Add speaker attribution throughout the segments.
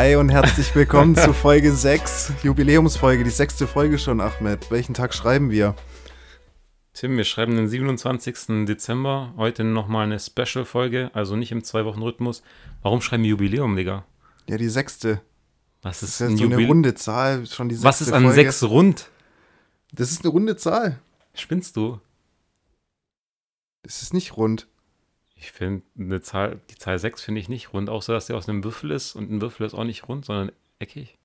Speaker 1: Hi und herzlich willkommen zu Folge 6, Jubiläumsfolge, die sechste Folge schon, Ahmed. Welchen Tag schreiben wir?
Speaker 2: Tim, wir schreiben den 27. Dezember. Heute nochmal eine Special-Folge, also nicht im Zwei-Wochen-Rhythmus. Warum schreiben wir Jubiläum, Digga?
Speaker 1: Ja, die sechste.
Speaker 2: Was
Speaker 1: Das
Speaker 2: ist,
Speaker 1: ist ja
Speaker 2: ein
Speaker 1: so eine runde Zahl, schon die sechste
Speaker 2: Was ist an
Speaker 1: Folge.
Speaker 2: sechs rund?
Speaker 1: Das ist eine runde Zahl.
Speaker 2: Spinnst du?
Speaker 1: Das ist nicht rund.
Speaker 2: Ich finde eine Zahl, die Zahl 6 finde ich nicht rund, außer dass der aus einem Würfel ist und ein Würfel ist auch nicht rund, sondern eckig.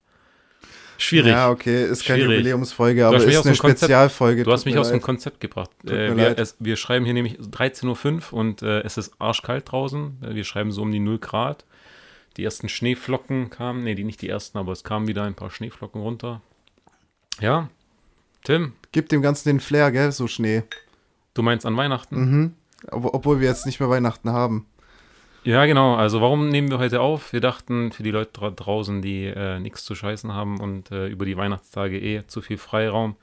Speaker 2: Schwierig.
Speaker 1: Ja, okay, ist keine
Speaker 2: Schwierig.
Speaker 1: Jubiläumsfolge, aber ist eine Spezialfolge.
Speaker 2: Du hast mich aus dem. Konzept gebracht. Äh, wir, es, wir schreiben hier nämlich 13.05 Uhr und äh, es ist arschkalt draußen. Wir schreiben so um die 0 Grad. Die ersten Schneeflocken kamen, nee, die nicht die ersten, aber es kamen wieder ein paar Schneeflocken runter. Ja, Tim,
Speaker 1: Gib dem Ganzen den Flair, gell, so Schnee.
Speaker 2: du meinst an Weihnachten?
Speaker 1: Mhm. Ob, obwohl wir jetzt nicht mehr Weihnachten haben.
Speaker 2: Ja, genau. Also warum nehmen wir heute auf? Wir dachten, für die Leute dra draußen, die äh, nichts zu scheißen haben und äh, über die Weihnachtstage eh zu viel Freiraum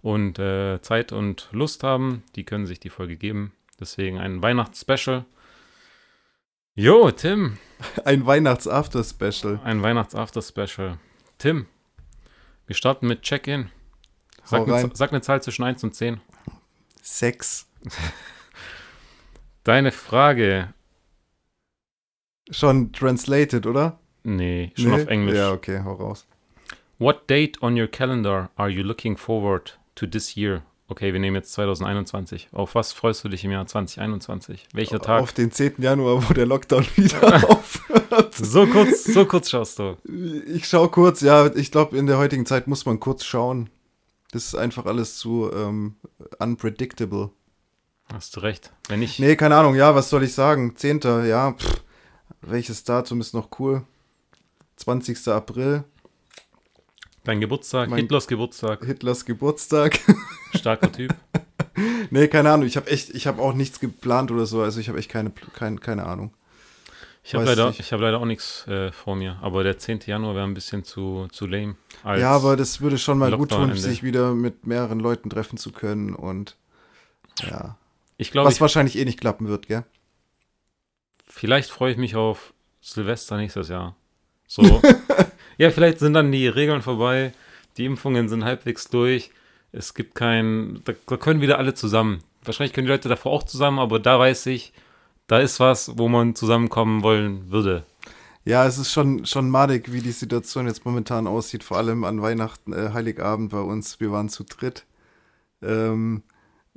Speaker 2: und äh, Zeit und Lust haben, die können sich die Folge geben. Deswegen ein Weihnachtsspecial. Jo, Tim,
Speaker 1: Ein Weihnachts-After-Special.
Speaker 2: ein Weihnachts-After-Special. Tim, wir starten mit Check-In. Sag, sag eine Zahl zwischen 1 und 10.
Speaker 1: Sex.
Speaker 2: Deine Frage.
Speaker 1: Schon translated, oder?
Speaker 2: Nee, schon
Speaker 1: Nee?
Speaker 2: auf Englisch.
Speaker 1: Ja, okay, hau raus.
Speaker 2: What date on your calendar are you looking forward to this year? Okay, wir nehmen jetzt 2021. Auf was freust du dich im Jahr 2021? Welcher Tag?
Speaker 1: Auf den 10. Januar, wo der Lockdown wieder aufhört.
Speaker 2: So kurz, so kurz schaust du.
Speaker 1: Ich schau kurz, ja, ich glaube, in der heutigen Zeit muss man kurz schauen. Das ist einfach alles zu ähm, unpredictable.
Speaker 2: Hast du recht. Wenn ich,
Speaker 1: Nee, keine Ahnung, ja, was soll ich sagen? 10. Ja, pff, welches Datum ist noch cool? 20. April,
Speaker 2: dein Geburtstag,
Speaker 1: Mein-
Speaker 2: Hitlers Geburtstag,
Speaker 1: Hitlers Geburtstag.
Speaker 2: starker Typ.
Speaker 1: nee, keine Ahnung, ich habe echt, ich habe auch nichts geplant oder so, also ich habe echt keine, kein, keine Ahnung.
Speaker 2: Ich habe leider, ich hab leider auch nichts äh, vor mir. Aber der 10. Januar wäre ein bisschen zu, zu lame.
Speaker 1: ja, aber das würde schon mal gut tun, sich wieder mit mehreren Leuten treffen zu können und ja.
Speaker 2: Ich glaube,
Speaker 1: Was
Speaker 2: ich,
Speaker 1: wahrscheinlich eh nicht klappen wird, gell?
Speaker 2: vielleicht freue ich mich auf Silvester nächstes Jahr. So. ja, vielleicht sind dann die Regeln vorbei, die Impfungen sind halbwegs durch. Es gibt kein, da, da können wieder alle zusammen. Wahrscheinlich können die Leute davor auch zusammen, aber da weiß ich, da ist was, wo man zusammenkommen wollen würde.
Speaker 1: Ja, es ist schon, schon madig, wie die Situation jetzt momentan aussieht, vor allem an Weihnachten, äh, Heiligabend bei uns. Wir waren zu dritt. Ähm,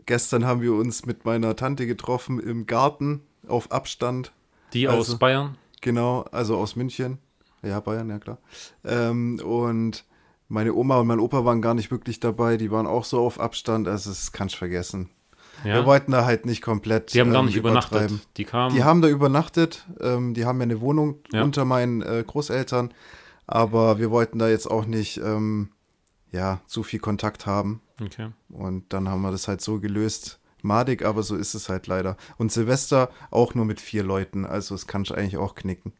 Speaker 1: gestern haben wir uns mit meiner Tante getroffen im Garten auf Abstand.
Speaker 2: Die
Speaker 1: Also-
Speaker 2: aus Bayern,
Speaker 1: Genau, also aus München. Ja, Bayern, ja klar. Ähm, und meine Oma und mein Opa waren gar nicht wirklich dabei, die waren auch so auf Abstand, also das kannst du vergessen. Wir
Speaker 2: ja,
Speaker 1: wollten da halt nicht komplett.
Speaker 2: die haben gar
Speaker 1: ähm,
Speaker 2: nicht übernachtet. Die kamen,
Speaker 1: Die haben da übernachtet, ähm, die haben ja eine Wohnung
Speaker 2: Ja.
Speaker 1: unter meinen äh, Großeltern, aber wir wollten da jetzt auch nicht ähm, ja, zu viel Kontakt haben.
Speaker 2: Okay.
Speaker 1: Und dann haben wir das halt so gelöst. Madig, aber so ist es halt leider. Und Silvester auch nur mit vier Leuten, also das kann ich eigentlich auch knicken.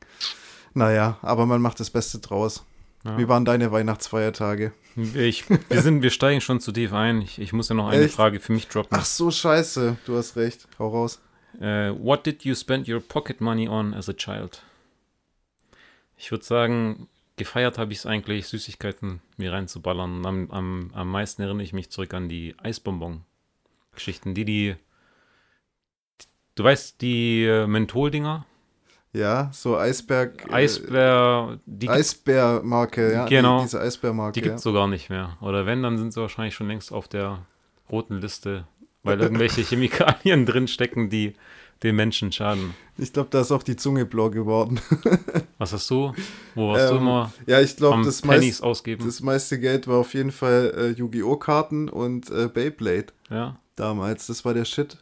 Speaker 1: Naja, aber man macht das Beste draus.
Speaker 2: Ja.
Speaker 1: Wie waren deine Weihnachtsfeiertage?
Speaker 2: Ich, wir, sind, wir steigen schon zu tief ein. Ich, ich muss ja noch eine
Speaker 1: Echt?
Speaker 2: Frage für mich droppen.
Speaker 1: Ach so, scheiße, du hast recht. Hau raus.
Speaker 2: Äh, what did you spend your pocket money on as a child? Ich würde sagen, gefeiert habe ich es eigentlich, Süßigkeiten mir reinzuballern. Am, am, am meisten erinnere ich mich zurück an die Eisbonbon-Geschichten. Die, die. Du weißt, die äh, Menthol-Dinger?
Speaker 1: Ja, so Eisberg. äh,
Speaker 2: Eisbär. Die,
Speaker 1: Eisbärmarke, ja.
Speaker 2: Genau.
Speaker 1: Die, diese Eisbärmarke.
Speaker 2: die gibt es so gar nicht mehr. Oder wenn, dann sind sie wahrscheinlich schon längst auf der roten Liste, weil irgendwelche Chemikalien drinstecken, die den Menschen schaden.
Speaker 1: Ich glaube, da ist auch die Zunge blau geworden.
Speaker 2: Was hast du? Wo warst du
Speaker 1: Ähm,
Speaker 2: immer
Speaker 1: ja, ich glaube, das, meist,
Speaker 2: ausgeben?
Speaker 1: das meiste Geld war auf jeden Fall äh, Yu-Gi-Oh! Karten und äh, Beyblade
Speaker 2: ja.
Speaker 1: damals. Das war der Shit.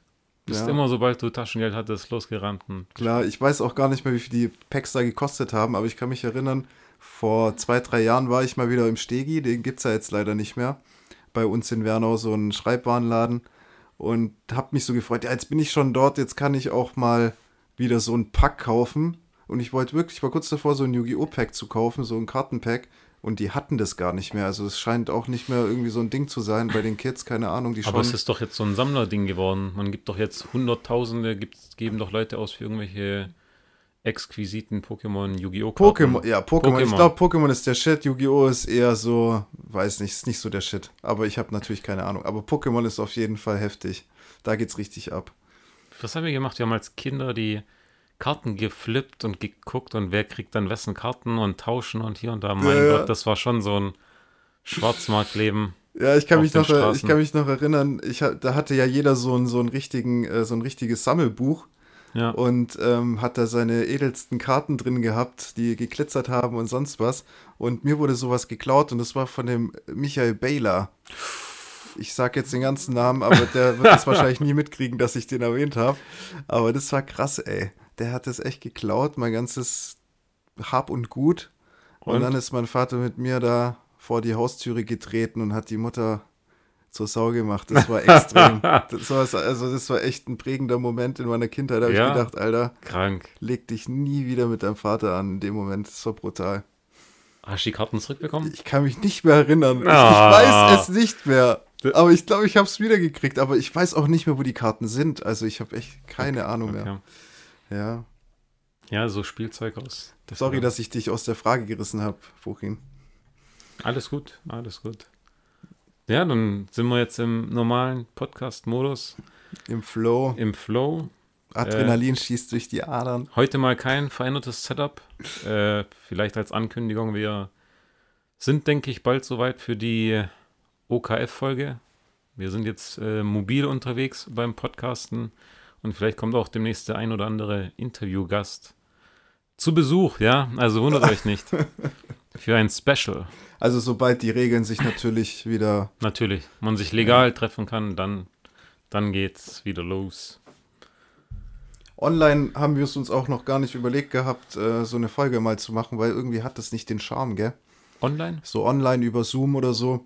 Speaker 2: Bist
Speaker 1: Ja.
Speaker 2: immer, sobald du Taschengeld hattest, losgerannt.
Speaker 1: Klar, ich weiß auch gar nicht mehr, wie viel die Packs da gekostet haben, aber ich kann mich erinnern, vor zwei, drei Jahren war ich mal wieder im Stegi, den gibt es ja jetzt leider nicht mehr. Bei uns in Wernau so ein Schreibwarenladen und hab mich so gefreut, ja, jetzt bin ich schon dort, jetzt kann ich auch mal wieder so ein Pack kaufen. Und ich wollte wirklich, ich war kurz davor, so ein Yu-Gi-Oh! Pack zu kaufen, so ein Kartenpack. Und die hatten das gar nicht mehr. Also es scheint auch nicht mehr irgendwie so ein Ding zu sein bei den Kids, keine Ahnung, die.
Speaker 2: Aber es ist doch jetzt so ein Sammlerding geworden. Man gibt doch jetzt Hunderttausende, gibt, geben doch Leute aus für irgendwelche exquisiten Pokémon Yu-Gi-Oh!
Speaker 1: Pokémon, ja, Pokémon. Ich glaube, Pokémon ist der Shit. Yu-Gi-Oh! ist eher so, weiß nicht, ist nicht so der Shit. Aber ich habe natürlich keine Ahnung. Aber Pokémon ist auf jeden Fall heftig. Da geht's richtig ab.
Speaker 2: Was haben wir gemacht? Wir haben als Kinder die Karten geflippt und geguckt und wer kriegt dann wessen Karten und tauschen und hier und da. Mein
Speaker 1: Ja.
Speaker 2: Gott, das war schon so ein Schwarzmarktleben.
Speaker 1: Ja, ich kann, mich noch, äh, ich kann mich noch erinnern, ich, da hatte ja jeder so ein, so ein, richtigen, äh, so ein richtiges Sammelbuch
Speaker 2: Ja.
Speaker 1: und ähm, hat da seine edelsten Karten drin gehabt, die geglitzert haben und sonst was. Und mir wurde sowas geklaut und das war von dem Michael Baylor. Ich sag jetzt den ganzen Namen, aber der wird es wahrscheinlich nie mitkriegen, dass ich den erwähnt habe. Aber das war krass, ey. Der hat das echt geklaut, mein ganzes Hab und Gut. Und,
Speaker 2: Und?
Speaker 1: dann ist mein Vater mit mir da vor die Haustüre getreten und hat die Mutter zur Sau gemacht. Das war extrem. das, war, also das war echt ein prägender Moment in meiner Kindheit. Da habe
Speaker 2: Ja.
Speaker 1: ich gedacht, Alter,
Speaker 2: Krank.
Speaker 1: leg dich nie wieder mit deinem Vater an in dem Moment. Das war brutal.
Speaker 2: Hast du die Karten zurückbekommen?
Speaker 1: Ich kann mich nicht mehr erinnern. Ich,
Speaker 2: Ah.
Speaker 1: ich weiß es nicht mehr. Aber ich glaube, ich habe es wiedergekriegt. Aber ich weiß auch nicht mehr, wo die Karten sind. Also ich habe echt keine Ahnung mehr.
Speaker 2: Okay.
Speaker 1: Ja.
Speaker 2: Ja, so Spielzeug aus.
Speaker 1: Sorry,
Speaker 2: Frage.
Speaker 1: dass ich dich aus der Frage gerissen habe, Fuchin.
Speaker 2: Alles gut, alles gut. Ja, dann sind wir jetzt im normalen Podcast-Modus,
Speaker 1: Im Flow.
Speaker 2: im Flow.
Speaker 1: Adrenalin schießt durch die Adern.
Speaker 2: Heute mal kein verändertes Setup. Äh, vielleicht als Ankündigung, wir sind, denke ich, bald soweit für die OKF-Folge. Wir sind jetzt äh, mobil unterwegs beim Podcasten und vielleicht kommt auch demnächst der ein oder andere Interviewgast zu Besuch, ja? Also wundert euch nicht. Für ein Special.
Speaker 1: Also sobald die Regeln sich natürlich wieder
Speaker 2: Natürlich. Man sich legal treffen kann, dann, dann geht's wieder los.
Speaker 1: Online haben wir es uns auch noch gar nicht überlegt gehabt, äh, so eine Folge mal zu machen, weil irgendwie hat das nicht den Charme, gell?
Speaker 2: Online?
Speaker 1: So online über Zoom oder so,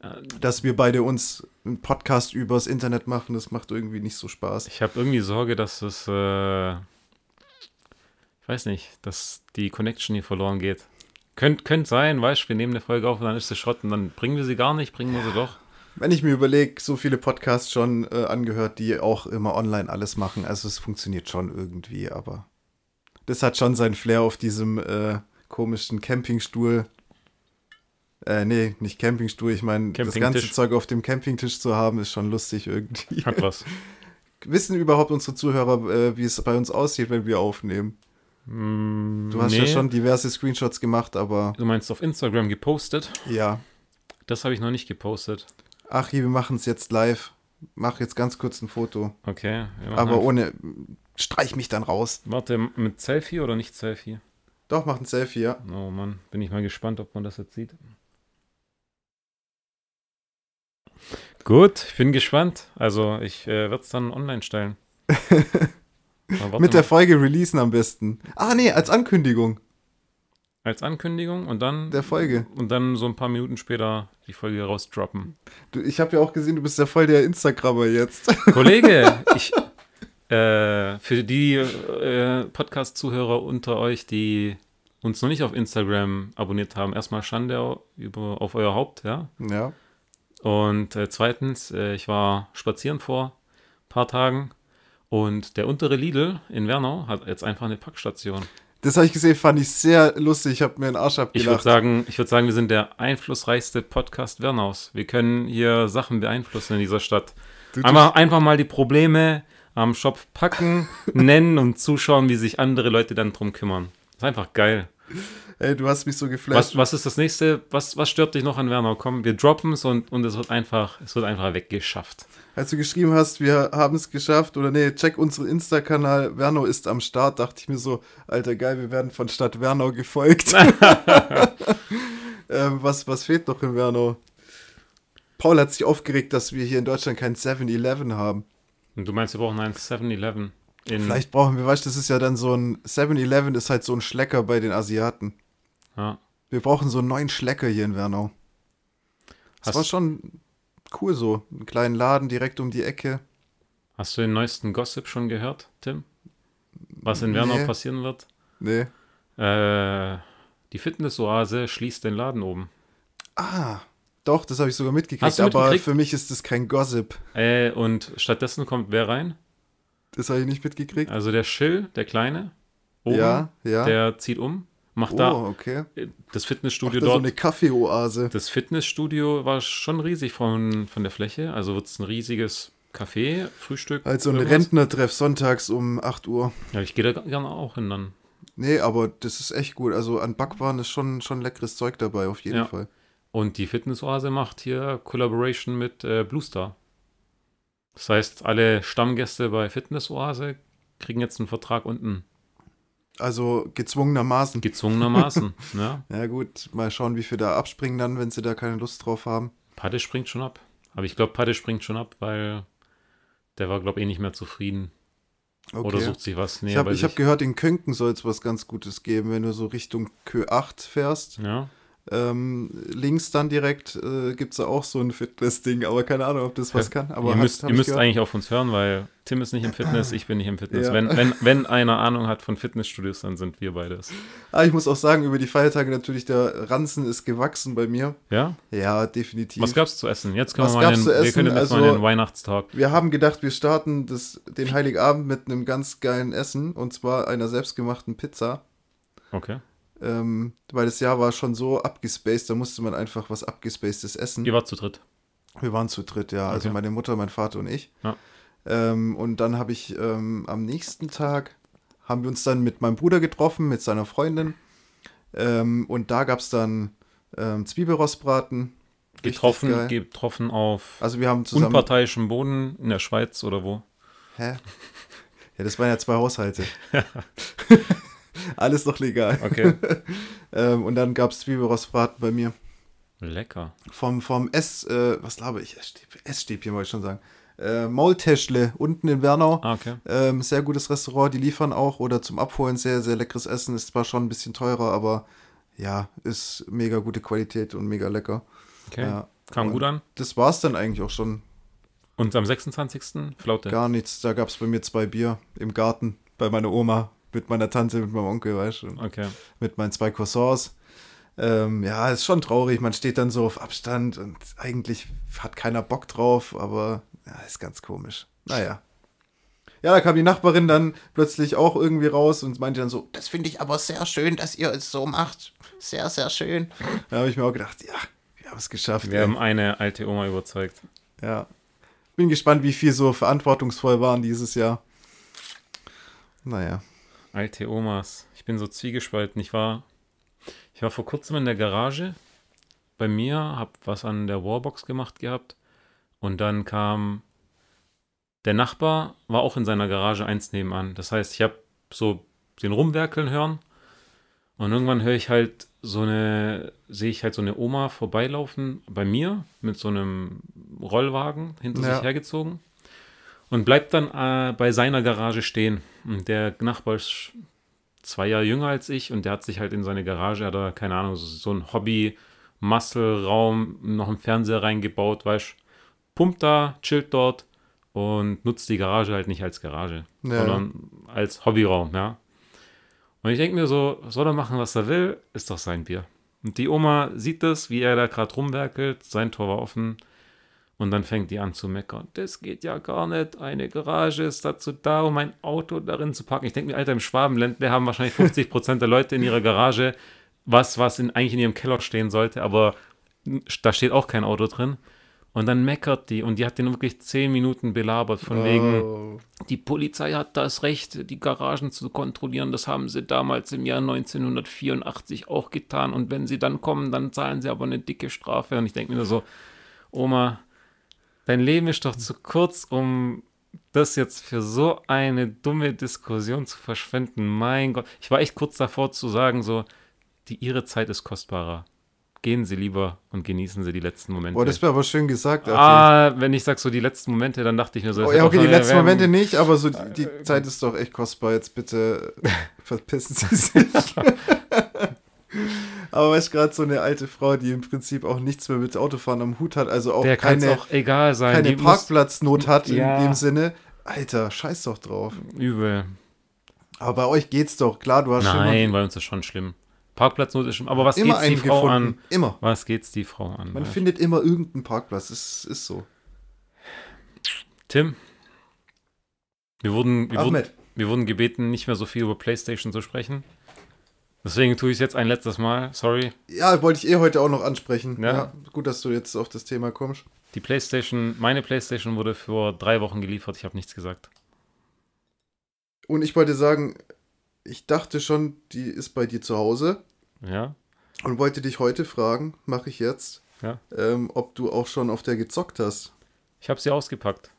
Speaker 2: Äh,
Speaker 1: dass wir beide uns einen Podcast übers Internet machen, das macht irgendwie nicht so Spaß.
Speaker 2: Ich habe irgendwie Sorge, dass es, äh, ich weiß nicht, dass die Connection hier verloren geht. Könnt, könnt sein, weißt du, wir nehmen eine Folge auf und dann ist sie Schrott und dann bringen wir sie gar nicht, bringen wir sie doch.
Speaker 1: Wenn ich mir überlege, so viele Podcasts schon äh, angehört, die auch immer online alles machen, also es funktioniert schon irgendwie, aber das hat schon seinen Flair auf diesem äh, komischen Campingstuhl. Äh, nee, nicht Campingstuhl, ich meine, das ganze. Zeug auf dem Campingtisch zu haben, ist schon lustig irgendwie.
Speaker 2: Hat was.
Speaker 1: Wissen überhaupt unsere Zuhörer, äh, wie es bei uns aussieht, wenn wir aufnehmen?
Speaker 2: Mm,
Speaker 1: Du hast ja
Speaker 2: nee.
Speaker 1: schon diverse Screenshots gemacht, aber
Speaker 2: Du meinst auf Instagram gepostet?
Speaker 1: ja.
Speaker 2: Das habe ich noch nicht gepostet.
Speaker 1: Ach, hier, wir machen es jetzt live. Mach jetzt ganz kurz ein Foto.
Speaker 2: Okay.
Speaker 1: Aber ohne. Streich mich dann raus.
Speaker 2: Warte, mit Selfie oder nicht Selfie?
Speaker 1: Doch, mach ein Selfie, ja.
Speaker 2: Oh Mann, bin ich mal gespannt, ob man das jetzt sieht. Gut, ich bin gespannt. Also, ich äh, werde es dann online stellen.
Speaker 1: Mit der. Folge releasen am besten. Ah, nee, als Ankündigung
Speaker 2: Als Ankündigung und dann,
Speaker 1: der Folge.
Speaker 2: und dann so ein paar Minuten später die Folge rausdroppen.
Speaker 1: Du, ich habe ja auch gesehen, du bist ja voll der Instagrammer jetzt.
Speaker 2: Kollege, ich, äh, für die äh, Podcast-Zuhörer unter euch, die uns noch nicht auf Instagram abonniert haben, erstmal Schande über, auf euer Haupt, ja.
Speaker 1: ja.
Speaker 2: Und äh, zweitens, äh, ich war spazieren vor ein paar Tagen und der untere Lidl in Wernau hat jetzt einfach eine Packstation.
Speaker 1: Das habe ich gesehen, fand ich sehr lustig. Ich habe mir einen Arsch
Speaker 2: Ich würde
Speaker 1: abgelacht.
Speaker 2: sagen, ich würde sagen, wir sind der einflussreichste Podcast Wernaus. Wir können hier Sachen beeinflussen in dieser Stadt.
Speaker 1: Du- du-
Speaker 2: Einfach, einfach mal die Probleme am Shop packen, nennen und zuschauen, wie sich andere Leute dann drum kümmern. Das ist einfach geil.
Speaker 1: Ey, du hast mich so geflasht.
Speaker 2: Was, was ist das nächste? Was, was stört dich noch an Wernau? Komm, wir droppen es und, und es wird einfach, es wird einfach weggeschafft.
Speaker 1: Als du geschrieben hast, wir haben es geschafft, oder nee, check unseren Insta-Kanal, Wernau ist am Start, dachte ich mir so, alter geil, wir werden von Stadt Wernau gefolgt. ähm, was, was fehlt noch in Wernau? Paul hat sich aufgeregt, dass wir hier in Deutschland kein 7-Eleven haben.
Speaker 2: Und du meinst, wir brauchen ein 7-Eleven in.
Speaker 1: Vielleicht brauchen wir, weißt du, das ist ja dann so ein 7-Eleven ist halt so ein Schlecker bei den Asiaten.
Speaker 2: Ja.
Speaker 1: Wir brauchen so einen neuen Schlecker hier in Wernau. Das
Speaker 2: Hast-
Speaker 1: war schon cool so. Einen kleinen Laden direkt um die Ecke.
Speaker 2: Hast du den neuesten Gossip schon gehört, Tim? Was in
Speaker 1: Nee.
Speaker 2: passieren wird?
Speaker 1: Nee.
Speaker 2: Äh, die Fitnessoase schließt den Laden oben.
Speaker 1: Ah, doch, das habe ich sogar mitgekriegt,
Speaker 2: du
Speaker 1: aber
Speaker 2: mitgekriegt?
Speaker 1: für mich ist das kein Gossip.
Speaker 2: Äh, und stattdessen kommt wer rein?
Speaker 1: Das habe ich nicht mitgekriegt.
Speaker 2: Also der Schill, der Kleine, oben,
Speaker 1: Ja, ja.
Speaker 2: der zieht um, macht
Speaker 1: oh,
Speaker 2: da
Speaker 1: okay.
Speaker 2: das
Speaker 1: Macht
Speaker 2: Fitnessstudio
Speaker 1: da so
Speaker 2: dort.
Speaker 1: eine Kaffeeoase.
Speaker 2: das Fitnessstudio war schon riesig von, von der Fläche. Also wird es ein riesiges Café, Frühstück.
Speaker 1: Also ein. Rentnertreff sonntags um 8 Uhr.
Speaker 2: Ja, ich gehe da gerne auch hin dann.
Speaker 1: Nee, aber das ist echt gut. Also an Backwaren ist schon, schon leckeres Zeug dabei, auf jeden
Speaker 2: Ja.
Speaker 1: Fall.
Speaker 2: Und die Fitnessoase macht hier Collaboration mit äh, Blue Star. Das heißt, alle Stammgäste bei Fitnessoase kriegen jetzt einen Vertrag unten.
Speaker 1: Also gezwungenermaßen.
Speaker 2: Gezwungenermaßen. ne?
Speaker 1: Ja gut, mal schauen, wie viel da abspringen dann, wenn sie da keine Lust drauf haben.
Speaker 2: Padde springt schon ab. Aber ich glaube, Padde springt schon ab, weil der war, glaube ich, eh nicht mehr zufrieden.
Speaker 1: Okay.
Speaker 2: Oder sucht sich was näher
Speaker 1: ich habe hab gehört, in Könken soll es was ganz Gutes geben, wenn du so Richtung Kö 8 fährst.
Speaker 2: Ja,
Speaker 1: Ähm, links dann direkt äh, gibt es da auch so ein Fitness-Ding, aber keine Ahnung, ob das was kann. Aber
Speaker 2: ihr
Speaker 1: hat-
Speaker 2: müsst,
Speaker 1: hab
Speaker 2: ihr müsst eigentlich auf uns hören, weil Tim ist nicht im Fitness, ich bin nicht im Fitness.
Speaker 1: Ja.
Speaker 2: Wenn, wenn, wenn einer Ahnung hat von Fitnessstudios, dann sind wir beides.
Speaker 1: Ah, ich muss auch sagen, über die Feiertage natürlich, der Ranzen ist gewachsen bei mir.
Speaker 2: Ja?
Speaker 1: Ja, definitiv.
Speaker 2: Was gab's zu essen? Jetzt können
Speaker 1: Was
Speaker 2: wir mal
Speaker 1: gab's
Speaker 2: in
Speaker 1: zu
Speaker 2: den, wir können jetzt mal
Speaker 1: Also-
Speaker 2: den Weihnachtstalk.
Speaker 1: Wir haben gedacht, wir starten das, den Heiligabend mit einem ganz geilen Essen und zwar einer selbstgemachten Pizza.
Speaker 2: Okay.
Speaker 1: Ähm, weil das Jahr war schon so abgespaced, da musste man einfach was abgespacedes essen.
Speaker 2: Ihr wart zu dritt.
Speaker 1: Wir waren zu dritt, ja. Also
Speaker 2: Okay.
Speaker 1: meine Mutter, mein Vater und ich.
Speaker 2: Ja.
Speaker 1: Ähm, und dann habe ich ähm, am nächsten Tag, haben wir uns dann mit meinem Bruder getroffen, mit seiner Freundin. Ähm, und da gab es dann ähm, Zwiebelrostbraten.
Speaker 2: Getroffen, getroffen auf
Speaker 1: Also wir haben zusammen...
Speaker 2: unparteiischem Boden in der Schweiz oder wo?
Speaker 1: Hä? Ja, das waren ja zwei Haushalte. Alles noch legal.
Speaker 2: Okay.
Speaker 1: Ähm, und dann gab es Zwiebelrostbraten bei mir.
Speaker 2: Lecker.
Speaker 1: Vom, vom Ess, äh, was laber ich? Essstäbchen, wollte ich schon sagen. Äh, Maultäschle unten in Wernau.
Speaker 2: Ah, okay.
Speaker 1: Ähm, sehr gutes Restaurant, die liefern auch oder zum Abholen sehr, sehr leckeres Essen. Ist zwar schon ein bisschen teurer, aber ja, ist mega gute Qualität und mega lecker.
Speaker 2: okay.
Speaker 1: Ja.
Speaker 2: Kam gut an.
Speaker 1: Das war es dann eigentlich auch schon.
Speaker 2: Und am 26. Flaute.
Speaker 1: Gar nichts. Da gab es bei mir zwei Bier im Garten bei meiner Oma, mit meiner Tante, mit meinem Onkel, weißt du,
Speaker 2: Okay.
Speaker 1: mit meinen zwei Cousins. Ähm, ja, ist schon traurig. Man steht dann so auf Abstand und eigentlich hat keiner Bock drauf, aber ja, ist ganz komisch. Naja. Ja, da kam die Nachbarin dann plötzlich auch irgendwie raus und meinte dann so, das finde ich aber sehr schön, dass ihr es so macht. Sehr, sehr schön. Da habe ich mir auch gedacht, ja, wir haben es geschafft.
Speaker 2: Wir
Speaker 1: ey.
Speaker 2: haben eine alte Oma überzeugt.
Speaker 1: Ja. Bin gespannt, wie viel so verantwortungsvoll waren dieses Jahr. Naja.
Speaker 2: Alte Omas. Ich bin so zwiegespalten. Ich war, ich war vor kurzem in der Garage bei mir, hab was an der Warbox gemacht gehabt und dann kam der Nachbar, war auch in seiner Garage eins nebenan. Das heißt, ich habe so den rumwerkeln hören und irgendwann höre ich halt so eine, sehe ich halt so eine Oma vorbeilaufen bei mir mit so einem Rollwagen hinter
Speaker 1: Ja.
Speaker 2: sich hergezogen und bleibt dann äh, bei seiner Garage stehen. Und der Nachbar ist zwei Jahre jünger als ich und der hat sich halt in seine Garage, hat er, keine Ahnung, so, so ein Hobby-Muscle-Raum, noch einen Fernseher reingebaut, weißt pumpt da, chillt dort und nutzt die Garage halt nicht als Garage,
Speaker 1: Ja.
Speaker 2: sondern als Hobbyraum, ja. Und ich denke mir so, soll er machen, was er will, ist doch sein Bier. Und die Oma sieht das, wie er da gerade rumwerkelt, sein Tor war offen. Und dann fängt die an zu meckern. Das geht ja gar nicht. Eine Garage ist dazu da, um ein Auto darin zu parken. Ich denke mir, Alter, im Schwabenländle haben wahrscheinlich 50 Prozent der Leute in ihrer Garage was, was in, eigentlich in ihrem Keller stehen sollte, aber da steht auch kein Auto drin. Und dann meckert die und die hat den wirklich 10 Minuten belabert, von wegen,
Speaker 1: Oh.
Speaker 2: die Polizei hat das Recht, die Garagen zu kontrollieren. Das haben sie damals im Jahr 1984 auch getan. Und wenn sie dann kommen, dann zahlen sie aber eine dicke Strafe. Und ich denke mir nur so, Oma, dein Leben ist doch zu kurz, um das jetzt für so eine dumme Diskussion zu verschwenden. Mein Gott. Ich war echt kurz davor zu sagen, so, die, ihre Zeit ist kostbarer. Gehen Sie lieber und genießen Sie die letzten Momente.
Speaker 1: Boah, das wäre aber schön gesagt.
Speaker 2: Ah, wenn ich sag so die letzten Momente, dann dachte ich mir so,
Speaker 1: Oh, ja, okay, die letzten
Speaker 2: wir-
Speaker 1: Momente nicht, aber so die, die Zeit ist doch echt kostbar. Jetzt bitte verpissen Sie sich. aber weißt du, gerade so eine alte Frau, die im Prinzip auch nichts mehr mit Autofahren am Hut hat, also auch
Speaker 2: Der es
Speaker 1: keine,
Speaker 2: auch egal sein.
Speaker 1: keine
Speaker 2: die muss-
Speaker 1: Parkplatznot hat
Speaker 2: Ja.
Speaker 1: in dem Sinne. Alter, scheiß doch drauf.
Speaker 2: Übel.
Speaker 1: Aber bei euch geht's doch, klar, du hast
Speaker 2: Nein, bei uns ist schon schlimm. Parkplatznot ist schlimm. Aber was
Speaker 1: schon immer
Speaker 2: geht's die Frau
Speaker 1: gefunden.
Speaker 2: an?
Speaker 1: Immer.
Speaker 2: Was geht's die Frau an?
Speaker 1: Man
Speaker 2: weißt?
Speaker 1: findet immer irgendeinen Parkplatz. Das ist so.
Speaker 2: Tim, wir wurden, wir wurden, wir wurden gebeten, nicht mehr so viel über PlayStation zu sprechen. Deswegen tue ich es jetzt ein letztes Mal. Sorry.
Speaker 1: Ja, wollte ich eh heute auch noch ansprechen.
Speaker 2: Ja.
Speaker 1: Ja. gut, dass du jetzt auf das Thema kommst.
Speaker 2: Die PlayStation, meine PlayStation wurde vor drei Wochen geliefert. Ich habe nichts gesagt.
Speaker 1: Und ich wollte sagen, ich dachte schon, die ist bei dir zu Hause
Speaker 2: Ja,
Speaker 1: und wollte dich heute fragen, mache ich jetzt,
Speaker 2: ja.
Speaker 1: ähm, ob du auch schon auf der gezockt hast.
Speaker 2: Ich habe sie ausgepackt.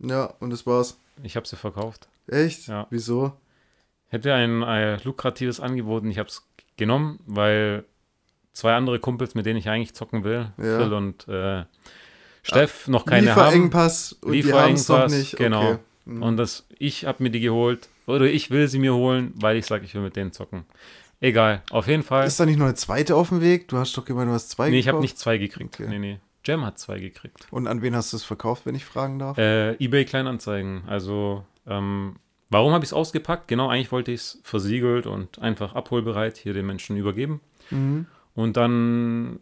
Speaker 1: Ja, und das war's.
Speaker 2: Ich habe sie verkauft.
Speaker 1: Echt?
Speaker 2: Ja.
Speaker 1: Wieso?
Speaker 2: Hätte ein äh, lukratives Angebot und ich habe es genommen, weil zwei andere Kumpels, mit denen ich eigentlich zocken will,
Speaker 1: Ja.
Speaker 2: Phil und äh, Steff, noch keine haben.
Speaker 1: Lieferengpass und die haben es noch
Speaker 2: Lieferengpass,
Speaker 1: nicht.
Speaker 2: genau.
Speaker 1: Okay. Mhm.
Speaker 2: Und das, ich habe mir die geholt. Oder ich will sie mir holen, weil ich sage, ich will mit denen zocken. Egal, auf jeden Fall.
Speaker 1: Ist da nicht noch eine zweite auf dem Weg? Du hast doch gemeint, du hast zwei
Speaker 2: nee, ich habe
Speaker 1: gekauft.
Speaker 2: nicht zwei gekriegt.
Speaker 1: Okay.
Speaker 2: Nee, nee. Jam hat zwei gekriegt.
Speaker 1: Und an wen hast du es verkauft, wenn ich fragen darf?
Speaker 2: Äh, eBay Kleinanzeigen. Also, ähm, warum habe ich es ausgepackt? Genau, eigentlich wollte ich es versiegelt und einfach abholbereit hier den Menschen übergeben.
Speaker 1: Mhm.
Speaker 2: Und dann,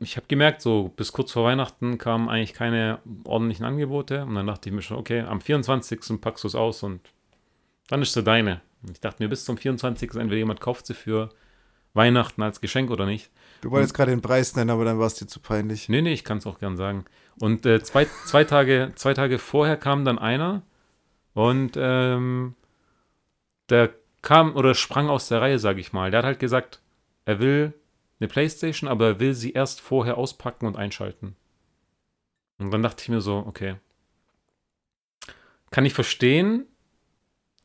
Speaker 2: ich habe gemerkt, so bis kurz vor Weihnachten kamen eigentlich keine ordentlichen Angebote. Und dann dachte ich mir schon, okay, am 24. packst du es aus und dann ist sie deine. Und ich dachte mir, bis zum 24. entweder jemand kauft sie für Weihnachten als Geschenk oder nicht.
Speaker 1: Du wolltest gerade den Preis nennen, aber dann war es dir zu peinlich.
Speaker 2: Nee, nee, ich kann es auch gern sagen. Und äh, zwei, zwei, Tage, zwei Tage vorher kam dann einer und ähm, der kam oder sprang aus der Reihe, sage ich mal. Der hat halt gesagt, er will eine Playstation, aber er will sie erst vorher auspacken und einschalten. Und dann dachte ich mir so, okay. Kann ich verstehen,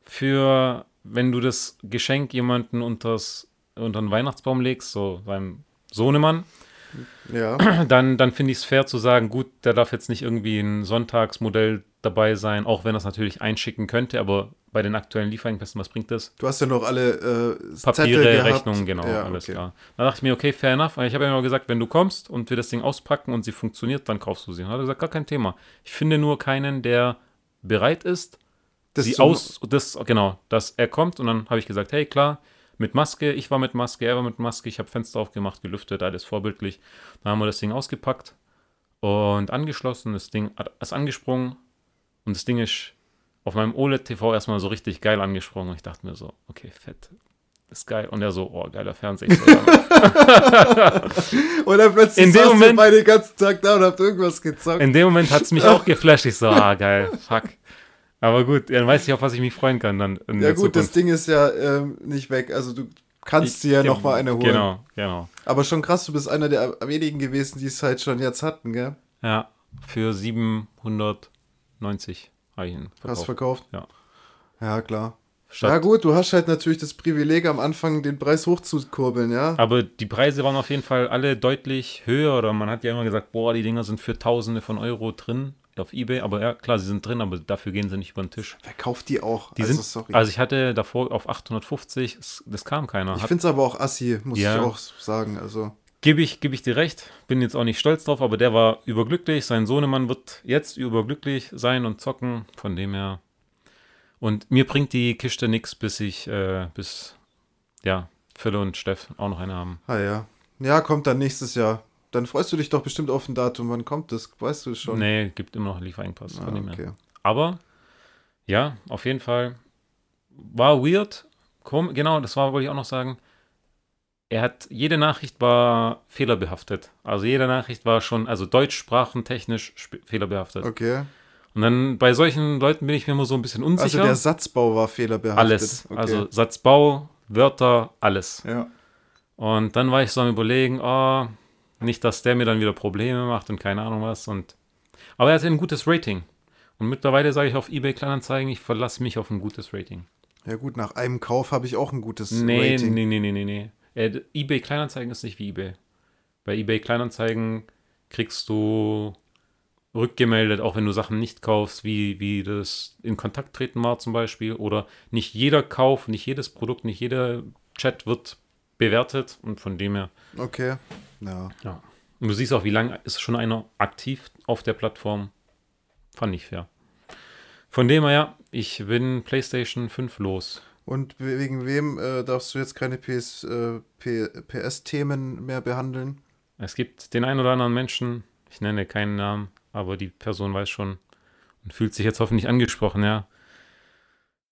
Speaker 2: für wenn du das Geschenk jemanden unter den Weihnachtsbaum legst, so seinem Sohnemann,
Speaker 1: Ja.
Speaker 2: dann, dann finde ich es fair zu sagen, gut, der darf jetzt nicht irgendwie ein Sonntagsmodell dabei sein, auch wenn er es natürlich einschicken könnte, aber bei den aktuellen Lieferengpässen, was bringt das?
Speaker 1: Du hast ja noch alle äh,
Speaker 2: Papiere. Rechnungen, genau,
Speaker 1: Ja,
Speaker 2: alles
Speaker 1: okay.
Speaker 2: klar. Da dachte ich mir, okay, fair enough. Ich habe ja immer gesagt, wenn du kommst und wir das Ding auspacken und sie funktioniert, dann kaufst du sie. Und hat er gesagt, gar kein Thema. Ich finde nur keinen, der bereit ist,
Speaker 1: Das
Speaker 2: sie aus, das, genau, dass er kommt und dann habe ich gesagt, hey, klar, mit Maske, ich war mit Maske, er war mit Maske, ich habe Fenster aufgemacht, gelüftet, alles vorbildlich. Dann haben wir das Ding ausgepackt und angeschlossen, das Ding ist angesprungen und das Ding ist auf meinem OLED-TV erstmal so richtig geil angesprungen und ich dachte mir so, okay, fett, ist geil. Und er so, oh, geiler Fernseher.
Speaker 1: Und dann plötzlich
Speaker 2: In dem Moment-
Speaker 1: beide den ganzen Tag da und habt irgendwas gezockt.
Speaker 2: In dem Moment hat es mich auch geflasht. Ich so, ah, geil, fuck. Aber gut, dann weiß ich, auf was ich mich freuen kann dann
Speaker 1: ja gut, das
Speaker 2: Zukunft.
Speaker 1: Ding ist ja ähm, nicht weg. Also du kannst dir ja
Speaker 2: Ich-
Speaker 1: noch mal eine holen.
Speaker 2: Genau, genau.
Speaker 1: Aber schon krass, du bist einer der wenigen gewesen, die es halt schon jetzt hatten, gell?
Speaker 2: Ja, für 790 habe ich ihn
Speaker 1: Hast
Speaker 2: verkauft.
Speaker 1: verkauft?
Speaker 2: Ja.
Speaker 1: Ja, klar.
Speaker 2: Statt,
Speaker 1: ja gut, du hast halt natürlich das Privileg am Anfang den Preis hochzukurbeln, ja?
Speaker 2: Aber die Preise waren auf jeden Fall alle deutlich höher. Oder man hat ja immer gesagt, boah, die Dinger sind für Tausende von Euro drin auf Ebay. Aber ja, klar, sie sind drin, aber dafür gehen sie nicht über den Tisch.
Speaker 1: Wer kauft die auch?
Speaker 2: Die
Speaker 1: also
Speaker 2: sind,
Speaker 1: sorry.
Speaker 2: also ich hatte davor auf 850, es, das kam keiner.
Speaker 1: ich finde es aber auch assi, muss
Speaker 2: Ja.
Speaker 1: ich auch sagen. Also
Speaker 2: Gebe ich, geb ich dir recht, bin jetzt auch nicht stolz drauf, aber der war überglücklich. Sein Sohnemann wird jetzt überglücklich sein und zocken, von dem her. Und mir bringt die Kiste nichts, bis ich, äh, bis, ja, Phil und Steff auch noch eine haben.
Speaker 1: ah ja. Ja, kommt dann nächstes Jahr. Dann freust du dich doch bestimmt auf ein Datum. Wann kommt das? Weißt du schon?
Speaker 2: Nee, gibt immer noch Lieferengpass.
Speaker 1: Ah, okay.
Speaker 2: Aber, ja, auf jeden Fall. War weird. Kom genau, das war, wollte ich auch noch sagen. Er hat, jede Nachricht war fehlerbehaftet. Also jede Nachricht war schon, also deutschsprachentechnisch sp- fehlerbehaftet.
Speaker 1: Okay.
Speaker 2: Und dann bei solchen Leuten bin ich mir immer so ein bisschen
Speaker 1: Also
Speaker 2: unsicher.
Speaker 1: der Satzbau war fehlerbehaftet.
Speaker 2: alles.
Speaker 1: Okay.
Speaker 2: Also Satzbau, Wörter, alles.
Speaker 1: ja.
Speaker 2: Und dann war ich so am überlegen, oh, nicht, dass der mir dann wieder Probleme macht und keine Ahnung was. Und aber er hat ein gutes Rating. Und mittlerweile sage ich auf eBay Kleinanzeigen, ich verlasse mich auf ein gutes Rating.
Speaker 1: Ja gut, nach einem Kauf habe ich auch ein gutes
Speaker 2: Nee,
Speaker 1: Rating.
Speaker 2: nee, nee, nee, nee, nee. Äh, eBay Kleinanzeigen ist nicht wie eBay. Bei eBay Kleinanzeigen kriegst du rückgemeldet, auch wenn du Sachen nicht kaufst, wie, wie das in Kontakt treten war zum Beispiel. Oder nicht jeder Kauf, nicht jedes Produkt, nicht jeder Chat wird bewertet. Und von dem her
Speaker 1: Okay. Ja.
Speaker 2: Ja. Und du siehst auch, wie lange ist schon einer aktiv auf der Plattform. Fand ich fair. Von dem her, ja, ich bin PlayStation 5 los.
Speaker 1: Und we- wegen wem äh, darfst du jetzt keine PS, äh, PS-Themen mehr behandeln?
Speaker 2: Es gibt den einen oder anderen Menschen, ich nenne keinen Namen, aber die Person weiß schon und fühlt sich jetzt hoffentlich angesprochen, ja.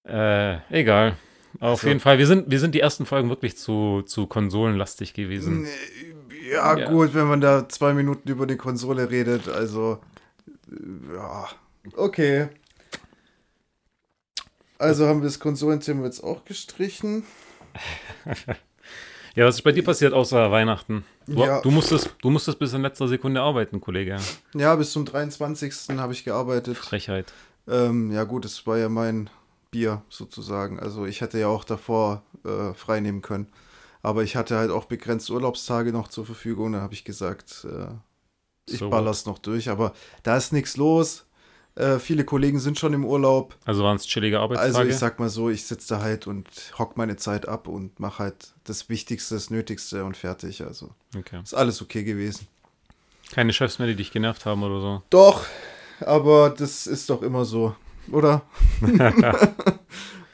Speaker 2: Äh, egal. Auf
Speaker 1: Also-
Speaker 2: jeden Fall, wir sind, wir sind die ersten Folgen wirklich zu, zu konsolenlastig gewesen.
Speaker 1: Ja,
Speaker 2: Ja.
Speaker 1: gut, wenn man da zwei Minuten über die Konsole redet, also. äh, Ja. Okay. Also haben wir das Konsolenthema jetzt auch gestrichen.
Speaker 2: Ja, was ist bei dir passiert außer Weihnachten? Du,
Speaker 1: Ja.
Speaker 2: du, musstest, du musstest bis in letzter Sekunde arbeiten, Kollege.
Speaker 1: Ja, bis zum 23. habe ich gearbeitet.
Speaker 2: Frechheit.
Speaker 1: Ähm, ja, gut, es war ja mein Bier sozusagen. Also ich hätte ja auch davor äh, frei nehmen können. Aber ich hatte halt auch begrenzt Urlaubstage noch zur Verfügung. Dann habe ich gesagt, äh, ich
Speaker 2: So
Speaker 1: baller's noch durch. Aber da ist nichts los. Äh, viele Kollegen sind schon im Urlaub.
Speaker 2: Also waren es chillige Arbeitstage?
Speaker 1: Also ich sag mal so, ich sitze da halt und hock meine Zeit ab und mache halt das Wichtigste, das Nötigste und fertig. Also
Speaker 2: okay.
Speaker 1: ist alles okay gewesen.
Speaker 2: Keine Chefs mehr, die dich genervt haben oder so.
Speaker 1: Doch, aber das ist doch immer so, oder?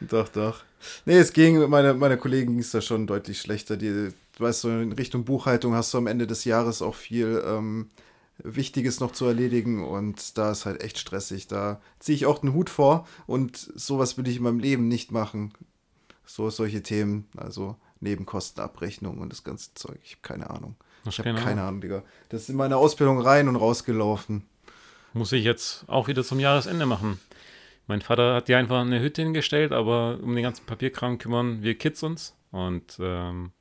Speaker 1: doch, doch. Nee, es ging, meine, meine Kollegen ging es da schon deutlich schlechter. Die, weißt du, in Richtung Buchhaltung hast du am Ende des Jahres auch viel ähm, Wichtiges noch zu erledigen und da ist halt echt stressig. Da ziehe ich auch den Hut vor und sowas will ich in meinem Leben nicht machen. So solche Themen, also Nebenkostenabrechnung und das ganze Zeug. Ich habe keine Ahnung.
Speaker 2: Hast
Speaker 1: Ich habe
Speaker 2: keine
Speaker 1: keine Ahnung, Digga. Das ist in meiner Ausbildung rein und rausgelaufen.
Speaker 2: Muss ich jetzt auch wieder zum Jahresende machen. Mein Vater hat dir einfach eine Hütte hingestellt, aber um den ganzen Papierkram kümmern wir Kids uns. Und ähm,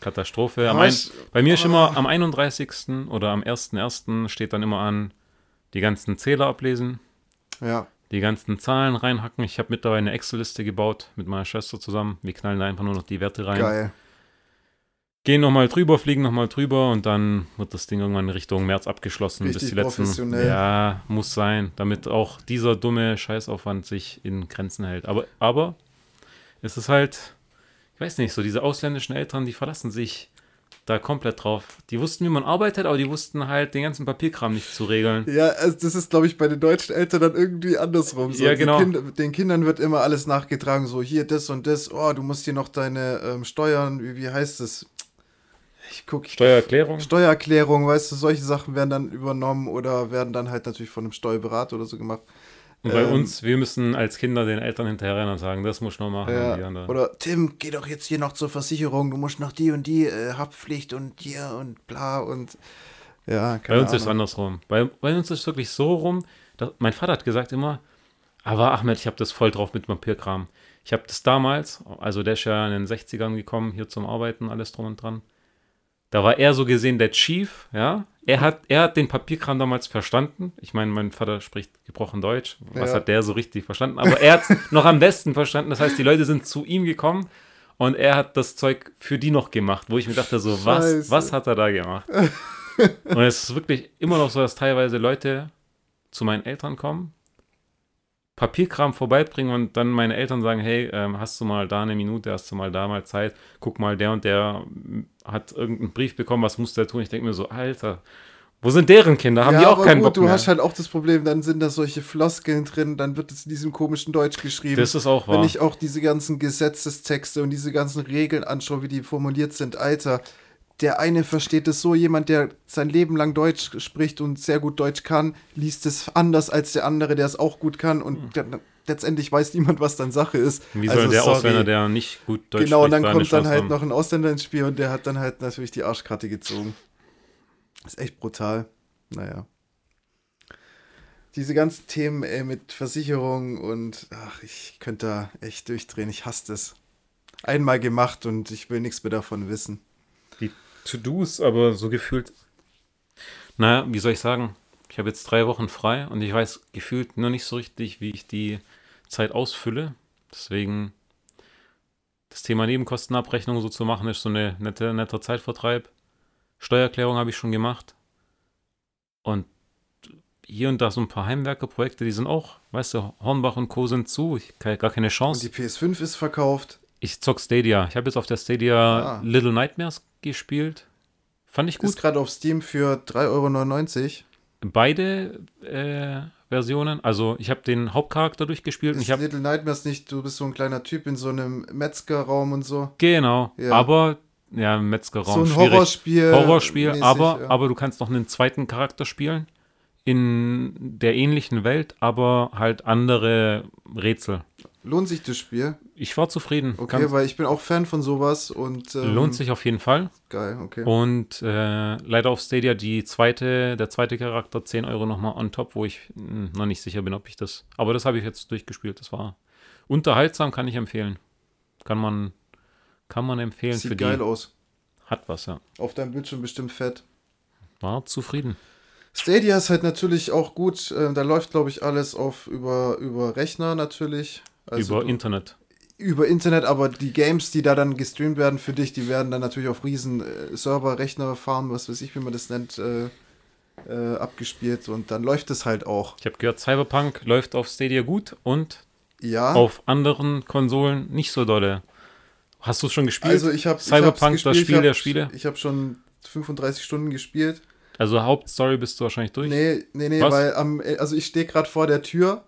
Speaker 2: Katastrophe. Ein, bei mir ist immer am 31. oder am 1.1. steht dann immer an, die ganzen Zähler ablesen,
Speaker 1: Ja,
Speaker 2: die ganzen Zahlen reinhacken. Ich habe mittlerweile eine Excel-Liste gebaut mit meiner Schwester zusammen. Wir knallen da einfach nur noch die Werte rein.
Speaker 1: geil.
Speaker 2: Gehen nochmal drüber, fliegen nochmal drüber und dann wird das Ding irgendwann Richtung März abgeschlossen.
Speaker 1: Richtig
Speaker 2: bis die letzten.
Speaker 1: professionell.
Speaker 2: Ja, muss sein, damit auch dieser dumme Scheißaufwand sich in Grenzen hält. Aber, aber es ist halt, ich weiß nicht, so diese ausländischen Eltern, die verlassen sich da komplett drauf. Die wussten, wie man arbeitet, aber die wussten halt den ganzen Papierkram nicht zu regeln.
Speaker 1: Ja, also das ist, glaube ich, bei den deutschen Eltern dann irgendwie andersrum. So,
Speaker 2: Ja, genau.
Speaker 1: Kind, den Kindern wird immer alles nachgetragen, so hier das und das. Oh, du musst hier noch deine ähm, Steuern, wie, wie heißt es? Ich gucke.
Speaker 2: Steuererklärung?
Speaker 1: Steuererklärung, weißt du, solche Sachen werden dann übernommen oder werden dann halt natürlich von einem Steuerberater oder so gemacht.
Speaker 2: Und bei
Speaker 1: Ähm,
Speaker 2: uns, wir müssen als Kinder den Eltern hinterherrennen und sagen, das muss ich noch machen.
Speaker 1: Ja. Oder Tim, geh doch jetzt hier noch zur Versicherung, du musst noch die und die äh, Haftpflicht und hier und bla und ja,
Speaker 2: Bei uns ist es
Speaker 1: Ahnung.
Speaker 2: andersrum. Bei, bei uns ist es wirklich so rum, dass, mein Vater hat gesagt immer, aber Ahmed, ich habe das voll drauf mit Papierkram. Ich habe das damals, also der ist ja in den 60ern gekommen, hier zum Arbeiten, alles drum und dran. Da war er so gesehen der Chief, ja. Er hat, er hat den Papierkram damals verstanden. Ich meine, mein Vater spricht gebrochen Deutsch. Was
Speaker 1: Ja.
Speaker 2: hat der so richtig verstanden? Aber er hat es noch am besten verstanden. Das heißt, die Leute sind zu ihm gekommen und er hat das Zeug für die noch gemacht, wo ich mir dachte, so, was,
Speaker 1: Scheiße.
Speaker 2: was hat er da gemacht? Und es ist wirklich immer noch so, dass teilweise Leute zu meinen Eltern kommen, Papierkram vorbeibringen und dann meine Eltern sagen, hey, ähm, hast du mal da eine Minute, hast du mal da mal Zeit, guck mal, der und der mm, hat irgendeinen Brief bekommen, was muss der tun? Ich denke mir so, Alter, wo sind deren Kinder? Haben
Speaker 1: ja,
Speaker 2: die auch keinen
Speaker 1: gut,
Speaker 2: Bock
Speaker 1: du
Speaker 2: mehr?
Speaker 1: hast halt auch das Problem, dann sind da solche Floskeln drin, dann wird es in diesem komischen Deutsch geschrieben.
Speaker 2: das ist auch wahr.
Speaker 1: Wenn ich auch diese ganzen Gesetzestexte und diese ganzen Regeln anschaue, wie die formuliert sind, Alter, der eine versteht es so, jemand, der sein Leben lang Deutsch spricht und sehr gut Deutsch kann, liest es anders als der andere, der es auch gut kann und der, letztendlich weiß niemand, was dann Sache ist.
Speaker 2: Wie soll
Speaker 1: Also,
Speaker 2: der
Speaker 1: sorry.
Speaker 2: Ausländer, der nicht gut Deutsch
Speaker 1: Genau, und dann
Speaker 2: da eine
Speaker 1: kommt dann halt
Speaker 2: haben?
Speaker 1: noch ein Ausländer ins Spiel und der hat dann halt natürlich die Arschkarte gezogen. Ist echt brutal. Naja. Diese ganzen Themen ey, mit Versicherung und ach, ich könnte da echt durchdrehen. Ich hasse das. Einmal gemacht und ich will nichts mehr davon wissen.
Speaker 2: To-Dos, aber so gefühlt. Naja, wie soll ich sagen? Ich habe jetzt drei Wochen frei und ich weiß gefühlt nur nicht so richtig, wie ich die Zeit ausfülle. Deswegen das Thema Nebenkostenabrechnung so zu machen, ist so eine nette, netter Zeitvertreib. Steuererklärung habe ich schon gemacht. Und hier und da so ein paar Heimwerkerprojekte, die sind auch, weißt du, Hornbach und Co. sind zu. Ich habe gar keine
Speaker 1: Und
Speaker 2: Chance.
Speaker 1: die PS5 ist verkauft.
Speaker 2: Ich zock Stadia. Ich habe jetzt auf der Stadia
Speaker 1: Ah.
Speaker 2: Little Nightmares gespielt. Fand ich gut.
Speaker 1: Ist gerade auf Steam für 3,99 Euro.
Speaker 2: Beide äh, Versionen. Also ich habe den Hauptcharakter durchgespielt und
Speaker 1: Ist
Speaker 2: ich habe
Speaker 1: Little Nightmares nicht, du bist so ein kleiner Typ in so einem Metzgerraum und so.
Speaker 2: genau,
Speaker 1: Ja.
Speaker 2: aber ja, Metzgerraum
Speaker 1: so ein
Speaker 2: schwierig.
Speaker 1: Horrorspiel.
Speaker 2: Horrorspiel,
Speaker 1: mäßig,
Speaker 2: aber,
Speaker 1: ja.
Speaker 2: aber du kannst noch einen zweiten Charakter spielen in der ähnlichen Welt, aber halt andere Rätsel.
Speaker 1: Lohnt sich das Spiel?
Speaker 2: Ich war zufrieden.
Speaker 1: Okay,
Speaker 2: Ganz-
Speaker 1: weil ich bin auch Fan von sowas und ähm,
Speaker 2: lohnt sich auf jeden Fall.
Speaker 1: Geil, okay.
Speaker 2: Und äh, leider auf Stadia die zweite, der zweite Charakter 10 Euro nochmal on top, wo ich mh, noch nicht sicher bin, ob ich das. Aber das habe ich jetzt durchgespielt. Das war unterhaltsam, kann ich empfehlen. Kann man, kann man empfehlen für
Speaker 1: Sieht
Speaker 2: die.
Speaker 1: geil aus.
Speaker 2: Hat was, ja.
Speaker 1: Auf deinem Bildschirm bestimmt fett.
Speaker 2: War zufrieden.
Speaker 1: Stadia ist halt natürlich auch gut. äh, Da läuft, glaube ich, alles auf über, über Rechner natürlich. Also
Speaker 2: über Internet.
Speaker 1: über Internet, aber die Games, die da dann gestreamt werden für dich, die werden dann natürlich auf riesen äh, Server, Rechner, Farmen, was weiß ich, wie man das nennt, äh, äh, abgespielt und dann läuft es halt auch.
Speaker 2: Ich habe gehört, Cyberpunk läuft auf Stadia gut und
Speaker 1: Ja.
Speaker 2: auf anderen Konsolen nicht so dolle. Hast du es schon gespielt?
Speaker 1: also ich habe
Speaker 2: Cyberpunk, das Spiel der Spiele?
Speaker 1: Ich habe schon 35 Stunden gespielt.
Speaker 2: Also Hauptstory bist du wahrscheinlich durch.
Speaker 1: Nee, nee, nee,
Speaker 2: Was?
Speaker 1: weil am, also ich stehe gerade vor der Tür.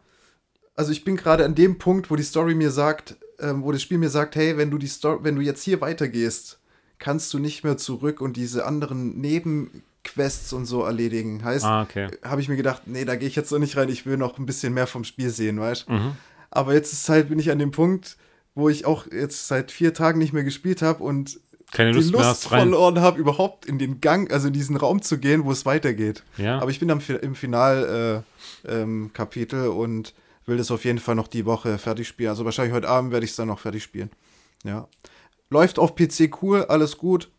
Speaker 1: Also ich bin gerade an dem Punkt, wo die Story mir sagt, ähm, wo das Spiel mir sagt, hey, wenn du die Story, wenn du jetzt hier weitergehst, kannst du nicht mehr zurück und diese anderen Nebenquests und so erledigen. Heißt,
Speaker 2: Ah, okay.
Speaker 1: habe ich mir gedacht, nee, da gehe ich jetzt noch nicht rein, ich will noch ein bisschen mehr vom Spiel sehen, weißt
Speaker 2: Mhm.
Speaker 1: Aber jetzt ist halt, bin ich an dem Punkt, wo ich auch jetzt seit vier Tagen nicht mehr gespielt habe und
Speaker 2: Keine
Speaker 1: die
Speaker 2: Lust mehr
Speaker 1: Lust verloren habe, überhaupt in den Gang, also in diesen Raum zu gehen, wo es weitergeht.
Speaker 2: Ja.
Speaker 1: Aber ich bin am, im Final-Kapitel äh, ähm, Kapitel und will das auf jeden Fall noch die Woche fertig spielen. Also wahrscheinlich heute Abend werde ich es dann noch fertig spielen. Ja. Läuft auf PC cool, alles gut,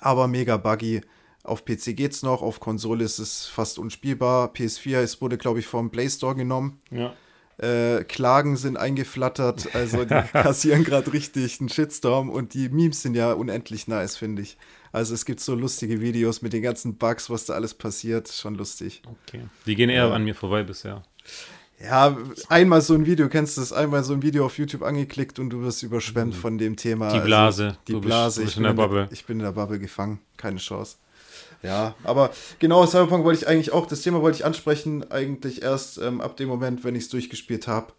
Speaker 1: aber mega buggy. Auf PC geht's noch, auf Konsole ist es fast unspielbar. PS4, es wurde, glaube ich, vom Play Store genommen.
Speaker 2: ja.
Speaker 1: Äh, Klagen sind eingeflattert, also die kassieren gerade richtig einen Shitstorm und die Memes sind ja unendlich nice, finde ich. Also es gibt so lustige Videos mit den ganzen Bugs, was da alles passiert, schon lustig.
Speaker 2: Okay. Die gehen eher
Speaker 1: Ja.
Speaker 2: an mir vorbei bisher.
Speaker 1: Ja, einmal so ein Video, kennst du das, einmal so ein Video auf YouTube angeklickt und du wirst überschwemmt von dem Thema.
Speaker 2: Mhm. Die Blase.
Speaker 1: Also, die
Speaker 2: Du bist-
Speaker 1: Blase,
Speaker 2: du bist
Speaker 1: ich
Speaker 2: in
Speaker 1: bin
Speaker 2: der Bubble.
Speaker 1: ich bin in der Bubble gefangen, keine Chance. Ja, aber genau, Cyberpunk wollte ich eigentlich auch, das Thema wollte ich ansprechen, eigentlich erst ähm, ab dem Moment, wenn ich es durchgespielt habe.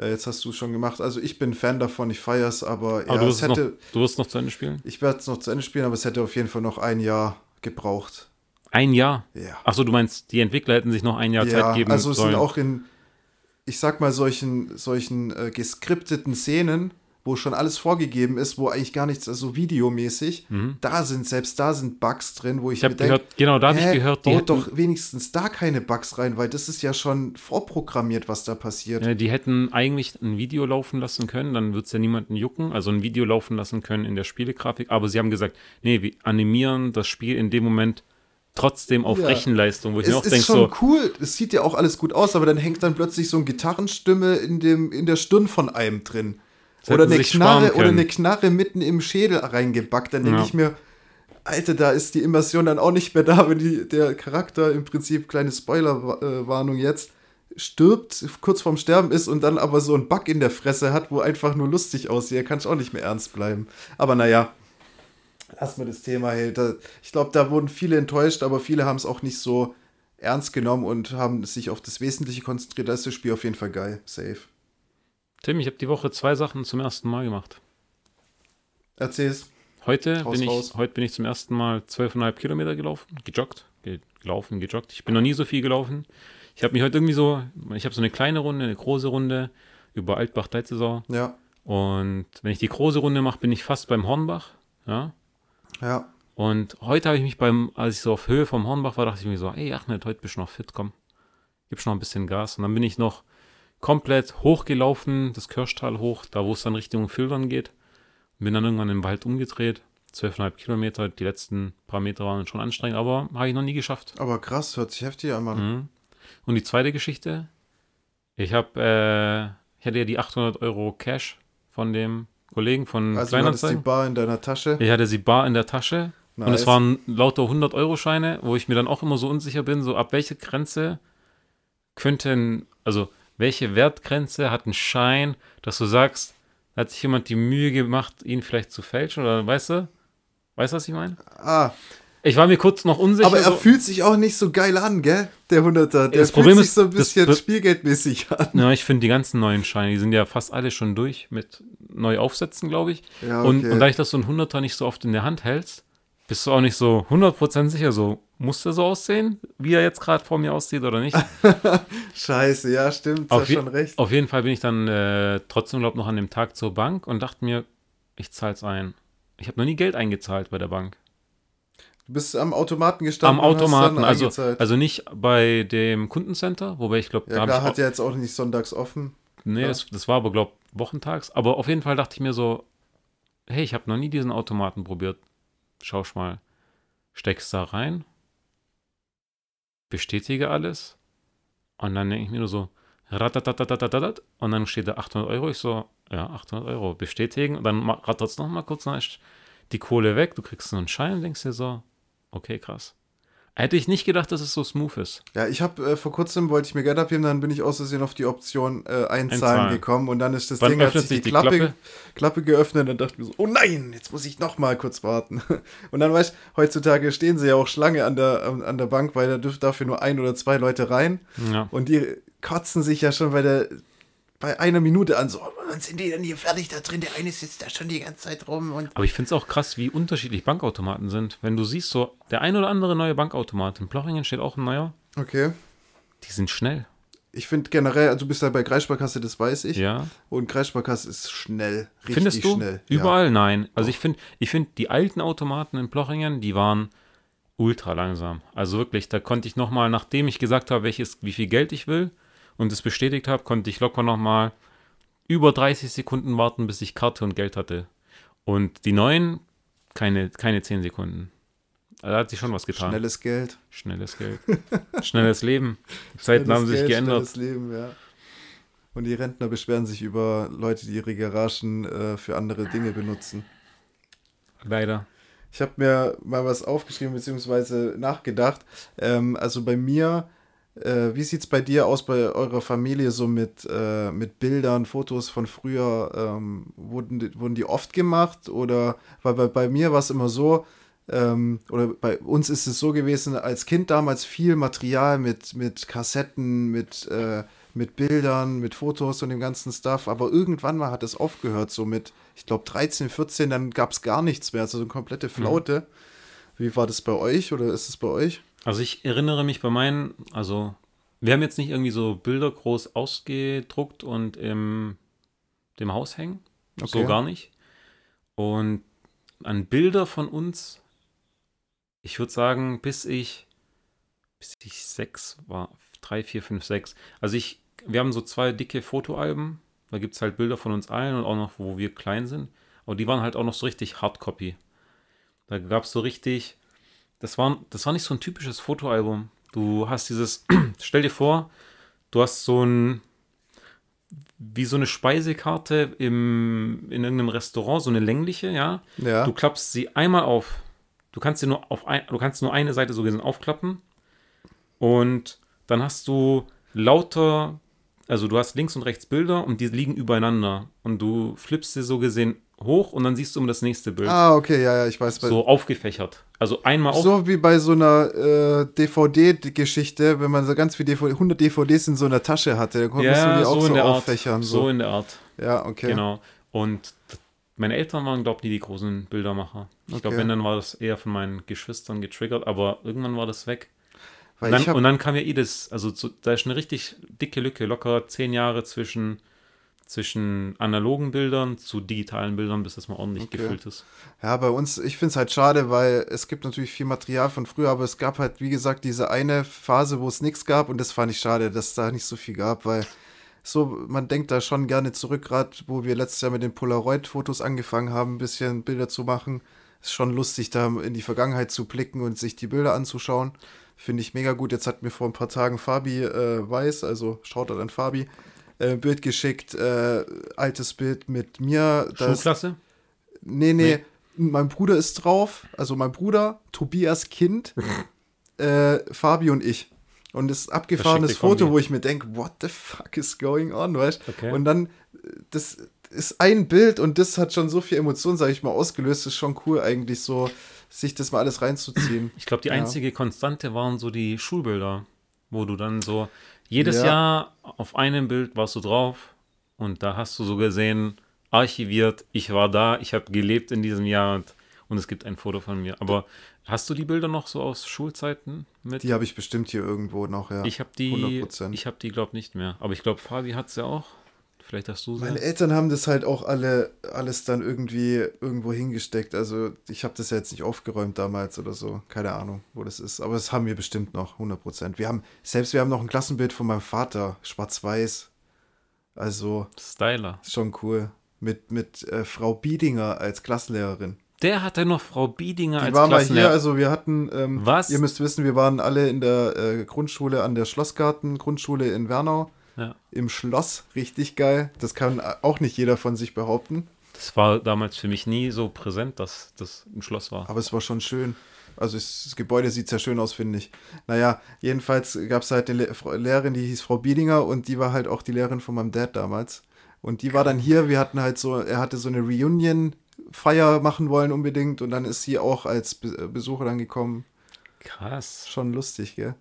Speaker 1: Äh, jetzt hast du es schon gemacht. Also ich bin Fan davon, ich feiere es, aber
Speaker 2: Aber
Speaker 1: ja,
Speaker 2: du,
Speaker 1: es
Speaker 2: wirst noch,
Speaker 1: hätte,
Speaker 2: du wirst noch zu Ende spielen?
Speaker 1: ich werde es noch zu Ende spielen, aber es hätte auf jeden Fall noch ein Jahr gebraucht.
Speaker 2: Ein Jahr?
Speaker 1: Ja.
Speaker 2: Achso, du meinst, die Entwickler hätten sich noch ein Jahr
Speaker 1: Ja,
Speaker 2: Zeit geben
Speaker 1: also es
Speaker 2: sollen.
Speaker 1: sind auch in, ich sag mal, solchen, solchen äh, geskripteten Szenen, wo schon alles vorgegeben ist, wo eigentlich gar nichts, also videomäßig, da sind, selbst da sind Bugs drin, wo ich,
Speaker 2: Mhm. ich habe
Speaker 1: mir denk,
Speaker 2: gehört, genau, da habe ich gehört, die
Speaker 1: baut doch wenigstens da keine Bugs rein, weil das ist ja schon vorprogrammiert, was da passiert.
Speaker 2: äh, die hätten eigentlich ein Video laufen lassen können, dann wird es ja niemanden jucken, also ein Video laufen lassen können in der Spielegrafik, aber sie haben gesagt, nee, wir animieren das Spiel in dem Moment trotzdem auf
Speaker 1: Ja.
Speaker 2: Rechenleistung, wo ich
Speaker 1: Es
Speaker 2: mir auch
Speaker 1: ist
Speaker 2: denke,
Speaker 1: schon
Speaker 2: so,
Speaker 1: cool, es sieht ja auch alles gut aus, aber dann hängt dann plötzlich so eine Gitarrenstimme in, dem, in der Stirn von einem drin.
Speaker 2: Das
Speaker 1: Oder eine Knarre oder eine Knarre mitten im Schädel reingebackt. Dann denke
Speaker 2: Ja.
Speaker 1: ich mir, Alter, da ist die Immersion dann auch nicht mehr da, wenn die, der Charakter im Prinzip, kleine Spoilerwarnung jetzt, stirbt, kurz vorm Sterben ist und dann aber so einen Bug in der Fresse hat, wo einfach nur lustig aussieht. Da kann ich auch nicht mehr ernst bleiben. Aber naja, lass mal das Thema, hey. Da, ich glaube, da wurden viele enttäuscht, aber viele haben es auch nicht so ernst genommen und haben sich auf das Wesentliche konzentriert. Da ist das Spiel auf jeden Fall geil. Safe.
Speaker 2: Tim, ich habe die Woche zwei Sachen zum ersten Mal gemacht.
Speaker 1: Erzähl's.
Speaker 2: Heute
Speaker 1: Haus
Speaker 2: bin, ich,
Speaker 1: raus.
Speaker 2: heute bin ich zum ersten Mal 12,5 Kilometer gelaufen, gejoggt, ge gelaufen, gejoggt. Ich bin noch nie so viel gelaufen. Ich habe mich heute irgendwie so, ich habe so eine kleine Runde, eine große Runde über Altbach-Deizesau.
Speaker 1: Ja,
Speaker 2: Und wenn ich die große Runde mache, bin ich fast beim Hornbach. Ja.
Speaker 1: Ja.
Speaker 2: Und heute habe ich mich beim, als ich so auf Höhe vom Hornbach war, dachte ich mir so, ey Achmed, heute bist du noch fit, komm. Gibst noch ein bisschen Gas. Und dann bin ich noch komplett hochgelaufen, das Kirschtal hoch, da wo es dann Richtung Filtern geht. Bin dann irgendwann im Wald umgedreht. 12,5 Kilometer, die letzten paar Meter waren schon anstrengend, aber habe ich noch nie geschafft.
Speaker 1: Aber krass, hört sich heftig an, Mann.
Speaker 2: Mhm. Und die zweite Geschichte, ich habe, äh, ich hatte ja die 800 Euro Cash von dem Kollegen von
Speaker 1: Also du hattest die
Speaker 2: Kleinanzeigen.
Speaker 1: Bar in deiner Tasche.
Speaker 2: Ich hatte sie bar in der Tasche und
Speaker 1: Nice.
Speaker 2: es waren lauter 100-Euro-Scheine, wo ich mir dann auch immer so unsicher bin, so ab welche Grenze könnten, also welche Wertgrenze hat ein Schein, dass du sagst, hat sich jemand die Mühe gemacht, ihn vielleicht zu fälschen oder weißt du? Weißt du, was ich meine?
Speaker 1: Ah,
Speaker 2: Ich war mir kurz noch unsicher.
Speaker 1: aber er
Speaker 2: so,
Speaker 1: fühlt sich auch nicht so geil an, gell? Der Hunderter. Der
Speaker 2: Das
Speaker 1: fühlt
Speaker 2: Problem
Speaker 1: sich
Speaker 2: ist,
Speaker 1: so ein bisschen spielgeldmäßig an.
Speaker 2: ja, ich finde die ganzen neuen Scheine, die sind ja fast alle schon durch mit neu aufsetzen, glaube ich.
Speaker 1: Ja,
Speaker 2: Und,
Speaker 1: okay.
Speaker 2: und da ich das so ein Hunderter nicht so oft in der Hand hältst, bist du auch nicht so 100% sicher, so muss er so aussehen, wie er jetzt gerade vor mir aussieht oder nicht?
Speaker 1: Scheiße, ja, stimmt,
Speaker 2: auf,
Speaker 1: hast schon recht.
Speaker 2: auf jeden Fall bin ich dann äh, trotzdem, glaube noch an dem Tag zur Bank und dachte mir, ich zahl's ein. Ich habe noch nie Geld eingezahlt bei der Bank.
Speaker 1: Du bist am Automaten
Speaker 2: Am
Speaker 1: gestanden. hast
Speaker 2: Automaten, also, also nicht bei dem Kundencenter, wobei ich glaube,
Speaker 1: ja,
Speaker 2: da
Speaker 1: klar,
Speaker 2: ich
Speaker 1: hat ja jetzt auch nicht sonntags offen.
Speaker 2: Nee,
Speaker 1: Ja.
Speaker 2: das, das war aber, glaube wochentags. Aber auf jeden Fall dachte ich mir so, hey, ich habe noch nie diesen Automaten probiert. Schau ich mal. Steckst da rein, bestätige alles und dann denke ich mir nur so, und dann steht da 800 Euro. Ich so, ja, 800 Euro bestätigen und dann rattert es nochmal kurz, dann ist die Kohle weg, du kriegst so einen Schein und denkst dir so, okay, krass. Hätte ich nicht gedacht, dass es so smooth ist.
Speaker 1: Ja, ich habe äh, vor kurzem wollte ich mir Geld abheben, dann bin ich aus Versehen auf die Option äh, einzahlen,
Speaker 2: Einzahlen.
Speaker 1: gekommen und dann ist das
Speaker 2: Wann
Speaker 1: Ding, hat sich die,
Speaker 2: die
Speaker 1: Klappe,
Speaker 2: Klappe?
Speaker 1: Klappe geöffnet und dachte ich mir so, oh nein, jetzt muss ich noch mal kurz warten. Und dann weißt du, heutzutage stehen sie ja auch Schlange an der, an der Bank, weil da dürfen dafür nur ein oder zwei Leute rein
Speaker 2: Ja.
Speaker 1: und die kotzen sich ja schon bei der bei einer Minute an, so, "Oh, wann sind die denn hier fertig da drin? Der eine sitzt da schon die ganze Zeit rum und
Speaker 2: Aber ich finde es auch krass, wie unterschiedlich Bankautomaten sind. Wenn du siehst, so der ein oder andere neue Bankautomat, in Plochingen steht auch ein neuer,
Speaker 1: okay.
Speaker 2: die sind schnell.
Speaker 1: Ich finde generell, also du bist ja bei Kreissparkasse, das weiß ich.
Speaker 2: Ja.
Speaker 1: Und Kreissparkasse ist schnell, richtig
Speaker 2: Findest du?
Speaker 1: schnell. Ja.
Speaker 2: Überall nein. Also ich finde, ich finde die alten Automaten in Plochingen, die waren ultra langsam. Also wirklich, da konnte ich nochmal, nachdem ich gesagt habe, welches, wie viel Geld ich will und es bestätigt habe, konnte ich locker nochmal über 30 Sekunden warten, bis ich Karte und Geld hatte. Und die neuen, keine, keine 10 Sekunden. Also Da hat sich schon was getan.
Speaker 1: Schnelles Geld.
Speaker 2: Schnelles Geld. Schnelles Leben. Die Zeiten haben sich
Speaker 1: Geld,
Speaker 2: geändert.
Speaker 1: Schnelles Leben, ja. Und die Rentner beschweren sich über Leute, die ihre Garagen äh, für andere Dinge benutzen.
Speaker 2: Leider.
Speaker 1: Ich habe mir mal was aufgeschrieben bzw. nachgedacht. Ähm, also bei mir, äh, wie sieht es bei dir aus, bei eurer Familie so mit, äh, mit Bildern, Fotos von früher? Ähm, wurden, die- wurden die oft gemacht? Oder weil bei, bei mir war es immer so, ähm, oder bei uns ist es so gewesen, als Kind damals viel Material mit, mit Kassetten, mit, äh, mit Bildern, mit Fotos und dem ganzen Stuff. Aber irgendwann mal hat es aufgehört, so mit, ich glaube, 13, 14, dann gab es gar nichts mehr, also so eine komplette Flaute. Wie war das bei euch oder ist es bei euch?
Speaker 2: Also ich erinnere mich bei meinen, also wir haben jetzt nicht irgendwie so Bilder groß ausgedruckt und im dem Haus hängen. So
Speaker 1: Okay.
Speaker 2: gar nicht. Und an Bilder von uns, ich würde sagen, bis ich, bis ich sechs war, drei, vier, fünf, sechs. Also ich, wir haben so zwei dicke Fotoalben. Da gibt es halt Bilder von uns allen und auch noch, wo wir klein sind. Aber die waren halt auch noch so richtig Hardcopy. Da gab es so richtig, das war, das war nicht so ein typisches Fotoalbum. Du hast dieses, stell dir vor, du hast so ein, wie so eine Speisekarte im, in irgendeinem Restaurant, so eine längliche, ja.
Speaker 1: Ja.
Speaker 2: Du klappst sie einmal auf. Du kannst sie nur auf ein, du kannst nur eine Seite so gesehen aufklappen. Und dann hast du lauter, also du hast links und rechts Bilder und die liegen übereinander. Und du flippst sie so gesehen hoch und dann siehst du um das nächste Bild.
Speaker 1: ah, okay, ja, ja, ich weiß.
Speaker 2: So aufgefächert. Also einmal auf.
Speaker 1: so wie bei so einer äh, DVD-Geschichte, wenn man so ganz viele DVD, 100 DVDs in so einer Tasche hatte, dann konntest du die auch so,
Speaker 2: in der Art.
Speaker 1: auffächern.
Speaker 2: So.
Speaker 1: So.
Speaker 2: in der Art.
Speaker 1: Ja, okay.
Speaker 2: Genau. Und meine Eltern waren, glaube ich, nie die großen Bildermacher. Ich glaube,
Speaker 1: Okay.
Speaker 2: wenn, dann war das eher von meinen Geschwistern getriggert, aber irgendwann war das weg. Und dann, und dann kam ja eh das, also zu, da ist eine richtig dicke Lücke, locker zehn Jahre zwischen, zwischen analogen Bildern zu digitalen Bildern, bis das mal ordentlich
Speaker 1: Okay.
Speaker 2: gefüllt ist.
Speaker 1: Ja, bei uns, ich finde es halt schade, weil es gibt natürlich viel Material von früher, aber es gab halt, wie gesagt, diese eine Phase, wo es nichts gab und das fand ich schade, dass da nicht so viel gab, weil so, man denkt da schon gerne zurück, gerade wo wir letztes Jahr mit den Polaroid-Fotos angefangen haben, ein bisschen Bilder zu machen. Ist schon lustig, da in die Vergangenheit zu blicken und sich die Bilder anzuschauen. Finde ich mega gut. Jetzt hat mir vor ein paar Tagen Fabi äh, Weiß, also schaut an Fabi, äh, Bild geschickt, äh, altes Bild mit mir. Da ist-
Speaker 2: Schulklasse?
Speaker 1: Nee, nee, mein Bruder ist drauf. Also mein Bruder, Tobias Kind, äh, Fabi und ich. Und das abgefahrenes. Foto, wo ich mir denke, what the fuck is going on, weißt
Speaker 2: Okay.
Speaker 1: Und dann, das ist ein Bild und das hat schon so viel Emotion, sage ich mal, ausgelöst. Das ist schon cool eigentlich so, sich das mal alles reinzuziehen.
Speaker 2: Ich glaube, die
Speaker 1: Ja.
Speaker 2: einzige Konstante waren so die Schulbilder, wo du dann so jedes
Speaker 1: Ja.
Speaker 2: Jahr auf einem Bild warst du drauf und da hast du so gesehen, archiviert, ich war da, ich habe gelebt in diesem Jahr und, und es gibt ein Foto von mir. Aber Hast du die Bilder noch so aus Schulzeiten mit?
Speaker 1: Die habe ich bestimmt hier irgendwo noch, ja.
Speaker 2: ich habe die,
Speaker 1: 100%.
Speaker 2: ich habe die, glaube nicht mehr. Aber ich glaube, Fabi hat sie auch. Vielleicht hast du.
Speaker 1: Meine Eltern haben das halt auch alle alles dann irgendwie irgendwo hingesteckt. Also ich habe das ja jetzt nicht aufgeräumt damals oder so. Keine Ahnung, wo das ist. Aber das haben wir bestimmt noch, 100 Prozent. Wir haben, selbst wir haben noch ein Klassenbild von meinem Vater, schwarz-weiß. Also
Speaker 2: Styler.
Speaker 1: schon cool. Mit, mit äh, Frau Biedinger als Klassenlehrerin.
Speaker 2: Der hatte noch Frau Biedinger
Speaker 1: Die
Speaker 2: als
Speaker 1: war mal hier, also wir hatten, ähm,
Speaker 2: Was?
Speaker 1: ihr müsst wissen, wir waren alle in der äh, Grundschule an der Schlossgarten, Grundschule in Wernau.
Speaker 2: Ja.
Speaker 1: Im Schloss, richtig geil. Das kann auch nicht jeder von sich behaupten.
Speaker 2: Das war damals für mich nie so präsent, dass das ein Schloss war.
Speaker 1: Aber es war schon schön. Also das Gebäude sieht sehr schön aus, finde ich. Naja, jedenfalls gab es halt eine Lehrerin, die hieß Frau Biedinger und die war halt auch die Lehrerin von meinem Dad damals. Und die war dann hier, wir hatten halt so, er hatte so eine Reunion-Feier machen wollen unbedingt und dann ist sie auch als Be Besucher dann gekommen.
Speaker 2: Krass.
Speaker 1: Schon lustig, gell?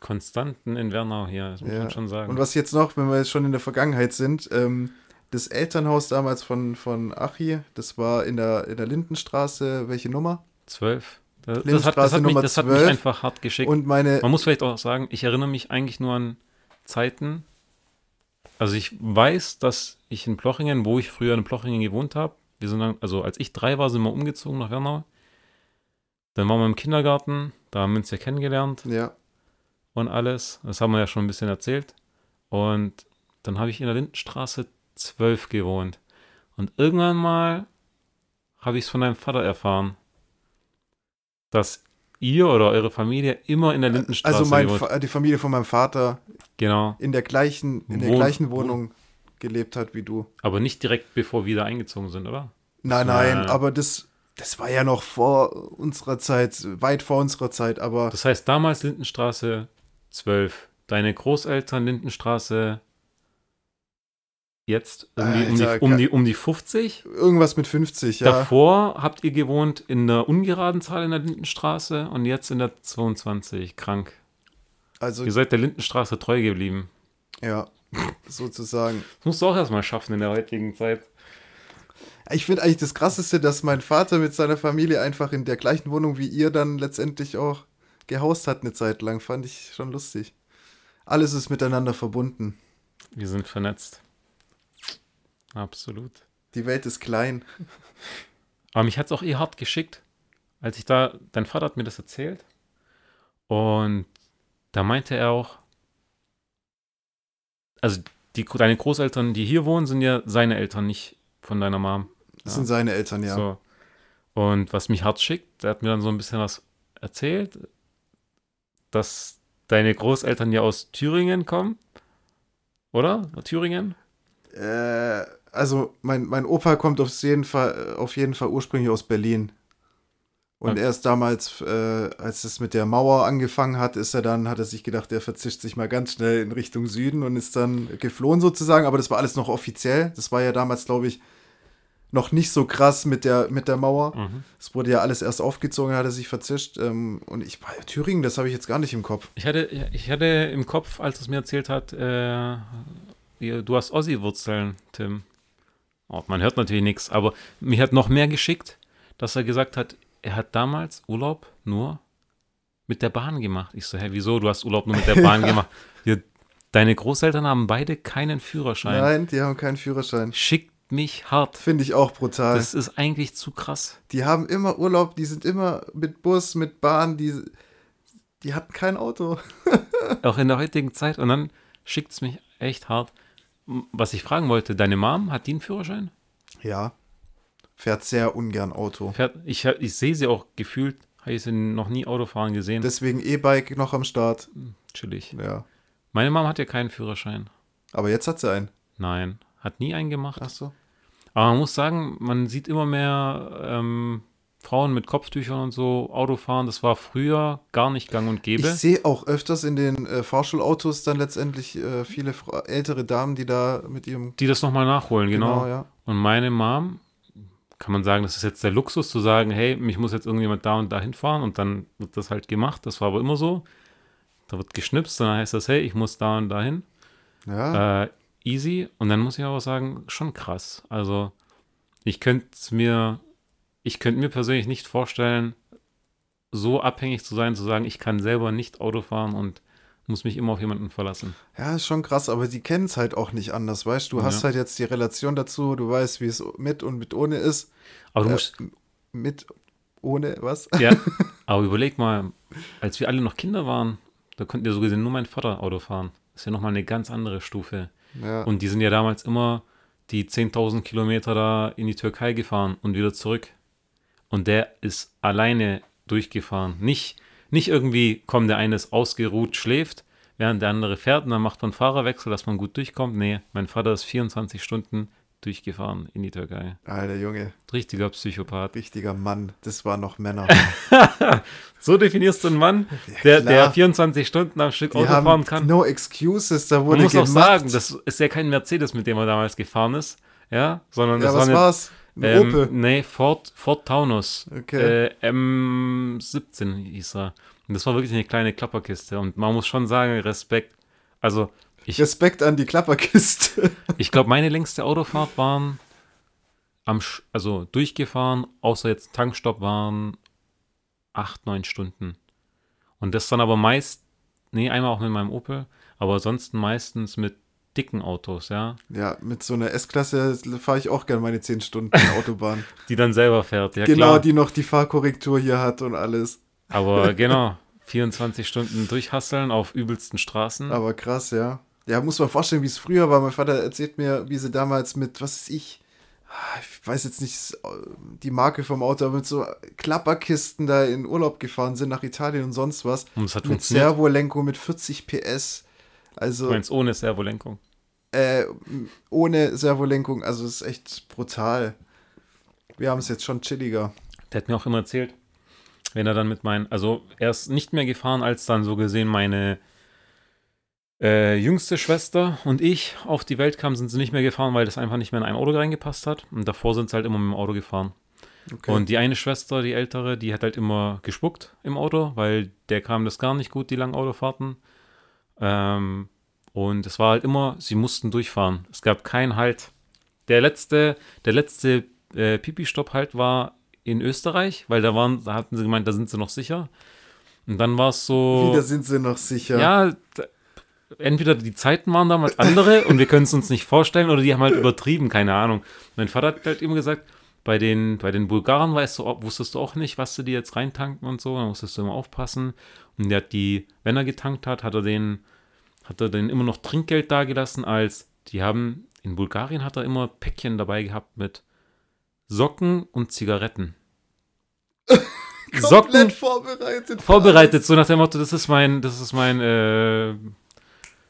Speaker 2: Konstanten in Wernau hier, das muss
Speaker 1: Ja.
Speaker 2: man schon sagen.
Speaker 1: Und was jetzt noch, wenn wir jetzt schon in der Vergangenheit sind, ähm, das Elternhaus damals von, von Achi, das war in der, in der Lindenstraße, welche Nummer?
Speaker 2: Zwölf. Das, das, hat, das, hat, mich, das hat mich
Speaker 1: 12.
Speaker 2: einfach hart geschickt.
Speaker 1: Und meine,
Speaker 2: Man muss vielleicht auch sagen, ich erinnere mich eigentlich nur an Zeiten. Also ich weiß, dass ich in Plochingen, wo ich früher in Plochingen gewohnt habe, wir sind dann, also als ich drei war, sind wir umgezogen nach Wernau. Dann waren wir im Kindergarten, da haben wir uns ja kennengelernt
Speaker 1: ja,
Speaker 2: und alles. Das haben wir ja schon ein bisschen erzählt. Und dann habe ich in der Lindenstraße 12 gewohnt. Und irgendwann mal habe ich es von deinem Vater erfahren, dass ihr oder eure Familie immer in der Lindenstraße
Speaker 1: also mein,
Speaker 2: gewohnt
Speaker 1: Fa- die Familie von meinem Vater
Speaker 2: Genau.
Speaker 1: in der gleichen, in der
Speaker 2: Wohn-
Speaker 1: gleichen Wohnung gelebt hat wie du.
Speaker 2: Aber nicht direkt bevor wir da eingezogen sind, oder?
Speaker 1: Nein, nein,
Speaker 2: Ja.
Speaker 1: aber das, das war ja noch vor unserer Zeit, weit vor unserer Zeit, aber
Speaker 2: Das heißt, damals Lindenstraße 12. Deine Großeltern Lindenstraße jetzt um die, um, die, um, die, um die 50.
Speaker 1: irgendwas mit 50, ja.
Speaker 2: Davor habt ihr gewohnt in der ungeraden Zahl in der Lindenstraße und jetzt in der 22. Krank.
Speaker 1: Also,
Speaker 2: Ihr seid der Lindenstraße treu geblieben.
Speaker 1: ja, sozusagen.
Speaker 2: Das musst du auch erstmal schaffen in der heutigen Zeit.
Speaker 1: Ich finde eigentlich das Krasseste, dass mein Vater mit seiner Familie einfach in der gleichen Wohnung wie ihr dann letztendlich auch gehaust hat eine Zeit lang. Fand ich schon lustig. Alles ist miteinander verbunden.
Speaker 2: Wir sind vernetzt. Absolut.
Speaker 1: Die Welt ist klein.
Speaker 2: Aber mich hat es auch eh hart geschickt, als ich da, dein Vater hat mir das erzählt. Und da meinte er auch, also die, deine Großeltern, die hier wohnen, sind ja seine Eltern, nicht von deiner Mom.
Speaker 1: Das
Speaker 2: Ja.
Speaker 1: sind seine Eltern, ja.
Speaker 2: So. Und was mich hart schickt, der hat mir dann so ein bisschen was erzählt, dass deine Großeltern ja aus Thüringen kommen. Oder? Thüringen?
Speaker 1: Äh, also mein, mein Opa kommt auf jeden Fall, auf jeden Fall ursprünglich aus Berlin. Und
Speaker 2: Okay.
Speaker 1: er ist damals, äh, als es mit der Mauer angefangen hat, ist er dann, hat er sich gedacht, er verzischt sich mal ganz schnell in Richtung Süden und ist dann geflohen sozusagen. Aber das war alles noch offiziell. Das war ja damals, glaube ich, noch nicht so krass mit der, mit der Mauer.
Speaker 2: Mhm.
Speaker 1: Es wurde ja alles erst aufgezogen, hat er sich verzischt. Ähm, und ich war Thüringen, das habe ich jetzt gar nicht im Kopf.
Speaker 2: Ich hatte, ich hatte im Kopf, als es mir erzählt hat, äh, du hast Ossi-Wurzeln, Tim. Oh, man hört natürlich nichts, aber mir hat noch mehr geschickt, dass er gesagt hat, er hat damals Urlaub nur mit der Bahn gemacht. Ich so, hä, wieso? Du hast Urlaub nur mit der Bahn gemacht. Deine Großeltern haben beide keinen Führerschein.
Speaker 1: Nein, die haben keinen Führerschein.
Speaker 2: Schickt mich hart.
Speaker 1: Finde ich auch brutal.
Speaker 2: Das ist eigentlich zu krass.
Speaker 1: Die haben immer Urlaub, die sind immer mit Bus, mit Bahn, die, die hatten kein Auto.
Speaker 2: Auch in der heutigen Zeit. Und dann schickt es mich echt hart. Was ich fragen wollte, deine Mom, hat die einen Führerschein?
Speaker 1: Ja. Fährt sehr ungern Auto.
Speaker 2: Fährt, ich, ich sehe sie auch gefühlt, habe ich sie noch nie Autofahren gesehen.
Speaker 1: Deswegen E-Bike noch am Start.
Speaker 2: Chillig.
Speaker 1: Ja.
Speaker 2: Meine Mom hat ja keinen Führerschein.
Speaker 1: Aber jetzt hat sie einen.
Speaker 2: Nein, hat nie einen gemacht.
Speaker 1: Ach so.
Speaker 2: Aber man muss sagen, man sieht immer mehr ähm, Frauen mit Kopftüchern und so Auto fahren. Das war früher gar nicht gang und
Speaker 1: Ich
Speaker 2: gäbe.
Speaker 1: sehe auch öfters in den äh, Fahrschulautos dann letztendlich äh, viele Fra ältere Damen, die da mit ihrem.
Speaker 2: Die das nochmal nachholen, genau.
Speaker 1: ja.
Speaker 2: Und meine Mom, kann man sagen, das ist jetzt der Luxus zu sagen, hey, mich muss jetzt irgendjemand da und da hinfahren und dann wird das halt gemacht. Das war aber immer so. Da wird geschnipst, dann heißt das, hey, ich muss da und dahin.
Speaker 1: Ja.
Speaker 2: Äh, easy. Und dann muss ich aber sagen, schon krass. Also, ich könnte mir, ich könnte mir persönlich nicht vorstellen, so abhängig zu sein, zu sagen, ich kann selber nicht Auto fahren und muss mich immer auf jemanden verlassen.
Speaker 1: Ja, ist schon krass, aber die kennen es halt auch nicht anders, weißt du? Du
Speaker 2: Ja.
Speaker 1: hast halt jetzt die Relation dazu, du weißt, wie es mit und mit ohne ist.
Speaker 2: Aber du
Speaker 1: Äh,
Speaker 2: musst,
Speaker 1: Mit, ohne, was?
Speaker 2: ja, aber überleg mal, als wir alle noch Kinder waren, da konnte ja so gesehen nur mein Vater Auto fahren. Das ist ja nochmal eine ganz andere Stufe.
Speaker 1: Ja,
Speaker 2: Und die sind ja damals immer die 10.000 Kilometer da in die Türkei gefahren und wieder zurück. Und der ist alleine durchgefahren. Nicht, nicht irgendwie, komm, der eine ist ausgeruht, schläft, während der andere fährt und dann macht man Fahrerwechsel, dass man gut durchkommt. Nee, mein Vater ist 24 Stunden durchgefahren in die Türkei.
Speaker 1: Alter Junge,
Speaker 2: Richtiger Psychopath.
Speaker 1: richtiger Mann, das waren noch Männer.
Speaker 2: So definierst du einen Mann, der,
Speaker 1: klar.
Speaker 2: der 24 Stunden am Stück
Speaker 1: Die
Speaker 2: Auto fahren kann.
Speaker 1: no excuses, da
Speaker 2: Man
Speaker 1: wurde
Speaker 2: muss auch
Speaker 1: gemacht.
Speaker 2: sagen, das ist ja kein Mercedes, mit dem er damals gefahren ist. Ja, sondern
Speaker 1: ja,
Speaker 2: das
Speaker 1: was
Speaker 2: war eine,
Speaker 1: war's? Ein
Speaker 2: Ähm,
Speaker 1: Opel.
Speaker 2: Nee, Ford, Ford Taunus.
Speaker 1: Okay.
Speaker 2: Äh, M17 hieß er. Und das war wirklich eine kleine Klapperkiste. Und man muss schon sagen, Respekt. Also, ich,
Speaker 1: Respekt an die Klapperkiste.
Speaker 2: ich glaube, meine längste Autofahrt waren am, Sch- also durchgefahren, außer jetzt Tankstopp waren acht, neun Stunden. Und das dann aber meist, nee, einmal auch mit meinem Opel, aber ansonsten meistens mit dicken Autos, ja,
Speaker 1: ja, mit so einer S-Klasse fahre ich auch gerne meine 10 Stunden Autobahn.
Speaker 2: die dann selber fährt. Ja,
Speaker 1: genau,
Speaker 2: klar.
Speaker 1: die noch die Fahrkorrektur hier hat und alles.
Speaker 2: Aber genau, 24 Stunden durchhasseln auf übelsten Straßen.
Speaker 1: Aber krass, ja. Ja, muss man vorstellen, wie es früher war. Mein Vater erzählt mir, wie sie damals mit, was ist ich, Ah, ich weiß jetzt nicht die Marke vom Auto, aber mit so Klapperkisten da in Urlaub gefahren sind nach Italien und sonst was.
Speaker 2: Und es hat
Speaker 1: Mit. Servolenkung mit 40 PS.
Speaker 2: Du
Speaker 1: Also
Speaker 2: meinst ohne Servolenkung.
Speaker 1: äh, ohne Servolenkung. Also es ist echt brutal. Wir haben es jetzt schon chilliger.
Speaker 2: Der hat mir auch immer erzählt, wenn er dann mit meinen, also er ist nicht mehr gefahren, als dann so gesehen meine äh, jüngste Schwester und ich auf die Welt kamen, sind sie nicht mehr gefahren, weil das einfach nicht mehr in ein Auto reingepasst hat. Und davor sind sie halt immer mit dem Auto gefahren.
Speaker 1: Okay.
Speaker 2: Und die eine Schwester, die ältere, die hat halt immer gespuckt im Auto, weil der kam das gar nicht gut, die langen Autofahrten. Ähm, und es war halt immer, sie mussten durchfahren. Es gab keinen Halt. Der letzte, der letzte äh, Pipi-Stopp halt war in Österreich, weil da waren, da hatten sie gemeint, da sind sie noch sicher. Und dann war es so.
Speaker 1: Wieder sind sie noch sicher.
Speaker 2: Ja, da, entweder die Zeiten waren damals andere und wir können es uns nicht vorstellen oder die haben halt übertrieben, keine Ahnung. Mein Vater hat halt immer gesagt, bei den, bei den Bulgaren weißt du, auch- wusstest du auch nicht, was sie die jetzt reintanken und so, da musstest du immer aufpassen. Und der hat die, wenn er getankt hat, hat er den, hat er den immer noch Trinkgeld dagelassen, als die haben, in Bulgarien hat er immer Päckchen dabei gehabt mit Socken und Zigaretten.
Speaker 1: Komplett vorbereitet.
Speaker 2: vorbereitet, so nach dem Motto, das ist mein, das ist mein, äh,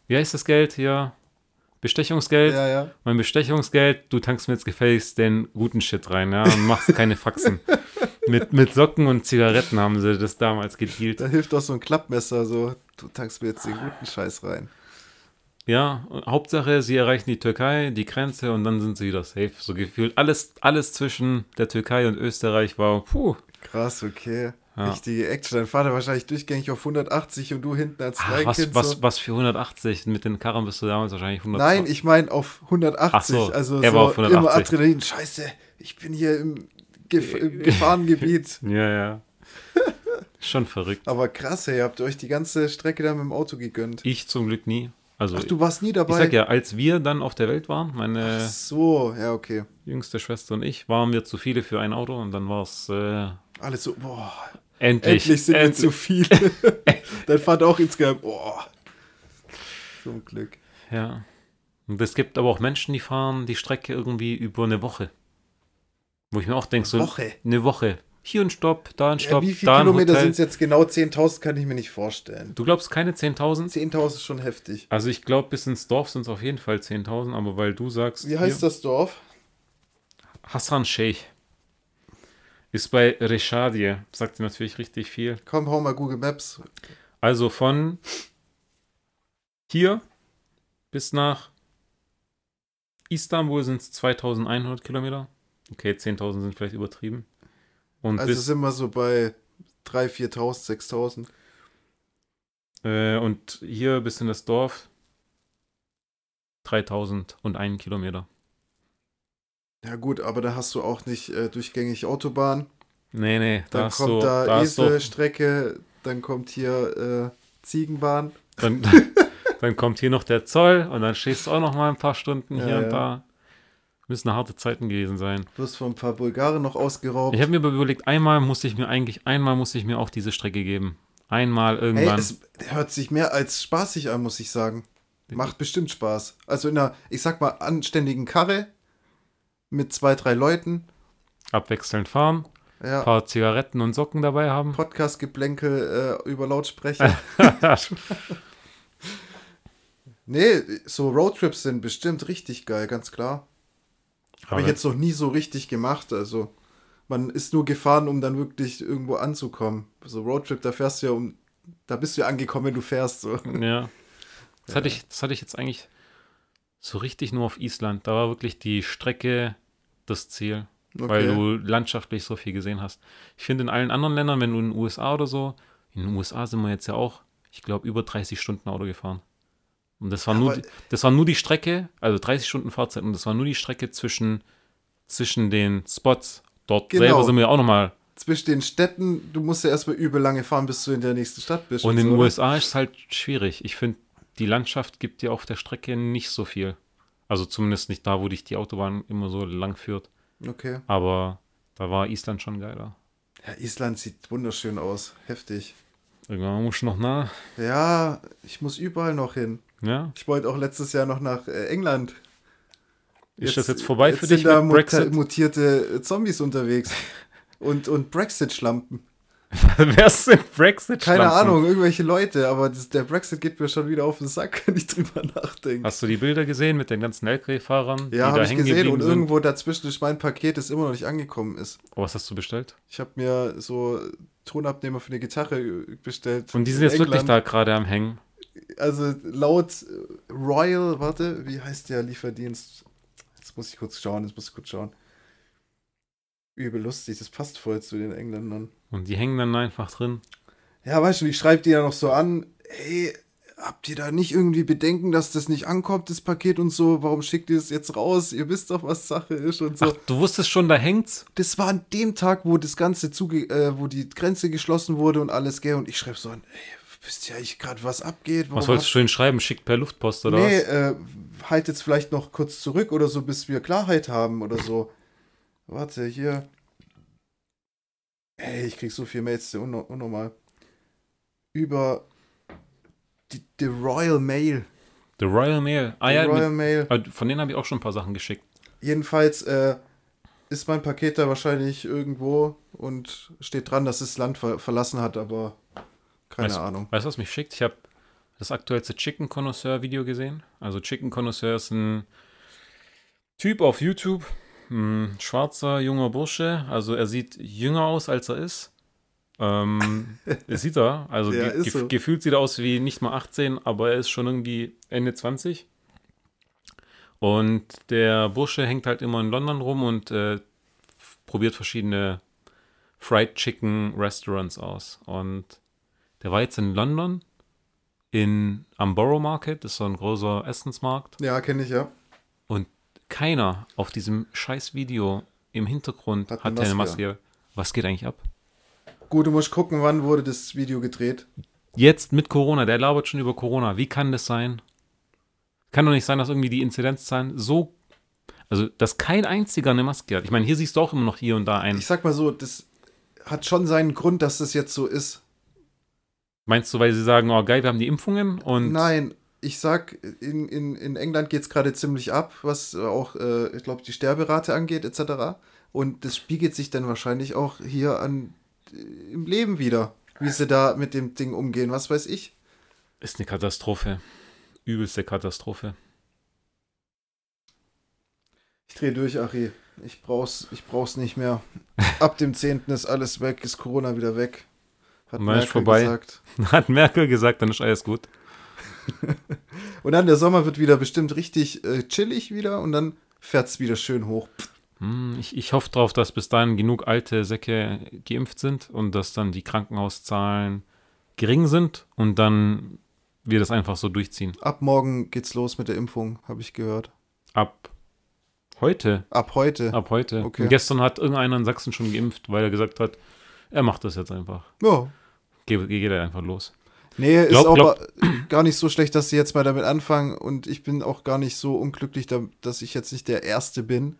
Speaker 2: wie heißt das Geld hier? Bestechungsgeld.
Speaker 1: Ja, ja.
Speaker 2: Mein Bestechungsgeld, du tankst mir jetzt gefälligst den guten Shit rein, ja, und machst keine Faxen. mit, mit Socken und Zigaretten haben sie das damals gedealt.
Speaker 1: Da hilft auch so ein Klappmesser, so, du tankst mir jetzt den guten Scheiß rein.
Speaker 2: Ja, Hauptsache, sie erreichen die Türkei, die Grenze und dann sind sie wieder safe. So gefühlt alles, alles zwischen der Türkei und Österreich war, puh.
Speaker 1: Krass, okay.
Speaker 2: Ja.
Speaker 1: Richtige Action. Dein Vater wahrscheinlich durchgängig auf 180 und du hinten als
Speaker 2: was,
Speaker 1: Kleinkind
Speaker 2: was,
Speaker 1: so.
Speaker 2: was für 180? Mit den Karren bist du damals wahrscheinlich 100.
Speaker 1: Nein, ich meine auf 180.
Speaker 2: Ach so,
Speaker 1: also
Speaker 2: er
Speaker 1: so
Speaker 2: war auf 180.
Speaker 1: immer Adrenalin. Scheiße, ich bin hier im, Gef im Gefahrengebiet.
Speaker 2: Ja, ja. Schon verrückt.
Speaker 1: Aber krass, ey, ihr habt euch die ganze Strecke da mit dem Auto gegönnt.
Speaker 2: Ich zum Glück nie. Also
Speaker 1: Ach, du warst nie dabei?
Speaker 2: ich sag ja, als wir dann auf der Welt waren, meine
Speaker 1: Ach so, ja, okay.
Speaker 2: jüngste Schwester und ich, waren wir zu viele für ein Auto und dann war es äh,
Speaker 1: Alles so, boah,
Speaker 2: endlich.
Speaker 1: endlich sind wir
Speaker 2: endlich.
Speaker 1: zu viele. Dein Vater auch insgeheim, boah. Zum Glück.
Speaker 2: Ja. Und es gibt aber auch Menschen, die fahren die Strecke irgendwie über eine Woche. Wo ich mir auch denke, so
Speaker 1: Woche?
Speaker 2: eine Woche. Hier ein Stopp, da ein
Speaker 1: Ja,
Speaker 2: Stopp,
Speaker 1: wie viele
Speaker 2: da ein
Speaker 1: Kilometer sind es jetzt genau? 10.000 kann ich mir nicht vorstellen.
Speaker 2: Du glaubst keine 10.000?
Speaker 1: 10.000 ist schon heftig.
Speaker 2: Also ich glaube, bis ins Dorf sind es auf jeden Fall 10.000, aber weil du sagst,
Speaker 1: Wie heißt das Dorf?
Speaker 2: Hassan Sheikh ist bei Reshadie, sagt dir natürlich richtig viel.
Speaker 1: Komm, hau mal Google Maps.
Speaker 2: Also von hier bis nach Istanbul sind es 2100 Kilometer. Okay, 10.000 sind vielleicht übertrieben. Und
Speaker 1: Also
Speaker 2: bis,
Speaker 1: sind wir so bei 3.000, 4.000, 6.000.
Speaker 2: äh, und hier bis in das Dorf 3001 Kilometer.
Speaker 1: Ja gut, aber da hast du auch nicht äh, durchgängig Autobahn.
Speaker 2: Nee, nee, da
Speaker 1: Dann
Speaker 2: hast
Speaker 1: kommt
Speaker 2: du,
Speaker 1: da,
Speaker 2: da
Speaker 1: Eselstrecke, dann kommt hier äh, Ziegenbahn.
Speaker 2: dann, dann kommt hier noch der Zoll und dann stehst du auch noch mal ein paar Stunden hier
Speaker 1: Ja,
Speaker 2: und
Speaker 1: ja.
Speaker 2: da. Müssen harte Zeiten gewesen sein.
Speaker 1: Du wirst von ein paar Bulgaren noch ausgeraubt.
Speaker 2: Ich habe mir überlegt, einmal musste ich mir eigentlich, einmal musste ich mir auch diese Strecke geben. Einmal
Speaker 1: Hey,
Speaker 2: irgendwann.
Speaker 1: es hört sich mehr als spaßig an, muss ich sagen. Macht bestimmt Spaß. Also in einer, ich sag mal, anständigen Karre mit zwei, drei Leuten.
Speaker 2: abwechselnd fahren,
Speaker 1: Ja,
Speaker 2: ein paar Zigaretten und Socken dabei haben.
Speaker 1: Podcast-Geplänkel äh, über Lautsprecher. nee, so Roadtrips sind bestimmt richtig geil, ganz klar. Habe ich jetzt noch nie so richtig gemacht. Also, man ist nur gefahren, um dann wirklich irgendwo anzukommen. So Roadtrip, da fährst du ja um. Da bist du ja angekommen, wenn du fährst. So.
Speaker 2: Ja. Das hatte, ich, das hatte ich jetzt eigentlich so richtig nur auf Island. Da war wirklich die Strecke das Ziel, weil du landschaftlich so viel gesehen hast. Ich finde in allen anderen Ländern, wenn du in den USA oder so, in den USA sind wir jetzt ja auch, ich glaube, über 30 Stunden Auto gefahren. Und das war, nur,
Speaker 1: Aber-
Speaker 2: die- das war nur die Strecke, also 30 Stunden Fahrzeit, und das war nur die Strecke zwischen, zwischen den Spots. Dort
Speaker 1: Genau.
Speaker 2: selber sind wir auch nochmal.
Speaker 1: zwischen den Städten, du musst ja erstmal übel lange fahren, bis du in der nächsten Stadt bist.
Speaker 2: Und in
Speaker 1: so,
Speaker 2: den
Speaker 1: oder?
Speaker 2: USA ist es halt schwierig. Ich finde, die Landschaft gibt dir auf der Strecke nicht so viel. Also zumindest nicht da, wo dich die Autobahn immer so lang führt.
Speaker 1: Okay.
Speaker 2: Aber da war Island schon geiler.
Speaker 1: Ja, Island sieht wunderschön aus. Heftig.
Speaker 2: Irgendwann muss ich noch nah.
Speaker 1: Ja, ich muss überall noch hin.
Speaker 2: Ja?
Speaker 1: Ich wollte auch letztes Jahr noch nach äh, England.
Speaker 2: Ist das jetzt vorbei für dich
Speaker 1: sind da
Speaker 2: mit
Speaker 1: muta-
Speaker 2: Brexit?
Speaker 1: mutierte äh, Zombies unterwegs. und, und Brexit-Schlampen.
Speaker 2: Wer sind Brexit?
Speaker 1: Keine Ahnung, irgendwelche Leute, aber das, der Brexit geht mir schon wieder auf den Sack, wenn ich drüber nachdenke.
Speaker 2: Hast du die Bilder gesehen mit den ganzen LKW-Fahrern,
Speaker 1: Ja, habe ich gesehen und
Speaker 2: sind?
Speaker 1: irgendwo dazwischen ist mein Paket, das immer noch nicht angekommen ist.
Speaker 2: Oh, was hast du bestellt?
Speaker 1: Ich habe mir so Tonabnehmer für eine Gitarre bestellt.
Speaker 2: Und die sind
Speaker 1: in
Speaker 2: jetzt wirklich
Speaker 1: England.
Speaker 2: da gerade am Hängen.
Speaker 1: Also laut Royal, warte, wie heißt der Lieferdienst? Jetzt muss ich kurz schauen, jetzt muss ich kurz schauen. Übel lustig, das passt voll zu den Engländern.
Speaker 2: Und die hängen dann einfach drin.
Speaker 1: Ja, weißt du, ich schreibe die ja noch so an, hey, habt ihr da nicht irgendwie Bedenken, dass das nicht ankommt, das Paket und so? Warum schickt ihr es jetzt raus? Ihr wisst doch, was Sache ist und so.
Speaker 2: Ach, du wusstest schon, da hängt's?
Speaker 1: Das war an dem Tag, wo das Ganze zuge äh, wo die Grenze geschlossen wurde und alles, gell? Und ich schreibe so an, ey, wisst ihr eigentlich gerade, was abgeht? Warum
Speaker 2: Was wolltest du schön schreiben? Schickt per Luftpost oder
Speaker 1: nee,
Speaker 2: was?
Speaker 1: äh, halt jetzt vielleicht noch kurz zurück oder so, bis wir Klarheit haben oder so. Warte, hier. Ey, ich krieg so viel Mails, unno- unnormal. Über die, die Royal Mail.
Speaker 2: The Royal Mail. Ah
Speaker 1: Die
Speaker 2: ja,
Speaker 1: Royal
Speaker 2: mit,
Speaker 1: Mail.
Speaker 2: äh, von denen habe ich auch schon ein paar Sachen geschickt.
Speaker 1: Jedenfalls äh, ist mein Paket da wahrscheinlich irgendwo und steht dran, dass es das Land ver verlassen hat, aber keine
Speaker 2: Weißt-
Speaker 1: Ahnung.
Speaker 2: Weißt du, was mich schickt? Ich habe das aktuellste Chicken Connoisseur Video gesehen. Also Chicken Connoisseur ist ein Typ auf YouTube, ein schwarzer junger Bursche. Also er sieht jünger aus, als er ist. Ähm, das sieht er. Also
Speaker 1: Ja,
Speaker 2: ge
Speaker 1: so.
Speaker 2: gefühlt sieht er aus wie nicht mal 18, aber er ist schon irgendwie Ende 20. Und der Bursche hängt halt immer in London rum und äh, probiert verschiedene Fried Chicken Restaurants aus. Und der war jetzt in London in, am Borough Market, das ist so ein großer Essensmarkt.
Speaker 1: Ja, kenne ich ja.
Speaker 2: Keiner auf diesem scheiß Video im Hintergrund
Speaker 1: Hat
Speaker 2: hat,
Speaker 1: eine. Maske.
Speaker 2: Was geht eigentlich ab?
Speaker 1: Gut, du musst gucken, wann wurde das Video gedreht.
Speaker 2: Jetzt mit Corona, der labert schon über Corona. Wie kann das sein? Kann doch nicht sein, dass irgendwie die Inzidenzzahlen so. Also, dass kein einziger eine Maske hat. Ich meine, hier siehst du auch immer noch hier und da einen.
Speaker 1: Ich sag mal so, das hat schon seinen Grund, dass das jetzt so ist.
Speaker 2: Meinst du, weil sie sagen, oh geil, wir haben die Impfungen und.
Speaker 1: Nein, ich sag, in, in, in England geht es gerade ziemlich ab, was auch, äh, ich glaube, die Sterberate angeht, etc. Und das spiegelt sich dann wahrscheinlich auch hier an äh, im Leben wieder, wie sie da mit dem Ding umgehen, was weiß ich.
Speaker 2: Ist eine Katastrophe. Übelste Katastrophe.
Speaker 1: Ich drehe durch, Achi. Ich brauch's, ich brauch's nicht mehr. Ab dem 10. ist alles weg, ist Corona wieder weg. Hat
Speaker 2: ist vorbei.
Speaker 1: gesagt.
Speaker 2: Hat Merkel gesagt, dann ist alles gut.
Speaker 1: Und dann der Sommer wird wieder bestimmt richtig äh, chillig wieder und dann fährt's wieder schön hoch.
Speaker 2: Hm, Ich, ich hoffe drauf, dass bis dahin genug alte Säcke geimpft sind und dass dann die Krankenhauszahlen gering sind und dann wir das einfach so durchziehen.
Speaker 1: Ab morgen geht's los mit der Impfung, habe ich gehört.
Speaker 2: Ab Heute.
Speaker 1: Ab heute.
Speaker 2: Ab heute.
Speaker 1: Okay.
Speaker 2: Und gestern hat irgendeiner in Sachsen schon geimpft, weil er gesagt hat, er macht das jetzt einfach.
Speaker 1: Ja.
Speaker 2: Geht, geht er einfach los.
Speaker 1: Nee, ist
Speaker 2: Glaub-
Speaker 1: aber gar nicht so schlecht, dass sie jetzt mal damit anfangen und ich bin auch gar nicht so unglücklich, da- dass ich jetzt nicht der Erste bin,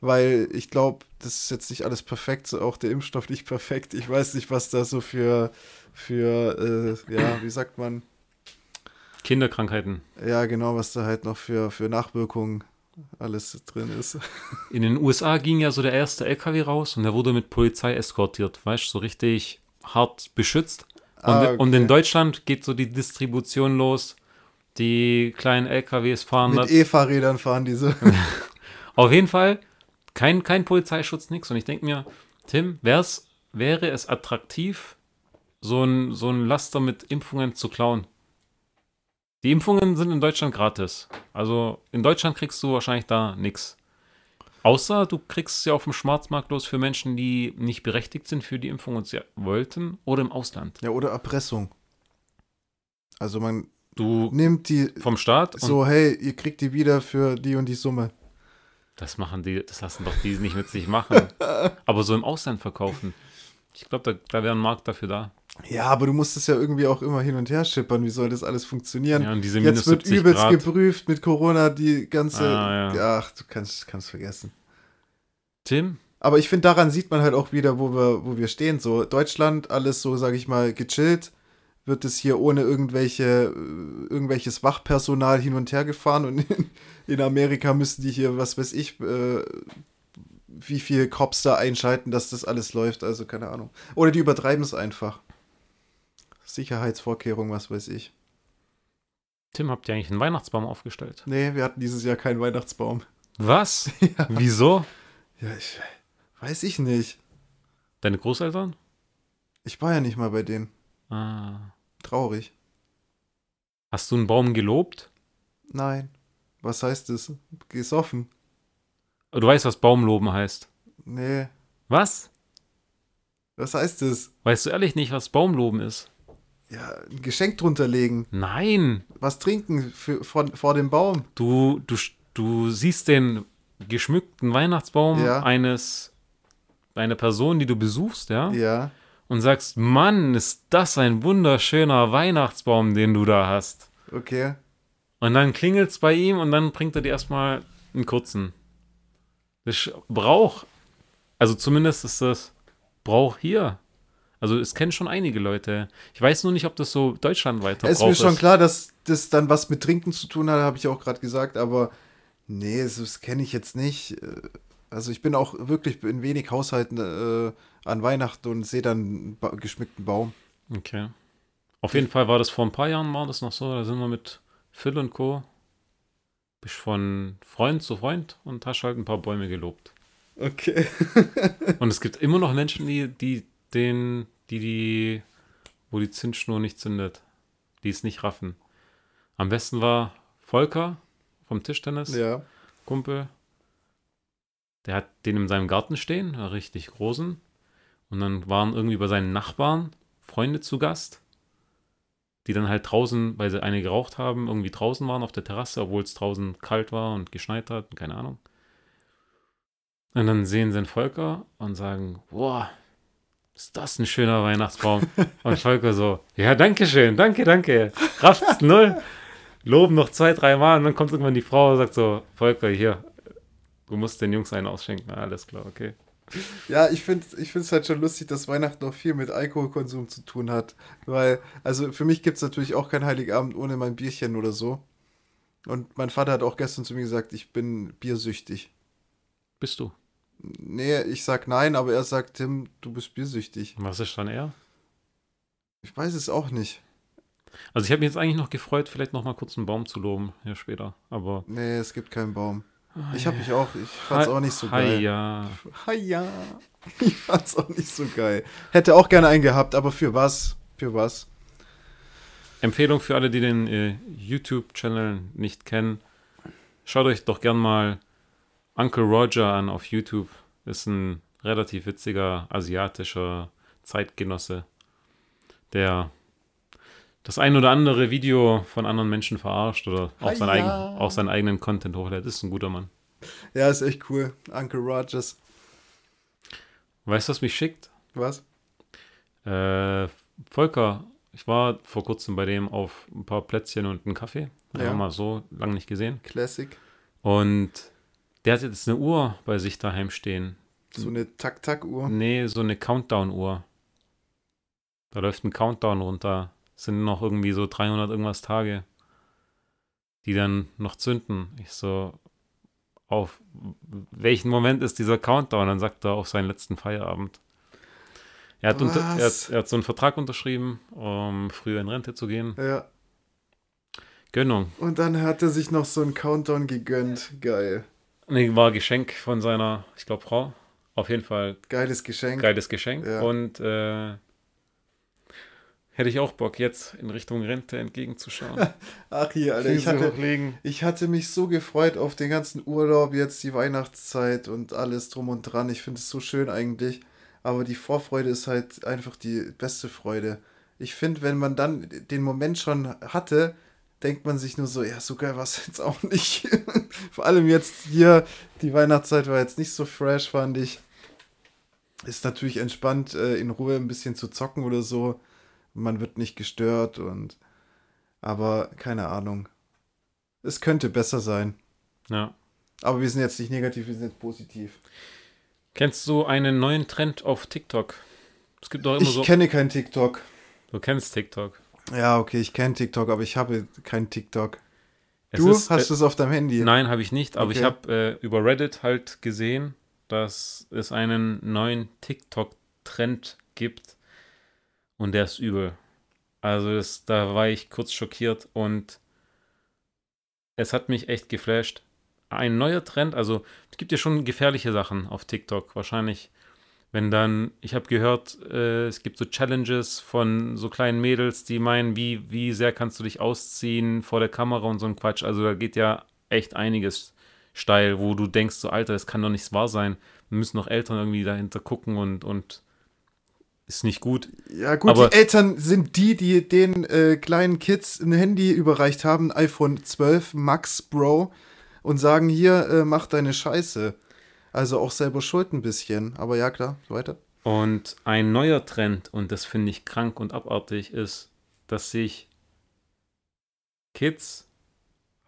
Speaker 1: weil ich glaube, das ist jetzt nicht alles perfekt, so auch der Impfstoff nicht perfekt. Ich weiß nicht, was da so für, für äh, ja, wie sagt man,
Speaker 2: Kinderkrankheiten.
Speaker 1: ja, genau, was da halt noch für, für Nachwirkungen alles drin ist.
Speaker 2: In den USA ging ja so der erste LKW raus und der wurde mit Polizei eskortiert, weißt du, so richtig hart beschützt. Und,
Speaker 1: Ah,
Speaker 2: und in
Speaker 1: okay.
Speaker 2: Deutschland geht so die Distribution los. Die kleinen LKWs fahren da.
Speaker 1: Mit E-Fahrrädern fahren diese.
Speaker 2: Auf jeden Fall kein, kein Polizeischutz, nix. Und ich denke mir, Tim, wär's, wäre es attraktiv, so ein, so ein Laster mit Impfungen zu klauen? Die Impfungen sind in Deutschland gratis. Also in Deutschland kriegst du wahrscheinlich da nichts. Außer du kriegst sie auf dem Schwarzmarkt los für Menschen, die nicht berechtigt sind für die Impfung und sie wollten oder im Ausland.
Speaker 1: Ja, oder Erpressung. Also man
Speaker 2: Du
Speaker 1: nimmt die
Speaker 2: vom Staat und
Speaker 1: so, hey, ihr kriegt die wieder für die und die Summe.
Speaker 2: Das machen die, das lassen doch die nicht mit sich machen. Aber so im Ausland verkaufen. Ich glaube, da, da wäre ein Markt dafür da.
Speaker 1: Ja, aber du musst es ja irgendwie auch immer hin und her schippern. Wie soll das alles funktionieren?
Speaker 2: Ja,
Speaker 1: Jetzt wird
Speaker 2: 70
Speaker 1: übelst
Speaker 2: Grad.
Speaker 1: geprüft mit Corona, die ganze.
Speaker 2: Ah, ja.
Speaker 1: Ach, du kannst, kannst vergessen.
Speaker 2: Tim,
Speaker 1: Aber ich finde, daran sieht man halt auch wieder, wo wir, wo wir stehen. So, Deutschland, alles so, sage ich mal, gechillt. Wird es hier ohne irgendwelche, äh, irgendwelches Wachpersonal hin und her gefahren und in, in Amerika müssen die hier, was weiß ich, äh, wie viel Cops da einschalten, dass das alles läuft. Also keine Ahnung. Oder die übertreiben es einfach. Sicherheitsvorkehrungen, was weiß ich.
Speaker 2: Tim, habt ihr eigentlich einen Weihnachtsbaum aufgestellt?
Speaker 1: Nee, wir hatten dieses Jahr keinen Weihnachtsbaum.
Speaker 2: Was? Wieso?
Speaker 1: Ja, ich weiß ich nicht.
Speaker 2: Deine Großeltern?
Speaker 1: Ich war ja nicht mal bei denen.
Speaker 2: Ah.
Speaker 1: Traurig.
Speaker 2: Hast du einen Baum gelobt?
Speaker 1: Nein. Was heißt das? Gesoffen?
Speaker 2: Du weißt, was Baumloben heißt.
Speaker 1: Nee.
Speaker 2: Was?
Speaker 1: Was heißt das?
Speaker 2: Weißt du ehrlich nicht, was Baumloben ist?
Speaker 1: Ja, ein Geschenk drunter legen.
Speaker 2: Nein.
Speaker 1: Was trinken für, vor, vor dem Baum.
Speaker 2: Du, du, du siehst den geschmückten Weihnachtsbaum
Speaker 1: Ja.
Speaker 2: eines einer Person, die du besuchst, ja?
Speaker 1: Ja.
Speaker 2: Und sagst, Mann, ist das ein wunderschöner Weihnachtsbaum, den du da hast.
Speaker 1: Okay.
Speaker 2: Und dann klingelt's bei ihm und dann bringt er dir erstmal einen kurzen. Das Brauch. Also zumindest ist das Brauch hier. Also es kennen schon einige Leute. Ich weiß nur nicht, ob das so deutschlandweiter
Speaker 1: Es ist mir schon klar, dass das dann was mit Trinken zu tun hat, habe ich auch gerade gesagt, aber nee, das, kenne ich jetzt nicht. Äh, Also ich bin auch wirklich in wenig Haushalten äh, an Weihnachten und sehe dann einen geschmückten Baum.
Speaker 2: Okay. Auf jeden Fall war das vor ein paar Jahren war das noch so. Da sind wir mit Phil und Co. Bist von Freund zu Freund und hast halt ein paar Bäume gelobt.
Speaker 1: Okay.
Speaker 2: Und es gibt immer noch Menschen, die, die den, die, die, wo die Zündschnur nicht zündet, die es nicht raffen. Am besten war Volker vom Tischtennis,
Speaker 1: ja.
Speaker 2: Kumpel. Der hat den in seinem Garten stehen, einen richtig großen. Und dann waren irgendwie bei seinen Nachbarn Freunde zu Gast, die dann halt draußen, weil sie eine geraucht haben, irgendwie draußen waren auf der Terrasse, obwohl es draußen kalt war und geschneit hat, keine Ahnung. Und dann sehen sie den Volker und sagen, boah, ist das ein schöner Weihnachtsbaum? und Volker so, ja, danke schön, danke, danke. Rafft's null. Loben noch zwei, drei Mal und dann kommt irgendwann die Frau und sagt so, Volker, hier, du musst den Jungs einen ausschenken. Alles klar, okay.
Speaker 1: Ja, ich finde es halt schon lustig, dass Weihnachten noch viel mit Alkoholkonsum zu tun hat. Weil, also für mich gibt es natürlich auch kein Heiligabend ohne mein Bierchen oder so. Und mein Vater hat auch gestern zu mir gesagt, ich bin biersüchtig.
Speaker 2: Bist du?
Speaker 1: Nee, ich sag nein, aber er sagt, Tim, du bist biersüchtig.
Speaker 2: Was ist dann er?
Speaker 1: Ich weiß es auch nicht.
Speaker 2: Also ich habe mich jetzt eigentlich noch gefreut, vielleicht noch mal kurz einen Baum zu loben, hier später. Aber
Speaker 1: Nee, es gibt keinen Baum. Ich habe mich auch, ich fand's auch nicht so
Speaker 2: Hi,
Speaker 1: geil.
Speaker 2: ja.
Speaker 1: ja. Ich fand's auch nicht so geil. Hätte auch gerne einen gehabt, aber für was? Für was?
Speaker 2: Empfehlung für alle, die den äh, YouTube-Channel nicht kennen. Schaut euch doch gern mal Uncle Roger an auf YouTube. Ist ein relativ witziger asiatischer Zeitgenosse, der das ein oder andere Video von anderen Menschen verarscht oder auch, sein
Speaker 1: Hiya.
Speaker 2: eigen, auch seinen eigenen Content hochlädt. Ist ein guter Mann.
Speaker 1: Ja, ist echt cool. Uncle Rogers.
Speaker 2: Weißt du, was mich schickt?
Speaker 1: Was?
Speaker 2: Äh, Volker, ich war vor kurzem bei dem auf ein paar Plätzchen und einen Kaffee.
Speaker 1: Ja.
Speaker 2: Ja. mal so lange nicht gesehen.
Speaker 1: Classic.
Speaker 2: Und der hat jetzt eine Uhr bei sich daheim stehen.
Speaker 1: So eine Tak-Tak-Uhr.
Speaker 2: Nee, so eine Countdown-Uhr. Da läuft ein Countdown runter. Es sind noch irgendwie so 300 irgendwas Tage, die dann noch zünden. Ich so, auf welchen Moment ist dieser Countdown? Dann sagt er auf seinen letzten Feierabend. Er hat, unter, er, hat, er hat so einen Vertrag unterschrieben, um früher in Rente zu gehen.
Speaker 1: Ja.
Speaker 2: Gönnung.
Speaker 1: Und dann hat er sich noch so einen Countdown gegönnt. Geil.
Speaker 2: Nee, war Geschenk von seiner, ich glaube, Frau. Auf jeden Fall
Speaker 1: Geiles Geschenk.
Speaker 2: geiles Geschenk.
Speaker 1: Ja.
Speaker 2: Und äh, hätte ich auch Bock, jetzt in Richtung Rente entgegenzuschauen.
Speaker 1: Ach hier, Alter. Ich hatte, ich hatte mich so gefreut auf den ganzen Urlaub, jetzt die Weihnachtszeit und alles drum und dran. Ich finde es so schön eigentlich. Aber die Vorfreude ist halt einfach die beste Freude. Ich finde, wenn man dann den Moment schon hatte, denkt man sich nur so, ja, so geil war es jetzt auch nicht. Vor allem jetzt hier, die Weihnachtszeit war jetzt nicht so fresh, fand ich. Ist natürlich entspannt, äh, in Ruhe ein bisschen zu zocken oder so. Man wird nicht gestört und. Aber keine Ahnung. Es könnte besser sein.
Speaker 2: Ja.
Speaker 1: Aber wir sind jetzt nicht negativ, wir sind jetzt positiv.
Speaker 2: Kennst du einen neuen Trend auf TikTok? Es gibt doch immer
Speaker 1: Ich
Speaker 2: so.
Speaker 1: kenne kein TikTok.
Speaker 2: Du kennst TikTok.
Speaker 1: Ja, okay, ich kenne TikTok, aber ich habe kein TikTok.
Speaker 2: Es
Speaker 1: du
Speaker 2: ist,
Speaker 1: hast
Speaker 2: äh,
Speaker 1: es auf deinem Handy?
Speaker 2: Nein, habe ich nicht, aber ich
Speaker 1: Okay.
Speaker 2: habe äh, über Reddit halt gesehen, dass es einen neuen TikTok-Trend gibt und der ist übel. Also das, da war ich kurz schockiert und es hat mich echt geflasht. Ein neuer Trend, also es gibt ja schon gefährliche Sachen auf TikTok, wahrscheinlich. Wenn dann, ich habe gehört, äh, es gibt so Challenges von so kleinen Mädels, die meinen, wie, wie sehr kannst du dich ausziehen vor der Kamera und so ein Quatsch. Also da geht ja echt einiges steil, wo du denkst, so Alter, das kann doch nicht wahr sein. Müssen noch Eltern irgendwie dahinter gucken und, und ist nicht gut.
Speaker 1: Ja, gut,
Speaker 2: Aber-
Speaker 1: die Eltern sind die, die den äh, kleinen Kids ein Handy überreicht haben, iPhone 12 Max Bro, und sagen: Hier, äh, mach deine Scheiße. Also auch selber schuld ein bisschen. Aber ja, klar, weiter.
Speaker 2: Und ein neuer Trend, und das finde ich krank und abartig, ist, dass sich Kids,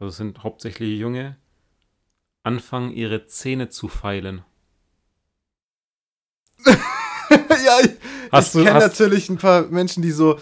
Speaker 2: also sind hauptsächlich Junge, anfangen, ihre Zähne zu feilen.
Speaker 1: ja, ich,
Speaker 2: Hast
Speaker 1: ich kenne natürlich ein paar Menschen, die so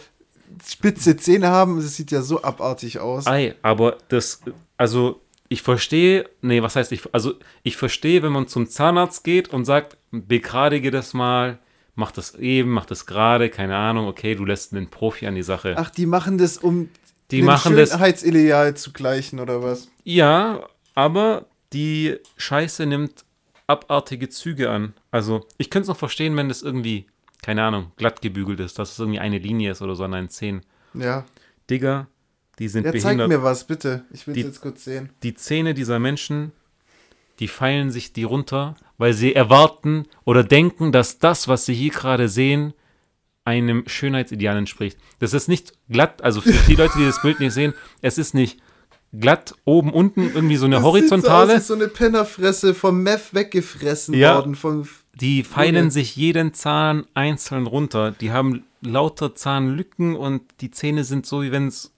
Speaker 1: spitze Zähne haben. Das sieht ja so abartig aus.
Speaker 2: Ei, aber das, also ich verstehe, nee, was heißt ich, also ich verstehe, wenn man zum Zahnarzt geht und sagt, begradige das mal, mach das eben, mach das gerade, keine Ahnung, okay, du lässt einen Profi an die Sache.
Speaker 1: Ach, die machen das, um
Speaker 2: die machen das,
Speaker 1: Schönheitsideal zu gleichen, oder was?
Speaker 2: ja, aber die Scheiße nimmt abartige Züge an. Also ich könnte es noch verstehen, wenn das irgendwie, keine Ahnung, glatt gebügelt ist, dass es irgendwie eine Linie ist oder so an einen Zähnen.
Speaker 1: Ja.
Speaker 2: Digga, die sind
Speaker 1: Ja, zeig
Speaker 2: behindert.
Speaker 1: mir was, bitte. Ich will es jetzt kurz sehen.
Speaker 2: die Zähne dieser Menschen, die feilen sich die runter, weil sie erwarten oder denken, dass das, was sie hier gerade sehen, einem Schönheitsideal entspricht. Das ist nicht glatt, also für die Leute, die das Bild nicht sehen, es ist nicht glatt oben, unten, irgendwie so eine
Speaker 1: Das
Speaker 2: horizontale.
Speaker 1: Sieht so, aus so eine Pennerfresse vom Meth weggefressen
Speaker 2: Ja.
Speaker 1: worden. Vom,
Speaker 2: Die feilen sich jeden Zahn einzeln runter. Die haben lauter Zahnlücken und die Zähne sind so, wie wenn's, wie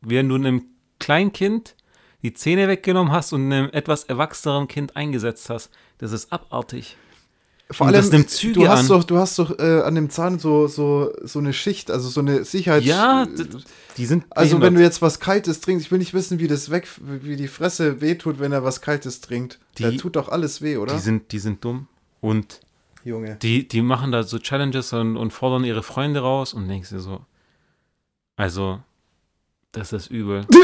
Speaker 2: wenn du einem Kleinkind die Zähne weggenommen hast und einem etwas erwachseneren Kind eingesetzt hast. Das ist abartig.
Speaker 1: vor
Speaker 2: Und
Speaker 1: allem, du hast
Speaker 2: an.
Speaker 1: doch, du hast doch äh, an dem Zahn so, so, so eine Schicht, also so eine Sicherheit.
Speaker 2: Ja, die sind
Speaker 1: also wenn du jetzt was Kaltes trinkst, ich will nicht wissen, wie das weg, wie die Fresse wehtut, wenn er was Kaltes trinkt.
Speaker 2: Die-
Speaker 1: da tut doch alles weh, oder?
Speaker 2: die sind, die sind dumm. Und
Speaker 1: Junge.
Speaker 2: die, die machen da so Challenges und, und fordern ihre Freunde raus und denkst dir so, also, das ist übel.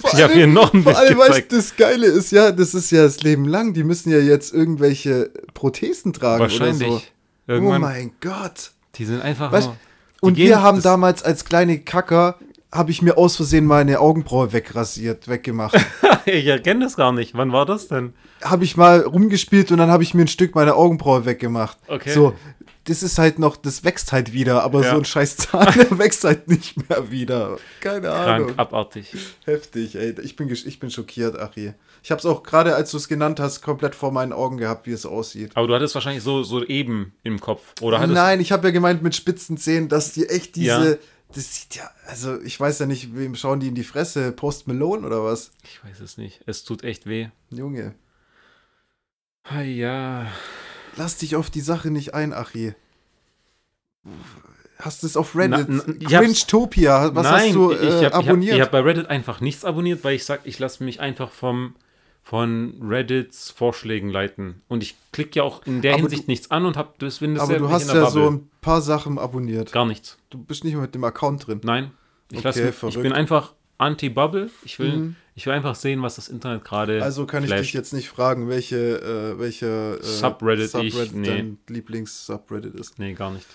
Speaker 1: Vor
Speaker 2: Ich habe hier noch ein
Speaker 1: Vor
Speaker 2: Bild
Speaker 1: allem, weißt
Speaker 2: gezeigt.
Speaker 1: du, das Geile ist ja, das ist ja das Leben lang. Die müssen ja jetzt irgendwelche Prothesen tragen
Speaker 2: Wahrscheinlich.
Speaker 1: oder so. Oh
Speaker 2: Irgendwann,
Speaker 1: mein Gott.
Speaker 2: die sind einfach
Speaker 1: Weißt-
Speaker 2: nur. die
Speaker 1: Und wir haben damals als kleine Kacker, habe ich mir aus Versehen meine Augenbraue wegrasiert, weggemacht.
Speaker 2: ich erkenne das gar nicht. Wann war das denn?
Speaker 1: habe ich mal rumgespielt und dann habe ich mir ein Stück meiner Augenbraue weggemacht.
Speaker 2: Okay.
Speaker 1: So, das ist halt noch, das wächst halt wieder, aber
Speaker 2: Ja.
Speaker 1: so ein scheiß Zahn, der wächst halt nicht mehr wieder. Keine Ahnung.
Speaker 2: Krank, abartig.
Speaker 1: Heftig, ey. Ich bin, ich bin schockiert, Achi. Ich hab's auch gerade, als du es genannt hast, komplett vor meinen Augen gehabt, wie es aussieht.
Speaker 2: Aber du hattest wahrscheinlich so, so eben im Kopf. Oder hattest
Speaker 1: Nein, ich habe ja gemeint mit spitzen Zähnen, dass die echt diese.
Speaker 2: Ja.
Speaker 1: Das sieht ja, also ich weiß ja nicht, wem schauen die in die Fresse? Post Malone oder was?
Speaker 2: Ich weiß es nicht. Es tut echt weh.
Speaker 1: Junge,
Speaker 2: Ah, ja.
Speaker 1: Lass dich auf die Sache nicht ein, Achi. Hast du es auf Reddit?
Speaker 2: Na-
Speaker 1: Cringetopia, was
Speaker 2: Nein,
Speaker 1: hast du
Speaker 2: ich,
Speaker 1: äh,
Speaker 2: ich habe
Speaker 1: abonniert?
Speaker 2: ich hab bei Reddit einfach nichts abonniert, weil ich sag, ich lasse mich einfach vom von Reddits Vorschlägen leiten. Und ich klicke ja auch in der
Speaker 1: Aber
Speaker 2: Hinsicht
Speaker 1: du-
Speaker 2: nichts an und habe das bin
Speaker 1: aber du hast ja so
Speaker 2: Bubble.
Speaker 1: ein paar Sachen abonniert.
Speaker 2: Gar nichts.
Speaker 1: Du bist nicht mehr mit dem Account drin.
Speaker 2: Nein. Ich,
Speaker 1: Okay,
Speaker 2: lass ich bin einfach anti-Bubble. Ich will,
Speaker 1: Mhm.
Speaker 2: ich will einfach sehen, was das Internet gerade
Speaker 1: Also kann ich dich jetzt nicht fragen, welche, äh, welche äh,
Speaker 2: Subreddit ich- nee.
Speaker 1: dein Lieblings-Subreddit ist.
Speaker 2: Nee, gar nicht.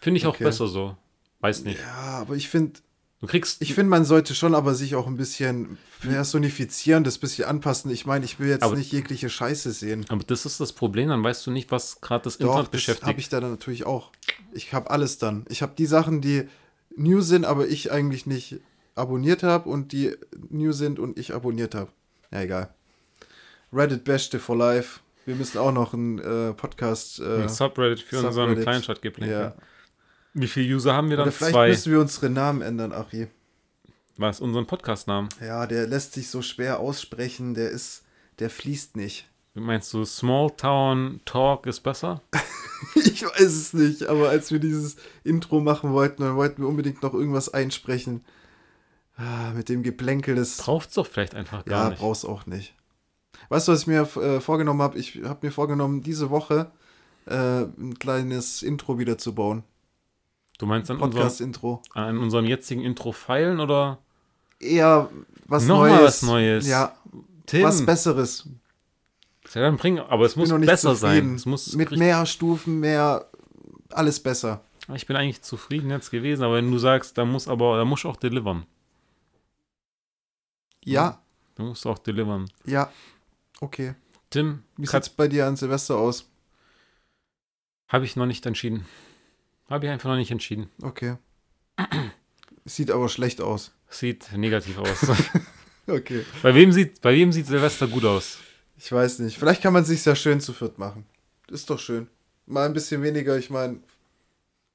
Speaker 2: Finde ich auch
Speaker 1: Okay.
Speaker 2: besser so. Weiß nicht.
Speaker 1: Ja, aber ich finde,
Speaker 2: Du kriegst.
Speaker 1: ich finde, man sollte schon aber sich auch ein bisschen personifizieren, das bisschen anpassen. Ich meine, ich will jetzt
Speaker 2: Aber-
Speaker 1: nicht jegliche Scheiße sehen.
Speaker 2: aber das ist das Problem, dann weißt du nicht, was gerade das
Speaker 1: Doch,
Speaker 2: Internet
Speaker 1: das
Speaker 2: beschäftigt.
Speaker 1: habe ich da dann natürlich auch. Ich habe alles dann. Ich habe die Sachen, die new sind, aber ich eigentlich nicht abonniert habe und die new sind und ich abonniert habe. Ja, egal. Reddit Beste for Life. Wir müssen auch noch einen äh, Podcast. Äh,
Speaker 2: Ein Subreddit für unseren
Speaker 1: Subreddit.
Speaker 2: Kleinstadt gibt.
Speaker 1: ja.
Speaker 2: Wie viele User haben wir dann?
Speaker 1: Oder vielleicht
Speaker 2: Zwei.
Speaker 1: müssen wir unsere Namen ändern, Achi.
Speaker 2: Was? Unseren Podcast-Namen?
Speaker 1: Ja, der lässt sich so schwer aussprechen. Der ist, der fließt nicht.
Speaker 2: Meinst du, Small Town Talk ist besser?
Speaker 1: Ich weiß es nicht, aber als wir dieses Intro machen wollten, dann wollten wir unbedingt noch irgendwas einsprechen. Ah, mit dem Geplänkel des.
Speaker 2: Braucht's doch vielleicht einfach gar
Speaker 1: Ja,
Speaker 2: nicht.
Speaker 1: brauchst auch nicht. Weißt du, was ich mir äh, vorgenommen habe? Ich habe mir vorgenommen, diese Woche äh, ein kleines Intro wieder zu bauen.
Speaker 2: Du meinst an unserem,
Speaker 1: Podcast-Intro.
Speaker 2: an unserem jetzigen Intro feilen oder
Speaker 1: Eher was
Speaker 2: Nochmal
Speaker 1: Neues.
Speaker 2: was Neues?
Speaker 1: Ja,
Speaker 2: Tim?
Speaker 1: was Besseres.
Speaker 2: Ja, dann bring, aber es muss
Speaker 1: noch nicht
Speaker 2: besser
Speaker 1: zufrieden.
Speaker 2: sein. Es muss
Speaker 1: Mit mehr Stufen, mehr. Alles besser.
Speaker 2: Ich bin eigentlich zufrieden jetzt gewesen, aber wenn du sagst, da muss aber, da musst du auch delivern.
Speaker 1: Ja,
Speaker 2: musst du auch delivern.
Speaker 1: ja. Okay.
Speaker 2: Tim,
Speaker 1: Wie sieht's bei dir an Silvester aus?
Speaker 2: habe ich noch nicht entschieden. Habe ich einfach noch nicht entschieden.
Speaker 1: Okay. Sieht aber schlecht aus.
Speaker 2: Sieht negativ aus.
Speaker 1: Okay.
Speaker 2: bei, wem sieht, bei wem sieht Silvester gut aus?
Speaker 1: Ich weiß nicht. Vielleicht kann man sich ja schön zu viert machen. Ist doch schön. Mal ein bisschen weniger. Ich meine,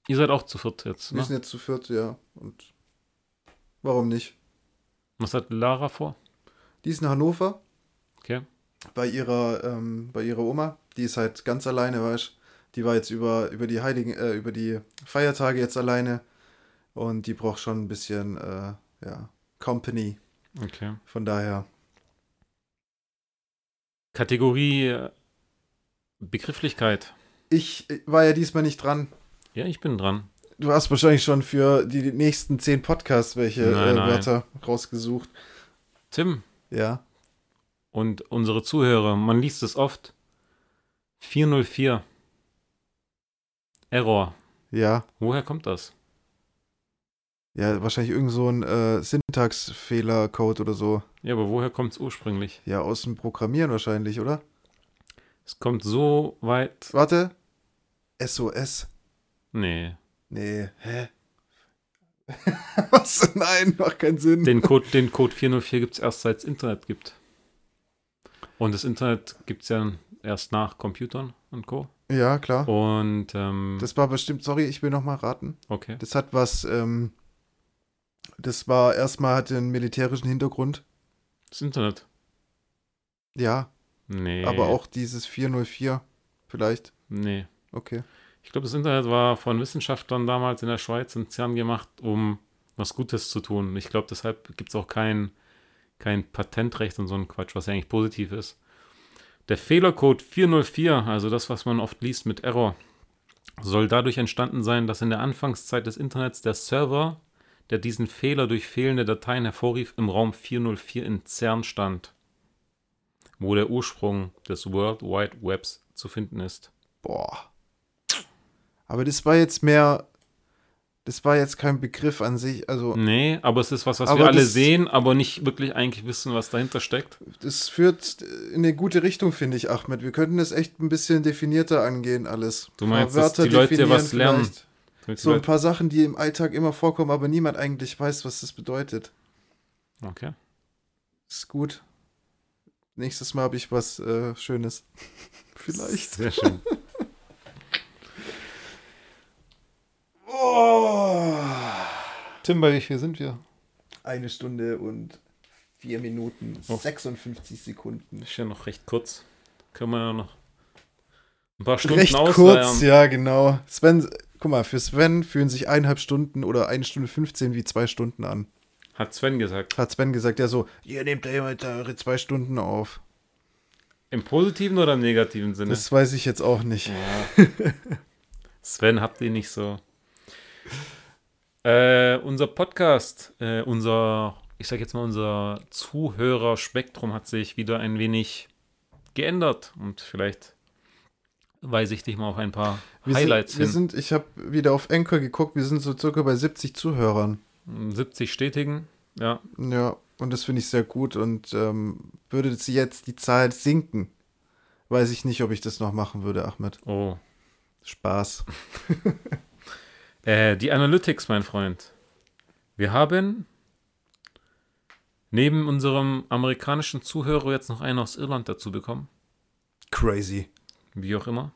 Speaker 2: Ihr seid auch zu viert jetzt.
Speaker 1: wir
Speaker 2: Ne?
Speaker 1: sind jetzt zu viert, ja. Und warum nicht?
Speaker 2: Was hat Lara vor?
Speaker 1: Die ist in Hannover
Speaker 2: Okay.
Speaker 1: bei ihrer, ähm, bei ihrer Oma. Die ist halt ganz alleine, weißt Die war jetzt über, über die Heiligen, äh, über die Feiertage jetzt alleine. Und die braucht schon ein bisschen, äh, ja, Company.
Speaker 2: Okay.
Speaker 1: Von daher.
Speaker 2: Kategorie äh, Begrifflichkeit.
Speaker 1: Ich war ja diesmal nicht dran.
Speaker 2: Ja, ich bin dran.
Speaker 1: Du hast wahrscheinlich schon für die nächsten zehn Podcasts welche
Speaker 2: Nein,
Speaker 1: äh,
Speaker 2: nein.
Speaker 1: Wörter rausgesucht.
Speaker 2: Tim
Speaker 1: Ja.
Speaker 2: und unsere Zuhörer, man liest es oft. 404. Error.
Speaker 1: Ja.
Speaker 2: Woher kommt das?
Speaker 1: Ja, wahrscheinlich irgend so ein äh, Syntaxfehler-Code oder so.
Speaker 2: Ja, aber woher kommt es ursprünglich?
Speaker 1: Ja, aus dem Programmieren wahrscheinlich, oder?
Speaker 2: Es kommt so weit.
Speaker 1: Warte. SOS.
Speaker 2: Nee.
Speaker 1: Nee. Hä? Was? Nein, macht keinen Sinn.
Speaker 2: Den Code, den Code 404 gibt es erst seit es Internet gibt. Und das Internet gibt es ja erst nach Computern und Co.
Speaker 1: ja, klar.
Speaker 2: Und ähm,
Speaker 1: Das war bestimmt, sorry, ich will noch mal raten.
Speaker 2: okay.
Speaker 1: Das hat was, ähm, das war erstmal, hatte einen militärischen Hintergrund.
Speaker 2: Das Internet.
Speaker 1: Ja,
Speaker 2: Nee.
Speaker 1: aber auch dieses 404 vielleicht.
Speaker 2: Nee.
Speaker 1: Okay.
Speaker 2: Ich glaube, das Internet war von Wissenschaftlern damals in der Schweiz in CERN gemacht, um was Gutes zu tun. Ich glaube, deshalb gibt es auch kein, kein Patentrecht und so ein Quatsch, was ja eigentlich positiv ist. Der Fehlercode 404, also das, was man oft liest mit Error, soll dadurch entstanden sein, dass in der Anfangszeit des Internets der Server, der diesen Fehler durch fehlende Dateien hervorrief, im Raum 404 in CERN stand, wo der Ursprung des World Wide Webs zu finden ist.
Speaker 1: Boah. Aber das war jetzt mehr, Das war jetzt kein Begriff an sich. Also,
Speaker 2: Nee, aber es ist was, was wir alle
Speaker 1: das-
Speaker 2: sehen, aber nicht wirklich eigentlich wissen, was dahinter steckt.
Speaker 1: das führt in eine gute Richtung, finde ich, Ahmed. Wir könnten das echt ein bisschen definierter angehen, alles.
Speaker 2: Du meinst, dass die Leute was lernen?
Speaker 1: So ein paar Sachen, die im Alltag immer vorkommen, aber niemand eigentlich weiß, was das bedeutet.
Speaker 2: Okay.
Speaker 1: Ist gut. Nächstes Mal habe ich was äh, Schönes. Vielleicht.
Speaker 2: Sehr schön. Tim, bei wie viel sind wir?
Speaker 1: Eine Stunde und vier Minuten,
Speaker 2: Oh.
Speaker 1: 56 Sekunden.
Speaker 2: Ist ja noch recht kurz. Können wir ja noch ein paar Stunden
Speaker 1: Recht
Speaker 2: ausleiern.
Speaker 1: kurz, ja, genau. Sven, guck mal, für Sven fühlen sich eineinhalb Stunden oder eine Stunde 15 wie zwei Stunden an.
Speaker 2: Hat Sven gesagt.
Speaker 1: Hat Sven gesagt, ja so, ihr nehmt da immer eure zwei Stunden auf.
Speaker 2: Im positiven oder im negativen Sinne?
Speaker 1: Das weiß ich jetzt auch nicht.
Speaker 2: Ja. Sven, habt ihr nicht so. Äh, unser Podcast, äh, unser, ich sag jetzt mal, unser Zuhörerspektrum hat sich wieder ein wenig geändert und vielleicht weise ich dich mal auf ein paar
Speaker 1: Wir
Speaker 2: Highlights
Speaker 1: sind, wir
Speaker 2: hin.
Speaker 1: sind, ich habe wieder auf Anchor geguckt, wir sind so circa bei 70 Zuhörern.
Speaker 2: 70 stetigen, ja.
Speaker 1: Ja, und das finde ich sehr gut und ähm, würde sie jetzt die Zahl sinken, weiß ich nicht, ob ich das noch machen würde, Ahmed.
Speaker 2: Oh.
Speaker 1: Spaß.
Speaker 2: Äh, die Analytics, mein Freund. Wir haben neben unserem amerikanischen Zuhörer jetzt noch einen aus Irland dazu bekommen.
Speaker 1: Crazy.
Speaker 2: Wie auch immer.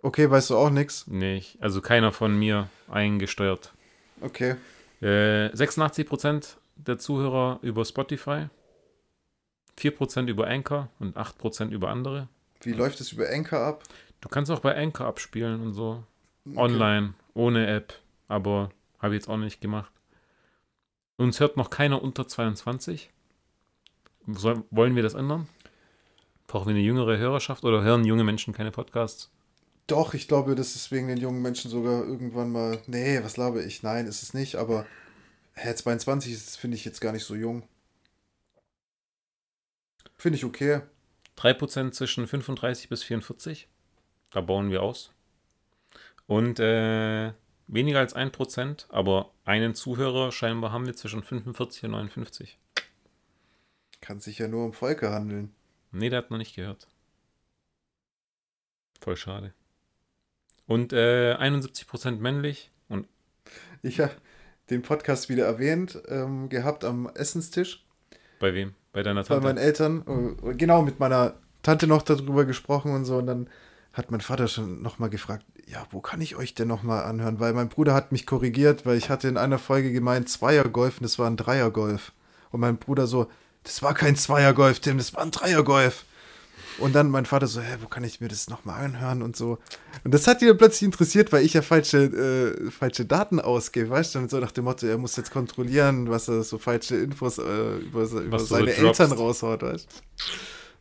Speaker 1: Okay, weißt du auch nichts?
Speaker 2: Nee, also keiner von mir eingesteuert.
Speaker 1: Okay.
Speaker 2: Äh, 86% der Zuhörer über Spotify, 4% über Anchor und 8% über andere.
Speaker 1: Wie läuft es über Anchor ab?
Speaker 2: Du kannst auch bei Anchor abspielen und so.
Speaker 1: Okay.
Speaker 2: Online, ohne App, aber habe ich jetzt auch nicht gemacht. Uns hört noch keiner unter 22. Soll, wollen wir das ändern? Brauchen wir eine jüngere Hörerschaft oder hören junge Menschen keine Podcasts?
Speaker 1: Doch, ich glaube, das ist wegen den jungen Menschen sogar irgendwann mal. Nee, was glaube ich? Nein, ist es nicht, aber hä, 22 ist, finde ich jetzt gar nicht so jung. Finde ich okay.
Speaker 2: 3% zwischen 35 bis 44. Da bauen wir aus. Und äh, weniger als 1%, aber einen Zuhörer scheinbar haben wir zwischen 45 und 59.
Speaker 1: Kann sich ja nur um Volker handeln.
Speaker 2: Nee, der hat noch nicht gehört. Voll schade. Und äh, 71% männlich und
Speaker 1: Ich habe den Podcast wieder erwähnt, ähm, gehabt am Essenstisch
Speaker 2: bei wem? Bei deiner
Speaker 1: bei
Speaker 2: Tante?
Speaker 1: meinen Eltern. Äh, Genau, mit meiner Tante noch darüber gesprochen und so. Und dann hat mein Vater schon nochmal gefragt, ja, wo kann ich euch denn nochmal anhören? Weil mein Bruder hat mich korrigiert, weil ich hatte in einer Folge gemeint Zweiergolf und das war ein Dreiergolf. Und mein Bruder so, das war kein Zweiergolf, Tim, das war ein Dreiergolf. Und dann mein Vater so, hä, wo kann ich mir das nochmal anhören und so. Und das hat ihn dann plötzlich interessiert, weil ich ja falsche, äh, falsche Daten ausgebe, weißt du? Und so nach dem Motto, er muss jetzt kontrollieren, was er so falsche Infos äh, über, über
Speaker 2: so
Speaker 1: seine
Speaker 2: droppst.
Speaker 1: Eltern raushaut, weißt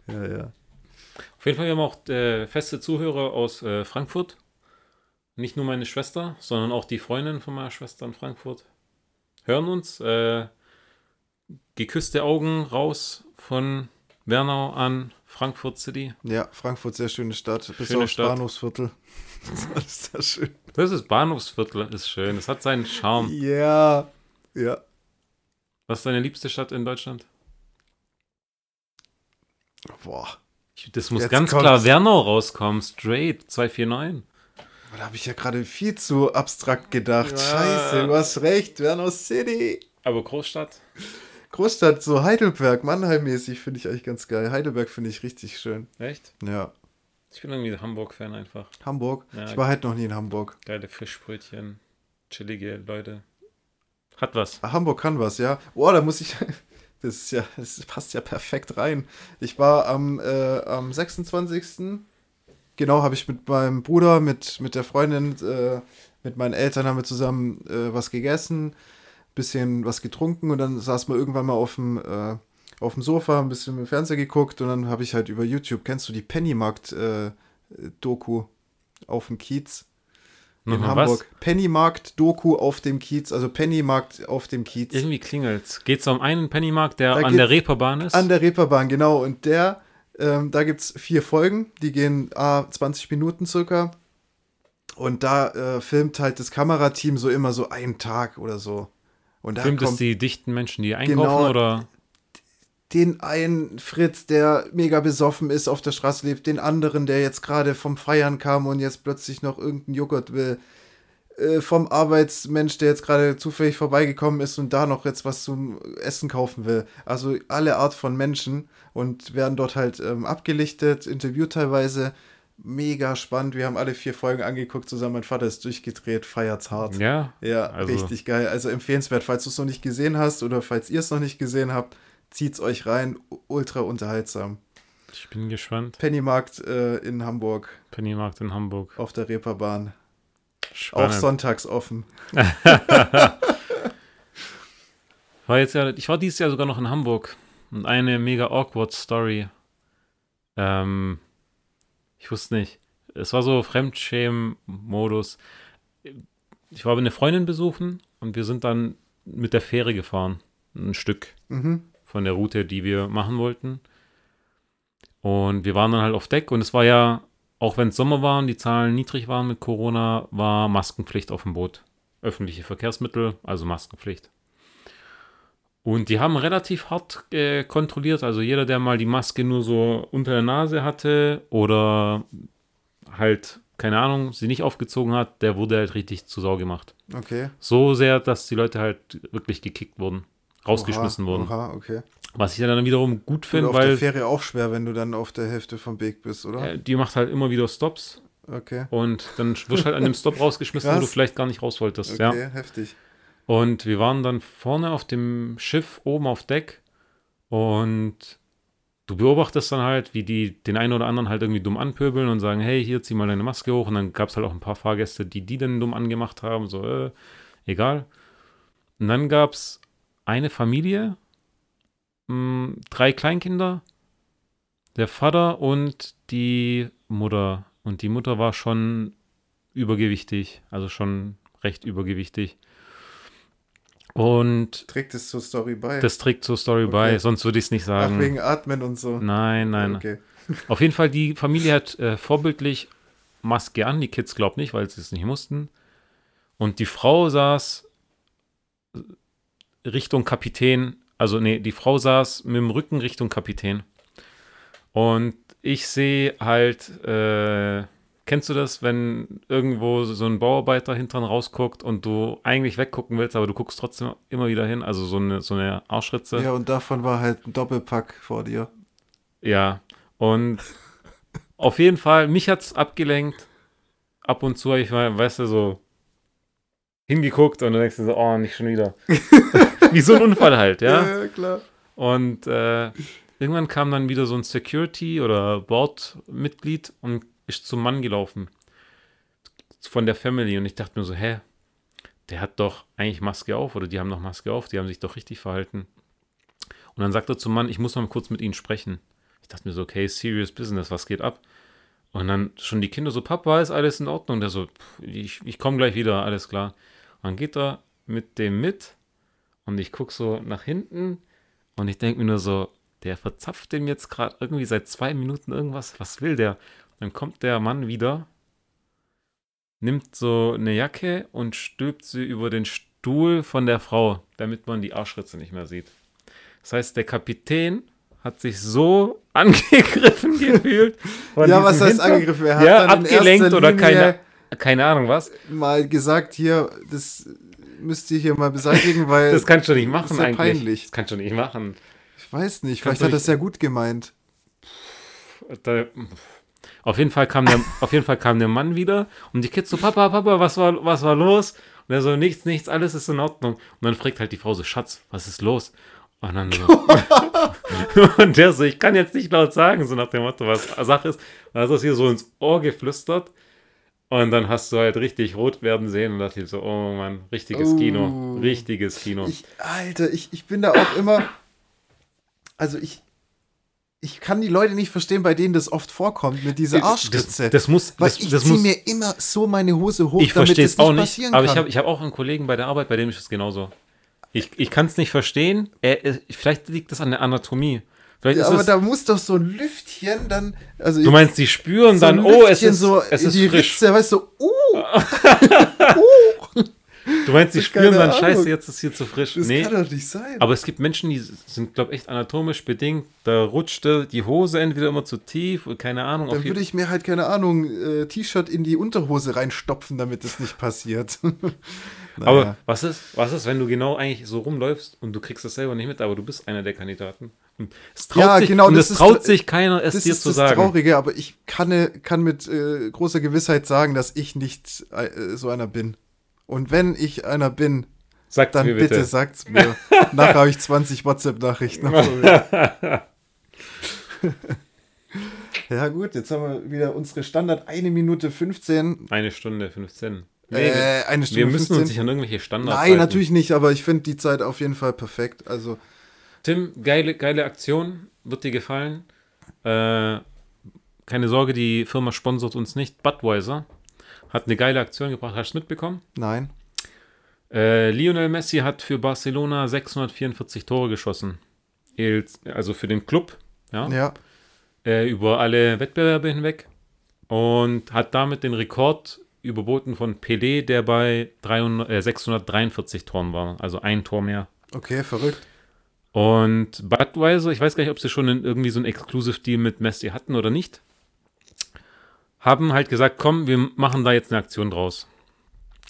Speaker 1: du? Ja, ja.
Speaker 2: Auf jeden Fall, wir haben auch äh, feste Zuhörer aus äh, Frankfurt. Nicht nur meine Schwester, sondern auch die Freundin von meiner Schwester in Frankfurt. Hören uns. Äh, geküsste Augen raus von Wernau an Frankfurt City.
Speaker 1: Ja, Frankfurt, sehr schöne Stadt. Bis
Speaker 2: Schöne
Speaker 1: aufs
Speaker 2: Stadt.
Speaker 1: Bahnhofsviertel. Das ist alles sehr schön.
Speaker 2: Das ist Bahnhofsviertel, ist schön. Es hat seinen Charme.
Speaker 1: Ja, ja.
Speaker 2: Was ist deine liebste Stadt in Deutschland?
Speaker 1: Boah,
Speaker 2: das muss
Speaker 1: Jetzt
Speaker 2: ganz
Speaker 1: kommt's.
Speaker 2: klar Wernau rauskommen. Straight 249.
Speaker 1: da habe ich ja gerade viel zu abstrakt gedacht.
Speaker 2: Ja.
Speaker 1: Scheiße, du hast recht. Wernau City.
Speaker 2: Aber Großstadt?
Speaker 1: Großstadt, so Heidelberg, Mannheim-mäßig finde ich eigentlich ganz geil. Heidelberg finde ich richtig schön.
Speaker 2: Echt?
Speaker 1: Ja.
Speaker 2: Ich bin irgendwie Hamburg-Fan einfach.
Speaker 1: Hamburg.
Speaker 2: Ja,
Speaker 1: ich war halt noch nie in Hamburg.
Speaker 2: Geile Fischbrötchen, chillige Leute. Hat was.
Speaker 1: Hamburg kann was, ja. Boah, da muss ich. Das ist ja, das passt ja perfekt rein. Ich war am, äh, am 26. Genau, habe ich mit meinem Bruder, mit, mit der Freundin, äh, mit meinen Eltern haben wir zusammen äh, was gegessen, bisschen was getrunken und dann saß man irgendwann mal auf dem, äh, auf dem Sofa, ein bisschen im Fernseher geguckt und dann habe ich halt über YouTube, kennst du die Pennymarkt-Doku auf dem Kiez? In
Speaker 2: Nochmal
Speaker 1: Hamburg. Pennymarkt-Doku auf dem Kiez, also Pennymarkt auf dem Kiez.
Speaker 2: Irgendwie klingelt. Geht es um einen Pennymarkt, der
Speaker 1: Da
Speaker 2: an der Reeperbahn ist?
Speaker 1: An der Reeperbahn, genau. Und der, ähm, da gibt es vier Folgen, die gehen ah, 20 Minuten circa. Und da äh, filmt halt das Kamerateam so immer so einen Tag oder so. Und da
Speaker 2: Filmt es
Speaker 1: kommt
Speaker 2: die dichten Menschen, die einkaufen
Speaker 1: Genau.
Speaker 2: oder?
Speaker 1: Den einen Fritz, der mega besoffen ist, auf der Straße lebt, den anderen, der jetzt gerade vom Feiern kam und jetzt plötzlich noch irgendeinen Joghurt will, äh, vom Arbeitsmensch, der jetzt gerade zufällig vorbeigekommen ist und da noch jetzt was zum Essen kaufen will. Also alle Art von Menschen und werden dort halt ähm, abgelichtet, interviewt teilweise. Mega spannend. Wir haben alle vier Folgen angeguckt zusammen. Mein Vater ist durchgedreht, feiert's hart.
Speaker 2: Ja.
Speaker 1: Ja,
Speaker 2: Also-
Speaker 1: richtig geil. Also empfehlenswert, falls du es noch nicht gesehen hast oder falls ihr es noch nicht gesehen habt, zieht's euch rein. Ultra unterhaltsam.
Speaker 2: Ich bin gespannt.
Speaker 1: Pennymarkt äh, in Hamburg
Speaker 2: Pennymarkt in Hamburg.
Speaker 1: auf der Reeperbahn. Auch
Speaker 2: Spannend.
Speaker 1: sonntags offen.
Speaker 2: War jetzt ja, ich war dieses Jahr sogar noch in Hamburg und eine mega awkward Story. Ähm, ich wusste nicht. Es war so Fremdschämen-Modus. Ich war bei einer Freundin besuchen und wir sind dann mit der Fähre gefahren. Ein Stück
Speaker 1: Mhm.
Speaker 2: Von der Route, die wir machen wollten. Und wir waren dann halt auf Deck und es war ja, auch wenn es Sommer war und die Zahlen niedrig waren mit Corona, war Maskenpflicht auf dem Boot. Öffentliche Verkehrsmittel, also Maskenpflicht. Und die haben relativ hart äh, kontrolliert. Also jeder, der mal die Maske nur so unter der Nase hatte oder halt, keine Ahnung, sie nicht aufgezogen hat, der wurde halt richtig zu Sau gemacht.
Speaker 1: Okay.
Speaker 2: So sehr, dass die Leute halt wirklich gekickt wurden, rausgeschmissen
Speaker 1: Oha,
Speaker 2: wurden.
Speaker 1: Oha, okay.
Speaker 2: Was ich dann wiederum gut finde,
Speaker 1: auf der
Speaker 2: weil
Speaker 1: Fähre auch schwer, wenn du dann auf der Hälfte vom Weg bist, oder?
Speaker 2: die macht halt immer wieder Stops
Speaker 1: Okay.
Speaker 2: und dann wirst du halt an dem Stop rausgeschmissen, wo du
Speaker 1: Krass.
Speaker 2: vielleicht gar nicht raus wolltest.
Speaker 1: Okay,
Speaker 2: Ja.
Speaker 1: heftig.
Speaker 2: Und wir waren dann vorne auf dem Schiff oben auf Deck und du beobachtest dann halt, wie die den einen oder anderen halt irgendwie dumm anpöbeln und sagen, hey, hier, zieh mal deine Maske hoch. Und dann gab es halt auch ein paar Fahrgäste, die die dann dumm angemacht haben, so, äh, egal. Und dann gab es eine Familie, mh, drei Kleinkinder, der Vater und die Mutter. Und die Mutter war schon übergewichtig, also schon recht übergewichtig. Und
Speaker 1: Trägt es zur Story bei?
Speaker 2: das trägt zur Story
Speaker 1: Okay.
Speaker 2: bei, sonst würde ich es nicht
Speaker 1: Ach,
Speaker 2: sagen.
Speaker 1: wegen Atmen und so.
Speaker 2: nein, nein.
Speaker 1: Okay.
Speaker 2: Auf jeden Fall, die Familie hat äh, vorbildlich Maske an, die Kids glaubt nicht, weil sie es nicht mussten. Und die Frau saß Richtung Kapitän, also nee, die Frau saß mit dem Rücken Richtung Kapitän. Und ich sehe halt, äh, kennst du das, wenn irgendwo so ein Bauarbeiter hinten rausguckt und du eigentlich weggucken willst, aber du guckst trotzdem immer wieder hin, also so eine, so eine Arschritze.
Speaker 1: Ja, und davon war halt ein Doppelpack vor dir.
Speaker 2: Ja, und auf jeden Fall, mich hat's abgelenkt. Ab und zu habe ich mal, weißt du, so hingeguckt und dann denkst du so, oh, nicht schon wieder. Wie so ein Unfall halt, ja.
Speaker 1: ja klar.
Speaker 2: Und äh, irgendwann kam dann wieder so ein Security oder Bordmitglied und ist zum Mann gelaufen. Von der Family. Und ich dachte mir so, hä, der hat doch eigentlich Maske auf oder die haben doch Maske auf, die haben sich doch richtig verhalten. Und dann sagt er zum Mann, ich muss mal kurz mit ihnen sprechen. Ich dachte mir so, okay, serious business, was geht ab? Und dann schon die Kinder so, Papa, ist alles in Ordnung? Und der so, "Pff, ich, ich komme gleich wieder, alles klar. Und dann geht er mit dem mit und ich gucke so nach hinten und ich denke mir nur so, der verzapft dem jetzt gerade irgendwie seit zwei Minuten irgendwas. Was will der? Dann kommt der Mann wieder, nimmt so eine Jacke und stülpt sie über den Stuhl von der Frau, damit man die Arschritze nicht mehr sieht. Das heißt, der Kapitän hat sich so angegriffen gefühlt.
Speaker 1: Ja, was heißt
Speaker 2: Hinter-
Speaker 1: angegriffen? Er hat
Speaker 2: Ja, abgelenkt oder
Speaker 1: Linie
Speaker 2: keine, keine Ahnung was.
Speaker 1: mal gesagt, hier, das müsst ihr hier mal beseitigen, weil
Speaker 2: Das kannst du nicht machen
Speaker 1: ist ja
Speaker 2: eigentlich.
Speaker 1: peinlich.
Speaker 2: Das kannst du nicht machen.
Speaker 1: ich weiß nicht,
Speaker 2: Kannst
Speaker 1: vielleicht hat es ja gut gemeint.
Speaker 2: Da, auf jeden Fall kam der, auf jeden Fall kam der Mann wieder und die Kids so, Papa, Papa, was war, was war los? Und er so, nichts, nichts, alles ist in Ordnung. Und dann fragt halt die Frau so, Schatz, was ist los? Und dann so, und der so, ich kann jetzt nicht laut sagen, so nach dem Motto, was Sache ist. Und dann du das hier so ins Ohr geflüstert. Und dann hast du halt richtig rot werden sehen und dachte ich so, oh Mann, richtiges
Speaker 1: Oh.
Speaker 2: Kino, richtiges Kino.
Speaker 1: Ich, Alter, ich, ich bin da auch immer. Also ich. Ich kann die Leute nicht verstehen, bei denen das oft vorkommt, mit dieser Arschritze.
Speaker 2: das, das muss,
Speaker 1: weil
Speaker 2: das,
Speaker 1: ich
Speaker 2: das muss,
Speaker 1: mir immer so meine Hose hoch,
Speaker 2: Ich
Speaker 1: damit
Speaker 2: es
Speaker 1: nicht
Speaker 2: auch nicht,
Speaker 1: passieren
Speaker 2: aber ich
Speaker 1: kann.
Speaker 2: habe ich hab auch einen Kollegen bei der Arbeit, bei dem ist es genauso. Ich, ich kann es nicht verstehen. Er, er- vielleicht liegt das an der Anatomie. Vielleicht
Speaker 1: aber da muss doch so ein Lüftchen dann. Also
Speaker 2: du meinst, die spüren
Speaker 1: so
Speaker 2: dann, oh, es ist,
Speaker 1: so
Speaker 2: es ist
Speaker 1: die
Speaker 2: frisch.
Speaker 1: Ritze, weißt du, uh,
Speaker 2: Du meinst, die spüren dann,
Speaker 1: Ahnung.
Speaker 2: scheiße, jetzt ist hier zu frisch.
Speaker 1: das
Speaker 2: nee,
Speaker 1: kann doch nicht sein.
Speaker 2: aber es gibt Menschen, die sind, glaube ich, echt anatomisch bedingt. Da rutschte die Hose entweder immer zu tief, oder keine Ahnung.
Speaker 1: dann würde ich mir halt, keine Ahnung, äh, T-Shirt in die Unterhose reinstopfen, damit das nicht passiert.
Speaker 2: aber
Speaker 1: Naja.
Speaker 2: was ist, was ist, wenn du genau eigentlich so rumläufst und du kriegst das selber nicht mit, aber du bist einer der Kandidaten? Es traut
Speaker 1: Ja,
Speaker 2: sich,
Speaker 1: genau,
Speaker 2: und
Speaker 1: das
Speaker 2: es
Speaker 1: ist-
Speaker 2: traut sich keiner, es
Speaker 1: das
Speaker 2: dir
Speaker 1: ist
Speaker 2: zu
Speaker 1: das
Speaker 2: sagen.
Speaker 1: Traurige, aber ich kann, äh, kann mit äh, großer Gewissheit sagen, dass ich nicht äh, so einer bin. Und wenn ich einer bin,
Speaker 2: Sagt
Speaker 1: dann
Speaker 2: mir
Speaker 1: bitte,
Speaker 2: bitte.
Speaker 1: sagt's mir. Nachher habe ich 20 WhatsApp-Nachrichten. ja gut, jetzt haben wir wieder unsere Standard 1 Minute 15.
Speaker 2: Eine Stunde 15. Nee,
Speaker 1: äh, eine Stunde
Speaker 2: wir müssen
Speaker 1: 15.
Speaker 2: uns nicht an irgendwelche Standards
Speaker 1: Nein,
Speaker 2: halten.
Speaker 1: natürlich nicht, aber ich finde die Zeit auf jeden Fall perfekt. Also,
Speaker 2: Tim, geile, geile Aktion. Wird dir gefallen. Äh, keine Sorge, die Firma sponsort uns nicht. Budweiser hat eine geile Aktion gebracht. Hast du es mitbekommen?
Speaker 1: nein.
Speaker 2: Äh, Lionel Messi hat für Barcelona 644 Tore geschossen. Also für den Club. Ja.
Speaker 1: Ja,
Speaker 2: Äh, über alle Wettbewerbe hinweg. Und hat damit den Rekord überboten von Pelé, der bei 300, äh, 643 Toren war. Also ein Tor mehr.
Speaker 1: okay, verrückt.
Speaker 2: Und Budweiser, ich weiß gar nicht, ob sie schon irgendwie so einen Exclusive Deal mit Messi hatten oder nicht, haben halt gesagt, komm, wir machen da jetzt eine Aktion draus.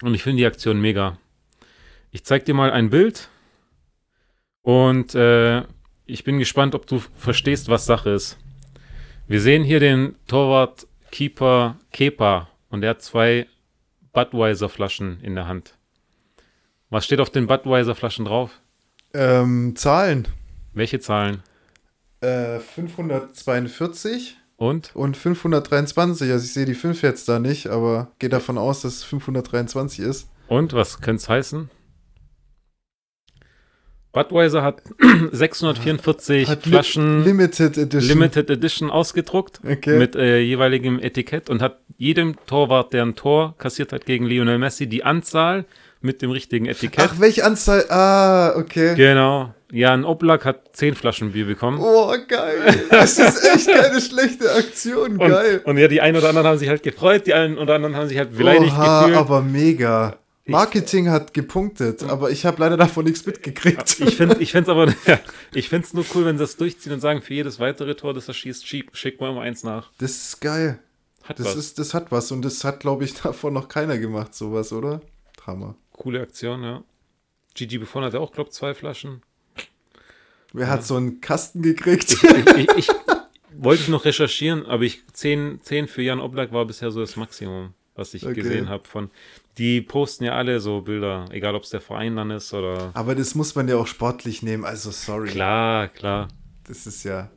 Speaker 2: Und ich finde die Aktion mega. Ich zeig dir mal ein Bild und äh, ich bin gespannt, ob du verstehst, was Sache ist. Wir sehen hier den Torwart Keeper Kepa und er hat zwei Budweiser Flaschen in der Hand. Was steht auf den Budweiser Flaschen drauf?
Speaker 1: Ähm, Zahlen.
Speaker 2: Welche Zahlen?
Speaker 1: Äh, 542
Speaker 2: Und?
Speaker 1: und 523. Also ich sehe die 5 jetzt da nicht, aber gehe davon aus, dass es 523 ist.
Speaker 2: Und was könnte es heißen? Budweiser hat 644
Speaker 1: Hat
Speaker 2: Flaschen
Speaker 1: Limited Edition.
Speaker 2: Limited Edition ausgedruckt
Speaker 1: Okay.
Speaker 2: mit äh, jeweiligem Etikett und hat jedem Torwart, der ein Tor kassiert hat gegen Lionel Messi, die Anzahl mit dem richtigen Etikett.
Speaker 1: Ach, welche Anzahl? Ah, okay.
Speaker 2: Genau. Jan Oblak hat 10 Flaschen Bier bekommen.
Speaker 1: Oh, geil. Das ist echt keine schlechte Aktion.
Speaker 2: und,
Speaker 1: Geil.
Speaker 2: und ja, die einen oder anderen haben sich halt gefreut, die einen oder anderen haben sich halt beleidigt
Speaker 1: Oha,
Speaker 2: gefühlt.
Speaker 1: aber mega. Marketing hat gepunktet, aber ich habe leider davon nichts mitgekriegt.
Speaker 2: Ich finde ich find's aber, ja, ich finde es nur cool, wenn sie das durchziehen und sagen, für jedes weitere Tor, das er schießt, schick, schick mal immer eins nach.
Speaker 1: Das ist geil.
Speaker 2: Hat
Speaker 1: Das,
Speaker 2: was.
Speaker 1: ist, das hat was und das hat, glaube ich, davon noch keiner gemacht, sowas, oder? Hammer.
Speaker 2: Coole Aktion, ja. Gigi Buffon hatte auch, glaube ich, zwei Flaschen.
Speaker 1: Wer hat so einen Kasten gekriegt?
Speaker 2: Ich, ich, ich wollte ich noch recherchieren, aber ich 10, 10 für Jan Oblak war bisher so das Maximum, was ich
Speaker 1: Okay.
Speaker 2: gesehen habe von. Die posten ja alle so Bilder, egal ob es der Verein dann ist oder.
Speaker 1: Aber das muss man ja auch sportlich nehmen, also sorry.
Speaker 2: Klar, klar.
Speaker 1: Das ist ja.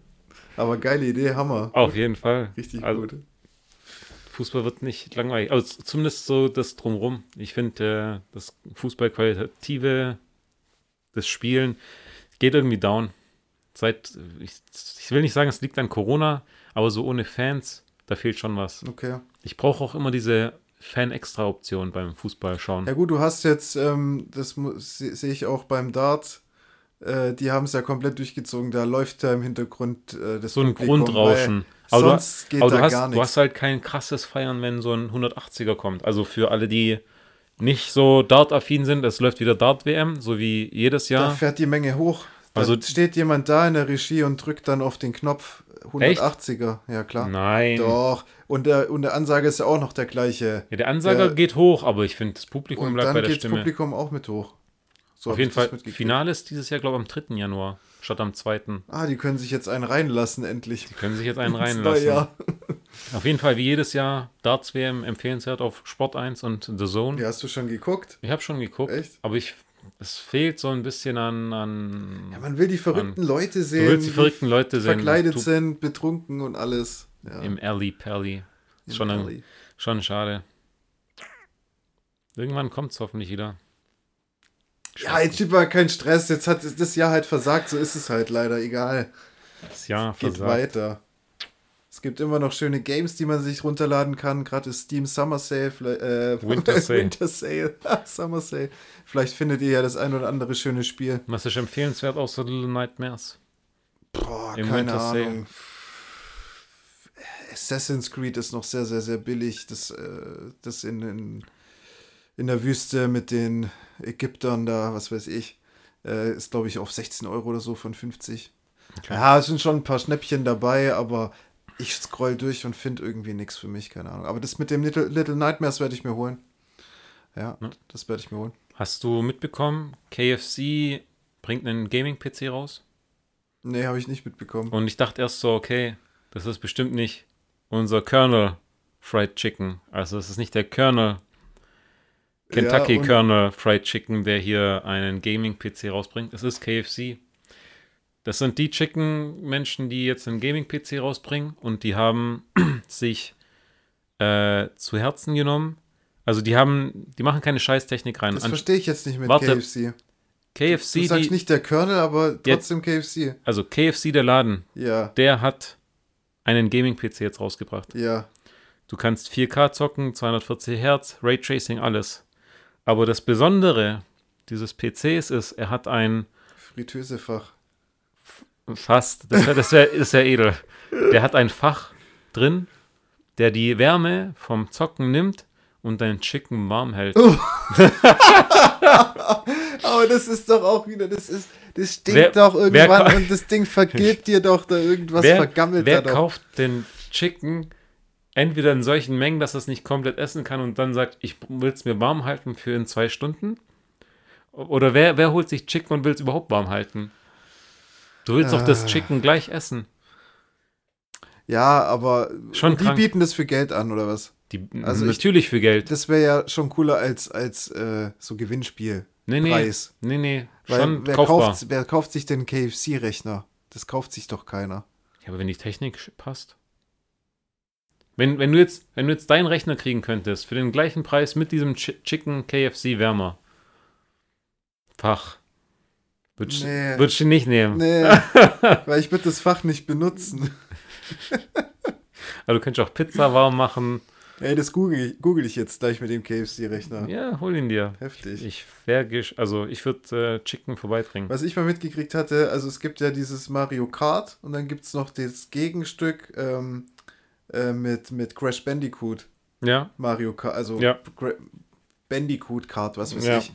Speaker 1: Aber geile Idee, Hammer.
Speaker 2: Auf jeden Fall.
Speaker 1: Richtig
Speaker 2: also,
Speaker 1: gut.
Speaker 2: Fußball wird nicht langweilig. Also zumindest so das drumrum. Ich finde, äh, das Fußballqualitative, das Spielen geht irgendwie down. Seit, ich, ich will nicht sagen, es liegt an Corona, aber so ohne Fans, da fehlt schon was.
Speaker 1: Okay.
Speaker 2: Ich brauche auch immer diese Fan-Extra-Option beim Fußball schauen.
Speaker 1: Ja gut, du hast jetzt, ähm, das sehe ich auch beim Dart, äh, die haben es ja komplett durchgezogen, da läuft ja im Hintergrund äh, das
Speaker 2: so ein
Speaker 1: Publikum,
Speaker 2: Grundrauschen. Aber, du,
Speaker 1: sonst geht
Speaker 2: aber
Speaker 1: da
Speaker 2: du, hast,
Speaker 1: gar
Speaker 2: du hast
Speaker 1: nichts.
Speaker 2: halt kein krasses Feiern, wenn so ein 180er kommt. Also für alle, die nicht so Dart-affin sind, es läuft wieder Dart-WM, so wie jedes
Speaker 1: Da
Speaker 2: Jahr.
Speaker 1: fährt die Menge hoch. Da
Speaker 2: Also-
Speaker 1: steht jemand da in der Regie und drückt dann auf den Knopf 180er. Ja, klar.
Speaker 2: Nein.
Speaker 1: Doch. Und der, und der Ansage ist ja auch noch der gleiche.
Speaker 2: Ja, der Ansager
Speaker 1: Der-
Speaker 2: geht hoch, aber ich finde, das Publikum
Speaker 1: Und
Speaker 2: bleibt
Speaker 1: dann
Speaker 2: bei der
Speaker 1: geht das
Speaker 2: Stimme.
Speaker 1: Publikum auch mit hoch. So
Speaker 2: Auf jeden Fall. Finale ist dieses Jahr, glaube ich, am 3. Januar, statt am 2.
Speaker 1: Ah, die können sich jetzt einen reinlassen, endlich.
Speaker 2: Die können sich jetzt einen reinlassen.
Speaker 1: Jahr.
Speaker 2: Auf jeden Fall, wie jedes Jahr, Darts WM empfehlenswert auf Sport 1 und The Zone.
Speaker 1: Ja, hast du schon geguckt?
Speaker 2: Ich habe schon geguckt,
Speaker 1: Echt?
Speaker 2: aber ich, es fehlt so ein bisschen an. an
Speaker 1: Ja, man will die verrückten Leute
Speaker 2: du
Speaker 1: sehen.
Speaker 2: willst die verrückten Leute sehen.
Speaker 1: verkleidet
Speaker 2: du,
Speaker 1: sind, betrunken und alles. Ja,
Speaker 2: Im Alley Pally.
Speaker 1: im
Speaker 2: Schon, ein, schon schade. Irgendwann kommt es hoffentlich wieder.
Speaker 1: Ja, jetzt gibt mal keinen Stress. Jetzt hat das Jahr halt versagt. So ist es halt leider. Egal.
Speaker 2: Das Jahr
Speaker 1: Geht
Speaker 2: versagt.
Speaker 1: weiter. Es gibt immer noch schöne Games, die man sich runterladen kann. Gerade ist Steam Summer Sale. vielleicht- Äh,
Speaker 2: Winter Sale.
Speaker 1: Winter Sale. Summer Sale. Vielleicht findet ihr ja das ein oder andere schöne Spiel.
Speaker 2: Was ist empfehlenswert außer Little Nightmares?
Speaker 1: Boah,
Speaker 2: Im
Speaker 1: keine
Speaker 2: Winter Sale.
Speaker 1: Ahnung. Assassin's Creed ist noch sehr, sehr, sehr billig. Das, äh, das in, in, in der Wüste mit den Ägyptern da, was weiß ich, äh, ist, glaube ich, auf 16 Euro oder so von 50.
Speaker 2: Okay.
Speaker 1: Ja, es sind schon ein paar Schnäppchen dabei, aber ich scroll durch und finde irgendwie nichts für mich, keine Ahnung. Aber das mit dem Little, Little Nightmares werde ich mir holen. Ja,
Speaker 2: Ja.
Speaker 1: das werde ich mir holen.
Speaker 2: Hast du mitbekommen, KFC bringt einen Gaming-PC raus?
Speaker 1: Nee, habe ich nicht mitbekommen.
Speaker 2: Und ich dachte erst so, okay, das ist bestimmt nicht unser Colonel Fried Chicken. Also es ist nicht der Colonel, Kentucky
Speaker 1: Ja,
Speaker 2: Colonel Fried Chicken, der hier einen Gaming-PC rausbringt. Es ist KFC. Das sind die Chicken-Menschen, die jetzt einen Gaming-PC rausbringen und die haben sich äh, zu Herzen genommen. Also die haben, die machen keine Scheißtechnik rein.
Speaker 1: Das
Speaker 2: An
Speaker 1: verstehe ich jetzt nicht mit
Speaker 2: Warte.
Speaker 1: KFC.
Speaker 2: KFC,
Speaker 1: Du sagst
Speaker 2: die,
Speaker 1: nicht der Colonel, aber trotzdem KFC.
Speaker 2: also KFC, der Laden,
Speaker 1: Ja,
Speaker 2: der hat einen Gaming-PC jetzt rausgebracht.
Speaker 1: ja.
Speaker 2: Du kannst 4K zocken, 240 Hertz, Raytracing, alles. Aber das Besondere dieses PCs ist, er hat ein
Speaker 1: Fritteusefach.
Speaker 2: fast, das, wär, das wär, ist ja edel, der hat ein Fach drin, der die Wärme vom Zocken nimmt und dein Chicken warm hält.
Speaker 1: Aber das ist doch auch wieder, das ist, das stinkt
Speaker 2: Wer-
Speaker 1: doch irgendwann und das Ding vergeht dir doch da irgendwas
Speaker 2: wer
Speaker 1: vergammelt
Speaker 2: wer
Speaker 1: da doch.
Speaker 2: kauft den Chicken entweder in solchen Mengen, dass er es nicht komplett essen kann und dann sagt, ich will es mir warm halten für in zwei Stunden? Oder wer, wer holt sich Chicken und will es überhaupt warm halten? Du willst doch das
Speaker 1: Ah.
Speaker 2: Chicken gleich essen.
Speaker 1: Ja, aber
Speaker 2: Schon
Speaker 1: die
Speaker 2: krank.
Speaker 1: bieten das für Geld an oder was?
Speaker 2: Die,
Speaker 1: Also ich-
Speaker 2: natürlich für Geld.
Speaker 1: Das wäre ja schon cooler als, als äh, so Gewinnspiel.
Speaker 2: Nee, nee.
Speaker 1: Preis.
Speaker 2: Nee, nee.
Speaker 1: Weil
Speaker 2: Schon
Speaker 1: wer
Speaker 2: kaufbar.
Speaker 1: kauft, wer kauft sich den KFC-Rechner? Das kauft sich doch keiner.
Speaker 2: Ja, aber wenn die Technik passt. Wenn, wenn, du jetzt, wenn du jetzt deinen Rechner kriegen könntest, für den gleichen Preis mit diesem Chi Chicken KFC Wärmer. Fach. Würdest
Speaker 1: Nee.
Speaker 2: würdest du nicht nehmen.
Speaker 1: Nee, weil ich würde das Fach nicht benutzen.
Speaker 2: Aber du könntest auch Pizza warm machen.
Speaker 1: Ey, das google ich, google ich jetzt gleich mit dem KFC-Rechner.
Speaker 2: Ja, hol ihn dir.
Speaker 1: Heftig.
Speaker 2: Ich wäre, gesch- also ich würde äh, Chicken vorbeibringen.
Speaker 1: Was ich mal mitgekriegt hatte, also es gibt ja dieses Mario Kart und dann gibt es noch das Gegenstück ähm, äh, mit, mit Crash Bandicoot.
Speaker 2: Ja,
Speaker 1: Mario Kart, also
Speaker 2: Ja.
Speaker 1: Bandicoot Kart, was weiß
Speaker 2: ja.
Speaker 1: ich.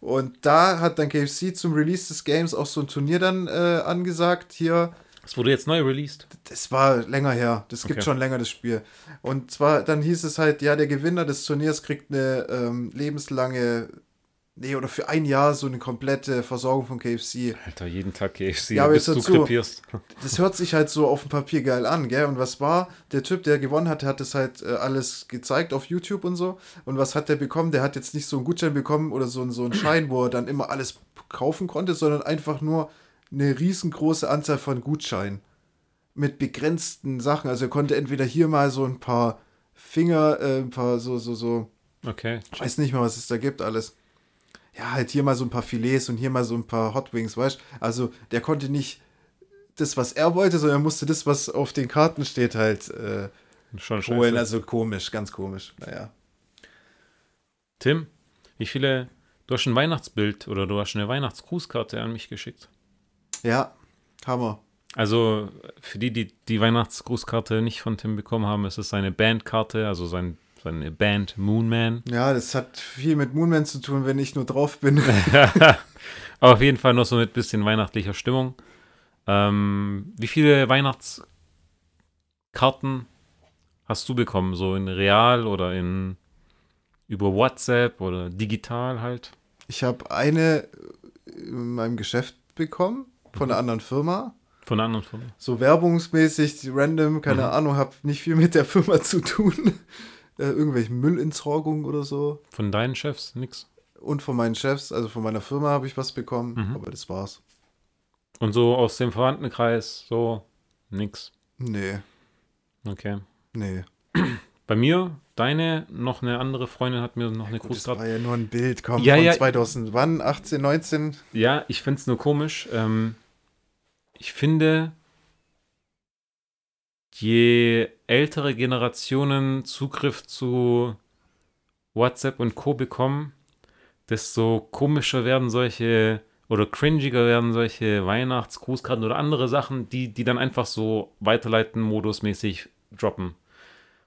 Speaker 1: Und da hat dann KFC zum Release des Games auch so ein Turnier dann äh, angesagt. Hier,
Speaker 2: Das wurde jetzt neu released.
Speaker 1: das war länger her. Das gibt
Speaker 2: Okay.
Speaker 1: schon länger das Spiel. Und zwar, dann hieß es halt, ja, der Gewinner des Turniers kriegt eine ähm, lebenslange, nee, oder für ein Jahr so eine komplette Versorgung von KFC.
Speaker 2: Alter, jeden Tag KFC,
Speaker 1: Ja, aber
Speaker 2: bis du krepierst.
Speaker 1: Das hört sich halt so auf dem Papier geil an, gell? Und was war? Der Typ, der gewonnen hat, der hat das halt äh, alles gezeigt auf YouTube und so. Und was hat der bekommen? Der hat jetzt nicht so einen Gutschein bekommen oder so, einen- so einen Schein, wo er dann immer alles kaufen konnte, sondern einfach nur eine riesengroße Anzahl von Gutscheinen. Mit begrenzten Sachen. Also er konnte entweder hier mal so ein paar Finger, äh, ein paar so, so, so,
Speaker 2: Okay.
Speaker 1: ich weiß nicht mal, was es da gibt, alles. Ja, halt hier mal so ein paar Filets und hier mal so ein paar Hot Wings, weißt Also der konnte nicht das, was er wollte, sondern er musste das, was auf den Karten steht, halt äh,
Speaker 2: Schon
Speaker 1: holen.
Speaker 2: scheiße.
Speaker 1: Also komisch, ganz komisch. Naja.
Speaker 2: Tim, wie viele, du hast ein Weihnachtsbild oder du hast eine Weihnachtsgrußkarte an mich geschickt.
Speaker 1: Ja, Hammer.
Speaker 2: Also für die, die die Weihnachtsgrußkarte nicht von Tim bekommen haben, es ist seine Bandkarte, also sein, seine Band Moonman.
Speaker 1: Ja, das hat viel mit Moonman zu tun, wenn ich nur drauf bin.
Speaker 2: Aber auf jeden Fall noch so mit bisschen weihnachtlicher Stimmung. Ähm, wie viele Weihnachtskarten hast du bekommen? So in real oder in über WhatsApp oder digital halt?
Speaker 1: Ich habe eine in meinem Geschäft bekommen von einer anderen Firma.
Speaker 2: Von einer anderen Firma.
Speaker 1: So werbungsmäßig, random, keine
Speaker 2: Mhm.
Speaker 1: Ahnung, habe nicht viel mit der Firma zu tun. Äh, irgendwelche Müllentsorgung oder so.
Speaker 2: Von deinen Chefs? Nix.
Speaker 1: Und von meinen Chefs, also von meiner Firma habe ich was bekommen,
Speaker 2: Mhm.
Speaker 1: aber das war's.
Speaker 2: Und so aus dem Verwandtenkreis, so nix.
Speaker 1: Nee,
Speaker 2: Okay.
Speaker 1: nee.
Speaker 2: Bei mir, deine, noch eine andere Freundin hat mir noch eine
Speaker 1: Gut, das war ja nur ein Bild, komm,
Speaker 2: Ja,
Speaker 1: von
Speaker 2: ja.
Speaker 1: 2000, wann? 18, 19?
Speaker 2: Ja, ich finde es nur komisch. Ähm, ich finde, je ältere Generationen Zugriff zu WhatsApp und Co. bekommen, desto komischer werden solche oder cringiger werden solche Weihnachtsgrußkarten oder andere Sachen, die, die dann einfach so weiterleiten, modusmäßig droppen.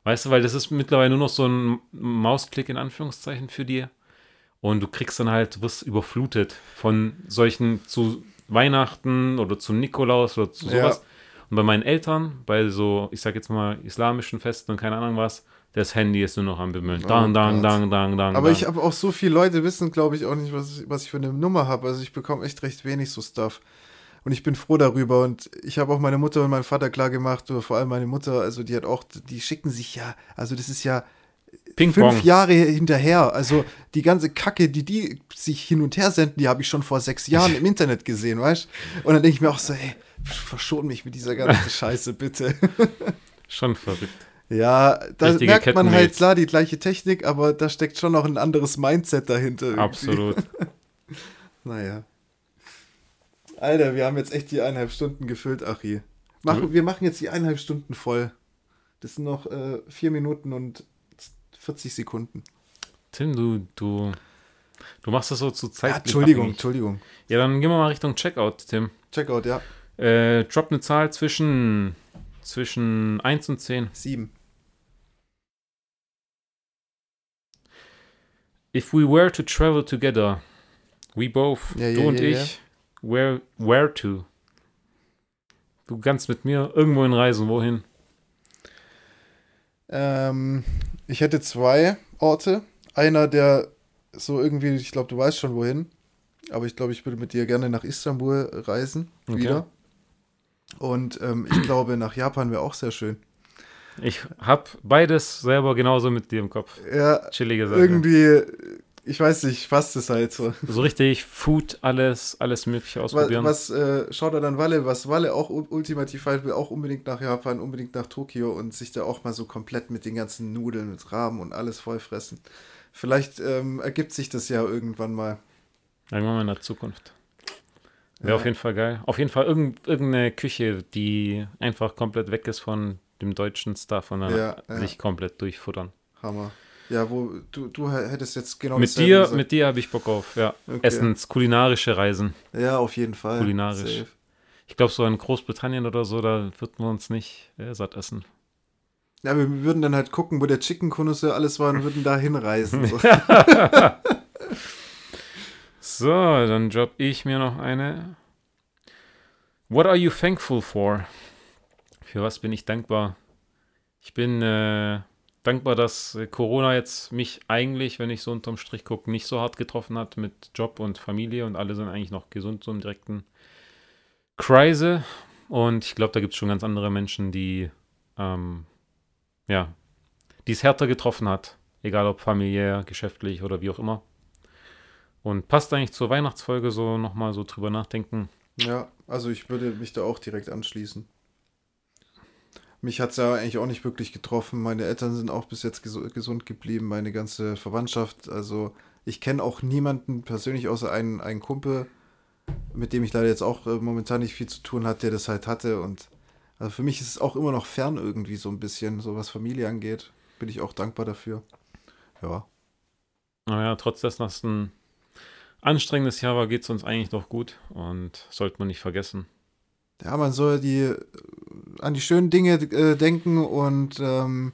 Speaker 2: Weißt du, weil das ist mittlerweile nur noch so ein Mausklick in Anführungszeichen für dir. Und du kriegst dann halt, du wirst überflutet von solchen zu Weihnachten oder zu Nikolaus oder zu sowas.
Speaker 1: Ja.
Speaker 2: Und bei meinen Eltern, bei so, ich sag jetzt mal, islamischen Festen und keine Ahnung was, das Handy ist nur noch am Bimmeln. Dang, dang,
Speaker 1: Gott.
Speaker 2: dang, dang, dang.
Speaker 1: Aber
Speaker 2: dang.
Speaker 1: ich habe auch so viele Leute wissen, glaube ich, auch nicht, was ich, was ich für eine Nummer habe. Also ich bekomme echt recht wenig so Stuff. Und ich bin froh darüber. Und ich habe auch meine Mutter und meinen Vater klar gemacht, vor allem meine Mutter, also die hat auch, die schicken sich ja, also das ist ja
Speaker 2: Ping-Pong.
Speaker 1: fünf Jahre hinterher. Also die ganze Kacke, die die sich hin und her senden, die habe ich schon vor sechs Jahren im Internet gesehen, weißt Und dann denke ich mir auch so, ey, verschon mich mit dieser ganzen Scheiße, bitte.
Speaker 2: Schon verrückt.
Speaker 1: Ja, da
Speaker 2: Richtige
Speaker 1: merkt man halt klar die gleiche Technik, aber da steckt schon noch ein anderes Mindset dahinter. irgendwie.
Speaker 2: Absolut.
Speaker 1: Naja. Alter, wir haben jetzt echt die eineinhalb Stunden gefüllt, Achi. Machen, wir machen jetzt die eineinhalb Stunden voll. Das sind noch äh, vier Minuten und 40 Sekunden.
Speaker 2: Tim, du, du, du machst das so zu Zeit.
Speaker 1: Ja, Entschuldigung, Entschuldigung.
Speaker 2: Ja, dann gehen wir mal Richtung Checkout, Tim.
Speaker 1: Checkout, ja.
Speaker 2: Äh, drop eine Zahl zwischen, zwischen 1 und 10.
Speaker 1: Sieben.
Speaker 2: If we were to travel together, we both,
Speaker 1: Ja,
Speaker 2: du
Speaker 1: ja,
Speaker 2: und
Speaker 1: ja,
Speaker 2: ich, where, where to? Du kannst mit mir irgendwo reisen, wohin?
Speaker 1: Ähm, ich hätte zwei Orte. Einer, der so irgendwie, ich glaube, du weißt schon wohin. Aber ich glaube, ich würde mit dir gerne nach Istanbul reisen.
Speaker 2: Okay.
Speaker 1: Wieder. Und ähm, ich glaube, nach Japan wäre auch sehr schön.
Speaker 2: Ich hab beides selber genauso mit dir im Kopf.
Speaker 1: Ja,
Speaker 2: Chillige Sache.
Speaker 1: irgendwie, ich weiß nicht, passt es halt so.
Speaker 2: So richtig Food, alles, alles mögliche
Speaker 1: Was,
Speaker 2: ausprobieren.
Speaker 1: was äh, schaut er dann Walle, was Walle auch ultimativ halt will, auch unbedingt nach Japan, unbedingt nach Tokio und sich da auch mal so komplett mit den ganzen Nudeln, mit Rahmen und alles vollfressen. Vielleicht ähm, ergibt sich das ja irgendwann mal.
Speaker 2: Irgendwann mal in der Zukunft. Wäre
Speaker 1: Ja.
Speaker 2: auf jeden Fall geil. Auf jeden Fall irgend, irgendeine Küche, die einfach komplett weg ist von dem deutschen Stuff und dann
Speaker 1: Ja,
Speaker 2: sich komplett durchfuttern.
Speaker 1: Hammer. Ja, wo du, du hättest jetzt genau
Speaker 2: mit dir,
Speaker 1: gesagt.
Speaker 2: mit dir habe ich Bock auf, ja.
Speaker 1: Okay.
Speaker 2: Essens, kulinarische Reisen.
Speaker 1: Ja, auf jeden Fall.
Speaker 2: Kulinarisch.
Speaker 1: Safe.
Speaker 2: Ich glaube, so in Großbritannien oder so, da würden wir uns nicht äh, satt essen.
Speaker 1: Ja, wir würden dann halt gucken, wo der Chicken Konnoisseur alles war und würden da hinreisen. So.
Speaker 2: So, dann job ich mir noch eine. What are you thankful for? Für was bin ich dankbar? Ich bin äh, dankbar, dass äh, Corona jetzt mich eigentlich, wenn ich so unterm Strich gucke, nicht so hart getroffen hat mit Job und Familie und alle sind eigentlich noch gesund so im direkten Kreise. Und ich glaube, da gibt es schon ganz andere Menschen, die ähm, ja, die es härter getroffen hat. Egal ob familiär, geschäftlich oder wie auch immer. Und passt eigentlich zur Weihnachtsfolge so nochmal so drüber nachdenken.
Speaker 1: Ja, also ich würde mich da auch direkt anschließen. Mich hat es ja eigentlich auch nicht wirklich getroffen. Meine Eltern sind auch bis jetzt gesu- gesund geblieben, meine ganze Verwandtschaft. Also ich kenne auch niemanden persönlich außer einen, einen Kumpel, mit dem ich leider jetzt auch äh, momentan nicht viel zu tun hat, der das halt hatte. Und also für mich ist es auch immer noch fern irgendwie so ein bisschen, so was Familie angeht. Bin ich auch dankbar dafür. Ja.
Speaker 2: Naja, trotz dessen, dass ein anstrengendes Jahr war, geht es uns eigentlich noch gut und sollte man nicht vergessen.
Speaker 1: Ja, man soll die äh, an die schönen Dinge äh, denken und ähm,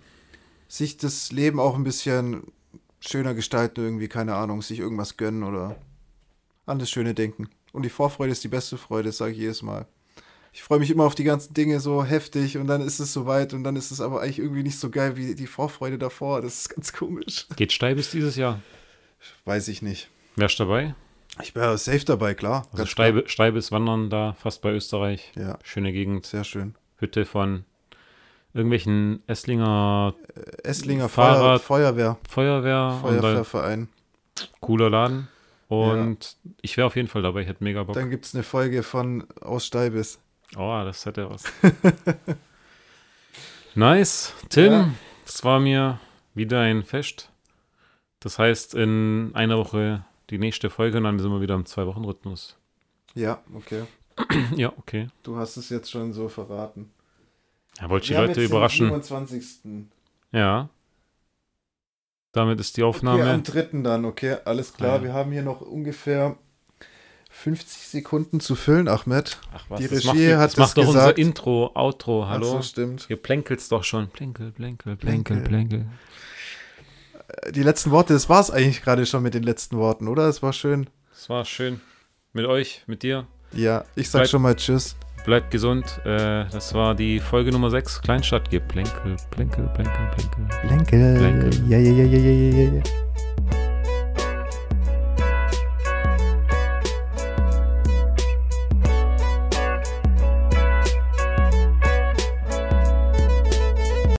Speaker 1: sich das Leben auch ein bisschen schöner gestalten, irgendwie, keine Ahnung, sich irgendwas gönnen oder an das Schöne denken. Und die Vorfreude ist die beste Freude, das sage ich jedes Mal. Ich freue mich immer auf die ganzen Dinge so heftig und dann ist es soweit und dann ist es aber eigentlich irgendwie nicht so geil wie die Vorfreude davor. Das ist ganz komisch.
Speaker 2: Geht steil bis dieses Jahr.
Speaker 1: Weiß ich nicht.
Speaker 2: Wärst dabei?
Speaker 1: Ich wäre safe dabei, klar.
Speaker 2: Also steil, steil bis Wandern da, fast bei Österreich.
Speaker 1: klar. Ja,
Speaker 2: Schöne Gegend.
Speaker 1: sehr schön.
Speaker 2: Hütte von irgendwelchen Esslinger
Speaker 1: Esslinger Feuer,
Speaker 2: Fahrrad-
Speaker 1: Feuerwehr,
Speaker 2: Feuerwehr
Speaker 1: Feuerwehrverein.
Speaker 2: cooler Laden. Und ich wäre auf jeden Fall dabei, ich hätte mega Bock.
Speaker 1: Dann gibt es eine Folge von Aus Steibis.
Speaker 2: Oh, das hätte was. nice. Tim,
Speaker 1: Ja.
Speaker 2: das war mir wieder ein Fest. Das heißt, in einer Woche die nächste Folge und dann sind wir wieder im Zwei-Wochen-Rhythmus.
Speaker 1: Ja, okay.
Speaker 2: ja, okay.
Speaker 1: Du hast es jetzt schon so verraten.
Speaker 2: Ja, wollte ich die Leute überraschen.
Speaker 1: Den 27.
Speaker 2: Ja. Damit ist die
Speaker 1: Okay,
Speaker 2: Aufnahme.
Speaker 1: am 3. dann, okay, alles klar.
Speaker 2: Ah, ja.
Speaker 1: Wir haben hier noch ungefähr 50 Sekunden zu füllen, Ahmed.
Speaker 2: Ach was,
Speaker 1: Die
Speaker 2: das
Speaker 1: Regie
Speaker 2: macht, die-
Speaker 1: hat
Speaker 2: das macht doch unser
Speaker 1: gesagt.
Speaker 2: Intro, Outro, hallo?
Speaker 1: Ach so, stimmt.
Speaker 2: Ihr plänkelt's doch schon. Plänkel, plänkel, plänkel,
Speaker 1: Plänkel.
Speaker 2: plänkel.
Speaker 1: Die letzten Worte, das war es eigentlich gerade schon mit den letzten Worten, oder? Es war schön.
Speaker 2: Es war schön. Mit euch, mit dir.
Speaker 1: Ja, ich sag
Speaker 2: Bleib-
Speaker 1: schon mal Tschüss.
Speaker 2: Bleibt gesund. Äh, das war die Folge Nummer 6. Kleinstadt, Plänkel, plänkel, plänkel, plänkel. Lenkel.
Speaker 1: Ja, ja, ja, ja, ja, ja, ja.